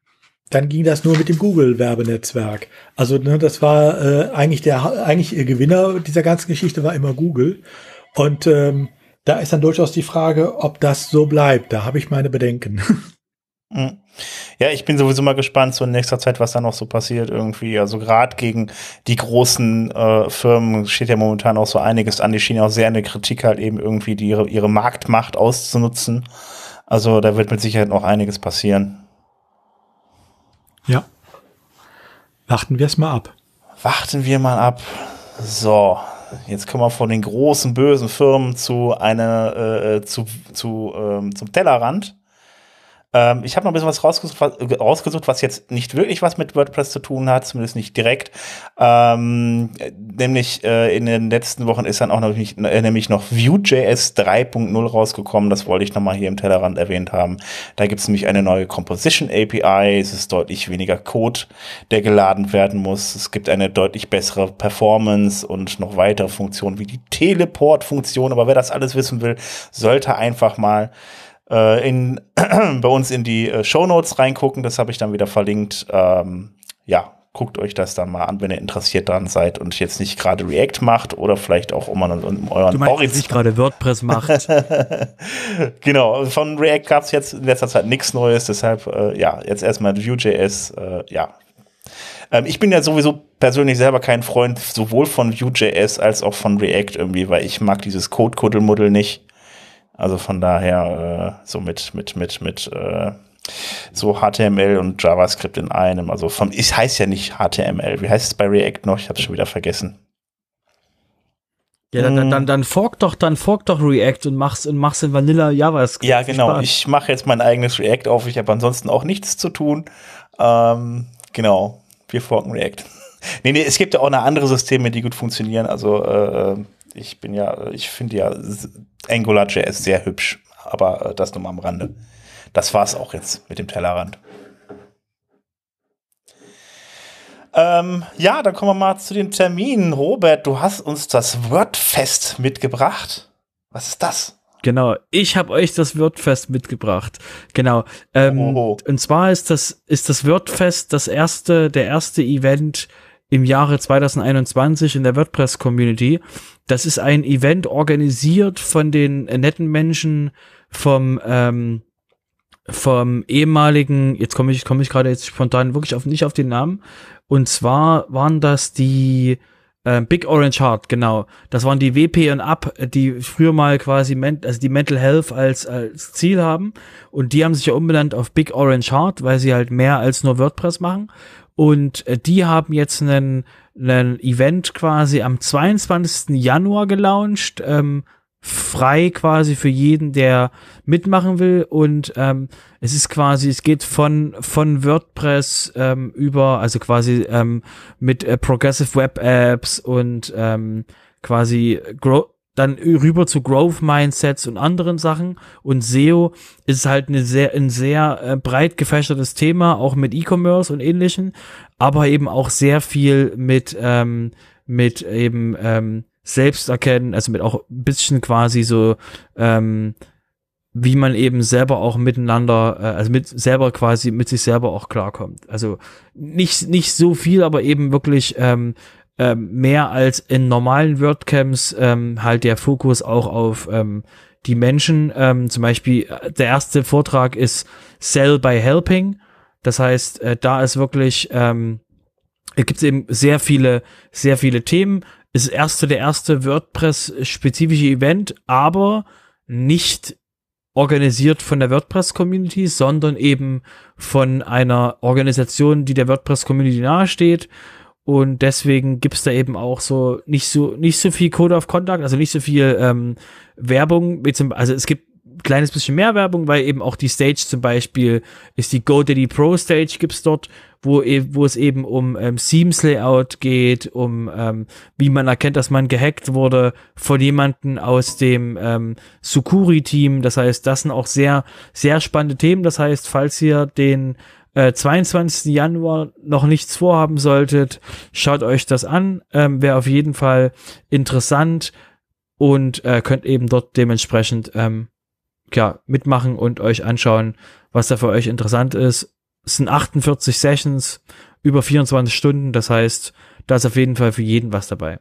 dann ging das nur mit dem Google-Werbenetzwerk. Also ne, das war äh, eigentlich der eigentlich ihr Gewinner dieser ganzen Geschichte war immer Google. Und ähm, da ist dann durchaus die Frage, ob das so bleibt. Da habe ich meine Bedenken. Hm. Ja, ich bin sowieso mal gespannt so in nächster Zeit, was da noch so passiert irgendwie. Also gerade gegen die großen äh, Firmen steht ja momentan auch so einiges an. Die schienen auch sehr in der Kritik halt eben irgendwie die, ihre, ihre Marktmacht auszunutzen. Also da wird mit Sicherheit noch einiges passieren. Ja. Warten wir es mal ab. Warten wir mal ab. So, Jetzt kommen wir von den großen bösen Firmen zu einer äh, zu, zu ähm, zum Tellerrand. Ähm, ich habe noch ein bisschen was rausgesucht, was rausgesucht, was jetzt nicht wirklich was mit WordPress zu tun hat, zumindest nicht direkt. Ähm, nämlich äh, in den letzten Wochen ist dann auch noch äh, nämlich noch Vue.js 3.0 rausgekommen. Das wollte ich nochmal hier im Tellerrand erwähnt haben. Da gibt es nämlich eine neue Composition API. Es ist deutlich weniger Code, der geladen werden muss. Es gibt eine deutlich bessere Performance und noch weitere Funktionen wie die Teleport-Funktion. Aber wer das alles wissen will, sollte einfach mal äh, in, bei uns in die äh, Show Notes reingucken. Das habe ich dann wieder verlinkt. Ähm, ja, guckt euch das dann mal an, wenn ihr interessiert dran seid und jetzt nicht gerade React macht oder vielleicht auch um, euren du meinst, nicht gerade WordPress macht. genau, von React gab es jetzt in letzter Zeit nichts Neues, deshalb äh, ja, jetzt erstmal Vue.js, äh, ja. Ähm, ich bin ja sowieso persönlich selber kein Freund sowohl von Vue.js als auch von React irgendwie, weil ich mag dieses Code-Kuddelmuddel nicht. Also von daher äh, so mit, mit, mit, mit äh, so HTML und JavaScript in einem. Also vom, es heißt ja nicht HTML. Wie heißt es bei React noch? Ich habe es schon wieder vergessen. Ja, dann, dann, dann, dann fork doch, dann fork doch React und mach's, und mach's in Vanilla JavaScript. Ja, genau. Ich mache jetzt mein eigenes React auf. Ich habe ansonsten auch nichts zu tun. Ähm, genau. Wir forken React. nee, nee, es gibt ja auch eine andere Systeme, die gut funktionieren. Also, äh, ich bin ja, ich finde ja AngularJS sehr hübsch, aber äh, das nur mal am Rande. Das war's auch jetzt mit dem Tellerrand. Ähm, ja, dann kommen wir mal zu den Terminen. Robert, du hast uns das Wordfest mitgebracht. Was ist das? Genau, ich habe euch das Wordfest mitgebracht. Genau. Ähm, oh. Und zwar ist das ist das Wordfest das erste der erste Event im Jahre 2021 in der WordPress Community. Das ist ein Event organisiert von den netten Menschen vom ähm, vom ehemaligen, jetzt komme ich komme ich gerade jetzt spontan wirklich auf nicht auf den Namen. Und zwar waren das die äh, Big Orange Heart, genau. Das waren die WP und Up, die früher mal quasi men also die Mental Health als, als Ziel haben. Und die haben sich ja umbenannt auf Big Orange Heart, weil sie halt mehr als nur WordPress machen. Und äh, die haben jetzt einen, einen Event quasi am 22. Januar gelauncht, ähm, frei quasi für jeden, der mitmachen will. Und ähm, es ist quasi, es geht von, von WordPress ähm, über, also quasi ähm, mit äh, Progressive Web Apps und ähm, quasi Grow dann rüber zu Growth Mindsets und anderen Sachen. Und SEO ist halt eine sehr, ein sehr äh, breit gefächertes Thema, auch mit E-Commerce und ähnlichen, aber eben auch sehr viel mit, ähm, mit eben ähm, Selbsterkennen, also mit auch ein bisschen quasi so, ähm, wie man eben selber auch miteinander, äh, also mit selber quasi mit sich selber auch klarkommt. Also nicht, nicht so viel, aber eben wirklich ähm, ähm, mehr als in normalen WordCamps ähm, halt der Fokus auch auf ähm, die Menschen. Ähm, zum Beispiel äh, der erste Vortrag ist Sell by Helping. Das heißt, äh, da ist wirklich, ähm, gibt es eben sehr viele, sehr viele Themen. Ist erste der erste WordPress-spezifische Event, aber nicht organisiert von der WordPress-Community, sondern eben von einer Organisation, die der WordPress-Community nahesteht. Und deswegen gibt's da eben auch so nicht so nicht so viel Code of Contact, also nicht so viel ähm, Werbung. Also es gibt ein kleines bisschen mehr Werbung, weil eben auch die Stage zum Beispiel ist die GoDaddy Pro Stage gibt's dort, wo, e wo es eben um ähm, Themes Layout geht, um ähm, wie man erkennt, dass man gehackt wurde von jemanden aus dem ähm, Sukuri Team. Das heißt, das sind auch sehr sehr spannende Themen. Das heißt, falls ihr den äh, 22. Januar noch nichts vorhaben solltet, schaut euch das an. Ähm, Wäre auf jeden Fall interessant und äh, könnt eben dort dementsprechend ähm, ja, mitmachen und euch anschauen, was da für euch interessant ist. Es sind 48 Sessions, über 24 Stunden, das heißt, da ist auf jeden Fall für jeden was dabei.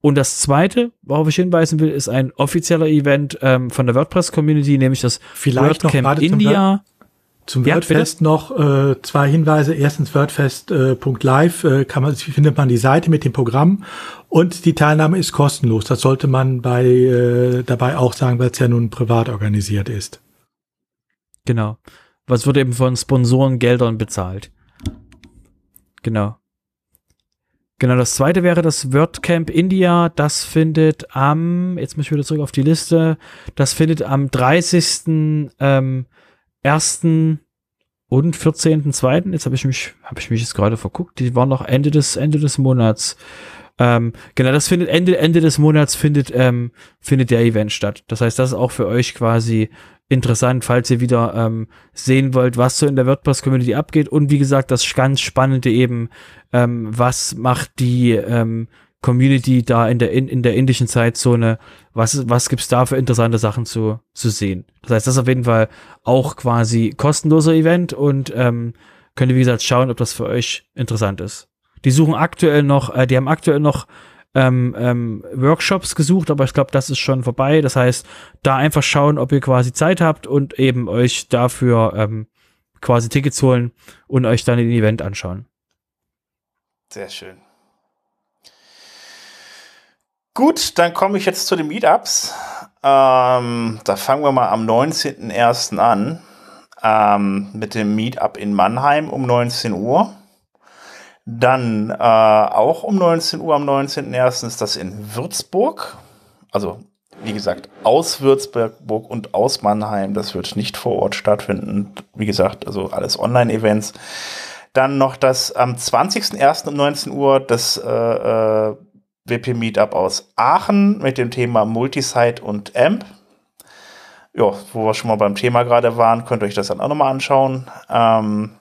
Und das zweite, worauf ich hinweisen will, ist ein offizieller Event ähm, von der WordPress-Community, nämlich das Vielleicht WordCamp India. Zum ja, WordFest bitte? noch äh, zwei Hinweise. Erstens wordfest.live äh, kann man, findet man die Seite mit dem Programm und die Teilnahme ist kostenlos. Das sollte man bei äh, dabei auch sagen, weil es ja nun privat organisiert ist. Genau. Was wird eben von Sponsorengeldern bezahlt? Genau. Genau, das zweite wäre das WordCamp India. Das findet am, jetzt muss ich wieder zurück auf die Liste, das findet am 30. Ähm, ersten und 14.2. Jetzt habe ich mich, habe ich mich jetzt gerade verguckt. Die waren noch Ende des, Ende des Monats. Ähm, genau, das findet Ende, Ende des Monats findet, ähm, findet der Event statt. Das heißt, das ist auch für euch quasi interessant, falls ihr wieder ähm, sehen wollt, was so in der WordPress-Community abgeht. Und wie gesagt, das ganz Spannende eben, ähm, was macht die ähm, Community da in der, in, in der indischen Zeitzone, was, was gibt's da für interessante Sachen zu, zu sehen. Das heißt, das ist auf jeden Fall auch quasi kostenloser Event und ähm, könnt ihr, wie gesagt, schauen, ob das für euch interessant ist. Die suchen aktuell noch, äh, die haben aktuell noch ähm, ähm, Workshops gesucht, aber ich glaube, das ist schon vorbei. Das heißt, da einfach schauen, ob ihr quasi Zeit habt und eben euch dafür ähm, quasi Tickets holen und euch dann den Event anschauen. Sehr schön. Gut, dann komme ich jetzt zu den Meetups. Ähm, da fangen wir mal am 19.01. an ähm, mit dem Meetup in Mannheim um 19 Uhr. Dann äh, auch um 19 Uhr am 19.01. ist das in Würzburg. Also, wie gesagt, aus Würzburg und aus Mannheim. Das wird nicht vor Ort stattfinden. Wie gesagt, also alles Online-Events. Dann noch das am 20.01. um 19 Uhr das äh, äh, WP Meetup aus Aachen mit dem Thema Multisite und AMP. Ja, wo wir schon mal beim Thema gerade waren, könnt ihr euch das dann auch nochmal anschauen. Ähm,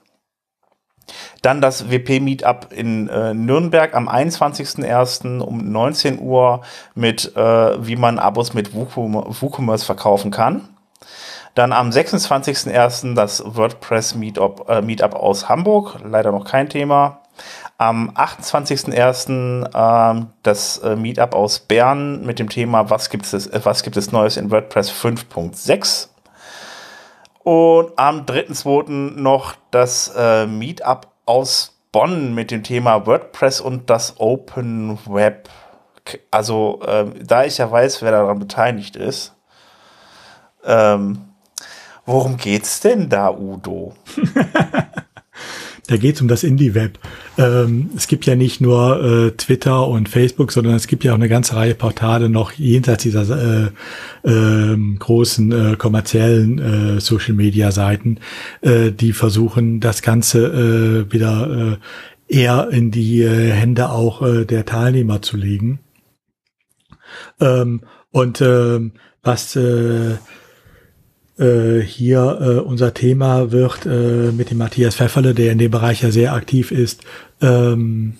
dann das WP Meetup in äh, Nürnberg am 21.01. um 19 Uhr mit, äh, wie man Abos mit WooCommerce verkaufen kann. Dann am 26.01. das WordPress Meetup, äh, Meetup aus Hamburg, leider noch kein Thema. Am 28.01. Ähm, das äh, Meetup aus Bern mit dem Thema Was gibt es, äh, was gibt es Neues in WordPress 5.6? Und am 3.2. noch das äh, Meetup aus Bonn mit dem Thema WordPress und das Open Web. Also, äh, da ich ja weiß, wer daran beteiligt ist, ähm, worum geht's denn da, Udo? Da geht es um das Indie-Web. Ähm, es gibt ja nicht nur äh, Twitter und Facebook, sondern es gibt ja auch eine ganze Reihe Portale noch jenseits dieser äh, äh, großen kommerziellen äh, Social-Media-Seiten, äh, die versuchen, das Ganze äh, wieder eher in die Hände auch der Teilnehmer zu legen. Ähm, und äh, was äh, äh, hier äh, unser Thema wird äh, mit dem Matthias Pfefferle, der in dem Bereich ja sehr aktiv ist, ähm,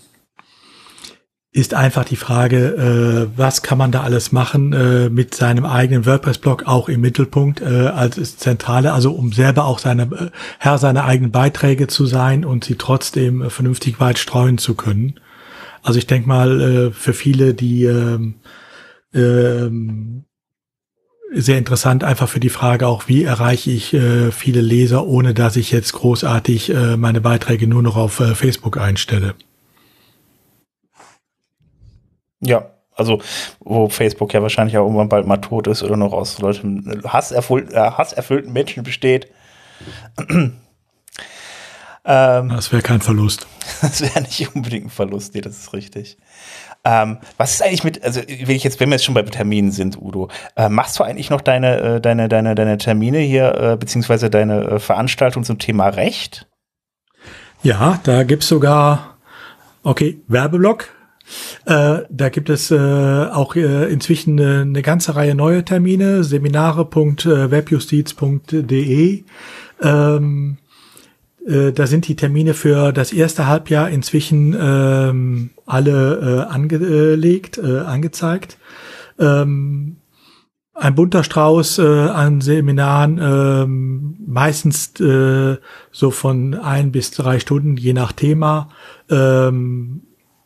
ist einfach die Frage, äh, was kann man da alles machen äh, mit seinem eigenen WordPress-Blog auch im Mittelpunkt äh, als Zentrale, also um selber auch seine äh, Herr seiner eigenen Beiträge zu sein und sie trotzdem äh, vernünftig weit streuen zu können. Also ich denke mal, äh, für viele, die ähm, ähm, sehr interessant, einfach für die Frage auch, wie erreiche ich äh, viele Leser, ohne dass ich jetzt großartig äh, meine Beiträge nur noch auf äh, Facebook einstelle. Ja, also wo Facebook ja wahrscheinlich auch irgendwann bald mal tot ist oder noch aus Leuten hasserfüllten, äh, hasserfüllten Menschen besteht. ähm, das wäre kein Verlust. Das wäre nicht unbedingt ein Verlust, nee, das ist richtig. Ähm, was ist eigentlich mit, also wenn ich jetzt, wenn wir jetzt schon bei Terminen sind, Udo, äh, machst du eigentlich noch deine, äh, deine, deine, deine Termine hier, äh, beziehungsweise deine äh, Veranstaltung zum Thema Recht? Ja, da gibt's sogar, okay, Werbeblock. Äh, da gibt es äh, auch inzwischen eine, eine ganze Reihe neue Termine, seminare.webjustiz.de. Ähm, äh, da sind die Termine für das erste Halbjahr inzwischen ähm, alle äh, angelegt, äh, angezeigt. Ähm, ein bunter Strauß äh, an Seminaren, äh, meistens äh, so von ein bis drei Stunden, je nach Thema, ähm,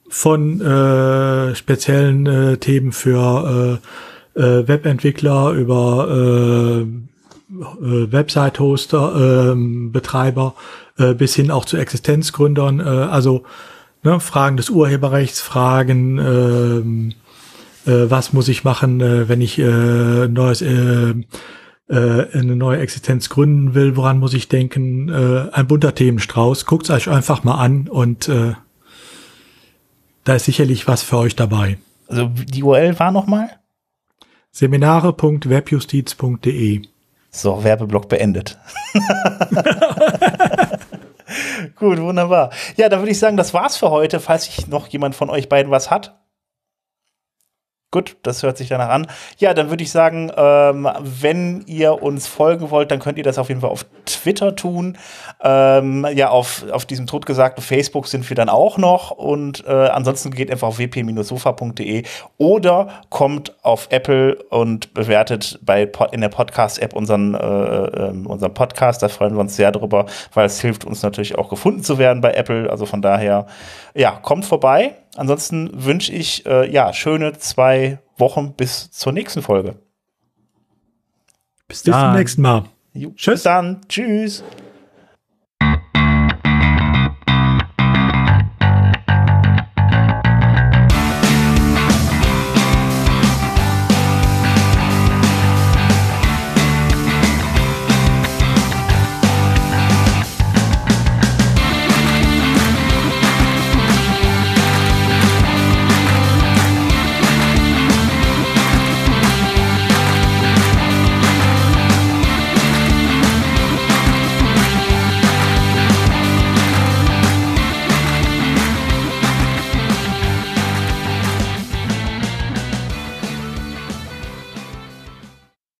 von äh, speziellen äh, Themen für äh, äh, Webentwickler über äh, äh Website-Hoster, äh, Betreiber äh, bis hin auch zu Existenzgründern. Äh, also ne, Fragen des Urheberrechts, Fragen, ähm, äh, was muss ich machen, äh, wenn ich äh, neues äh, äh, eine neue Existenz gründen will, woran muss ich denken? Äh, ein bunter Themenstrauß. Guckt euch einfach mal an und äh, da ist sicherlich was für euch dabei. Also die URL war nochmal? Seminare.webjustiz.de So, Werbeblock beendet. Gut, wunderbar. Ja, dann würde ich sagen, das war's für heute. Falls sich noch jemand von euch beiden was hat, Gut, das hört sich danach an. Ja, dann würde ich sagen, ähm, wenn ihr uns folgen wollt, dann könnt ihr das auf jeden Fall auf Twitter tun. Ähm, ja, auf, auf diesem totgesagten Facebook sind wir dann auch noch. Und äh, ansonsten geht einfach auf wp-sofa.de oder kommt auf Apple und bewertet bei in der Podcast-App unseren, äh, äh, unseren Podcast. Da freuen wir uns sehr drüber, weil es hilft uns natürlich auch gefunden zu werden bei Apple. Also von daher, ja, kommt vorbei. Ansonsten wünsche ich äh, ja schöne zwei Wochen bis zur nächsten Folge. Bis, bis zum nächsten Mal. Jo, Tschüss. Bis dann. Tschüss.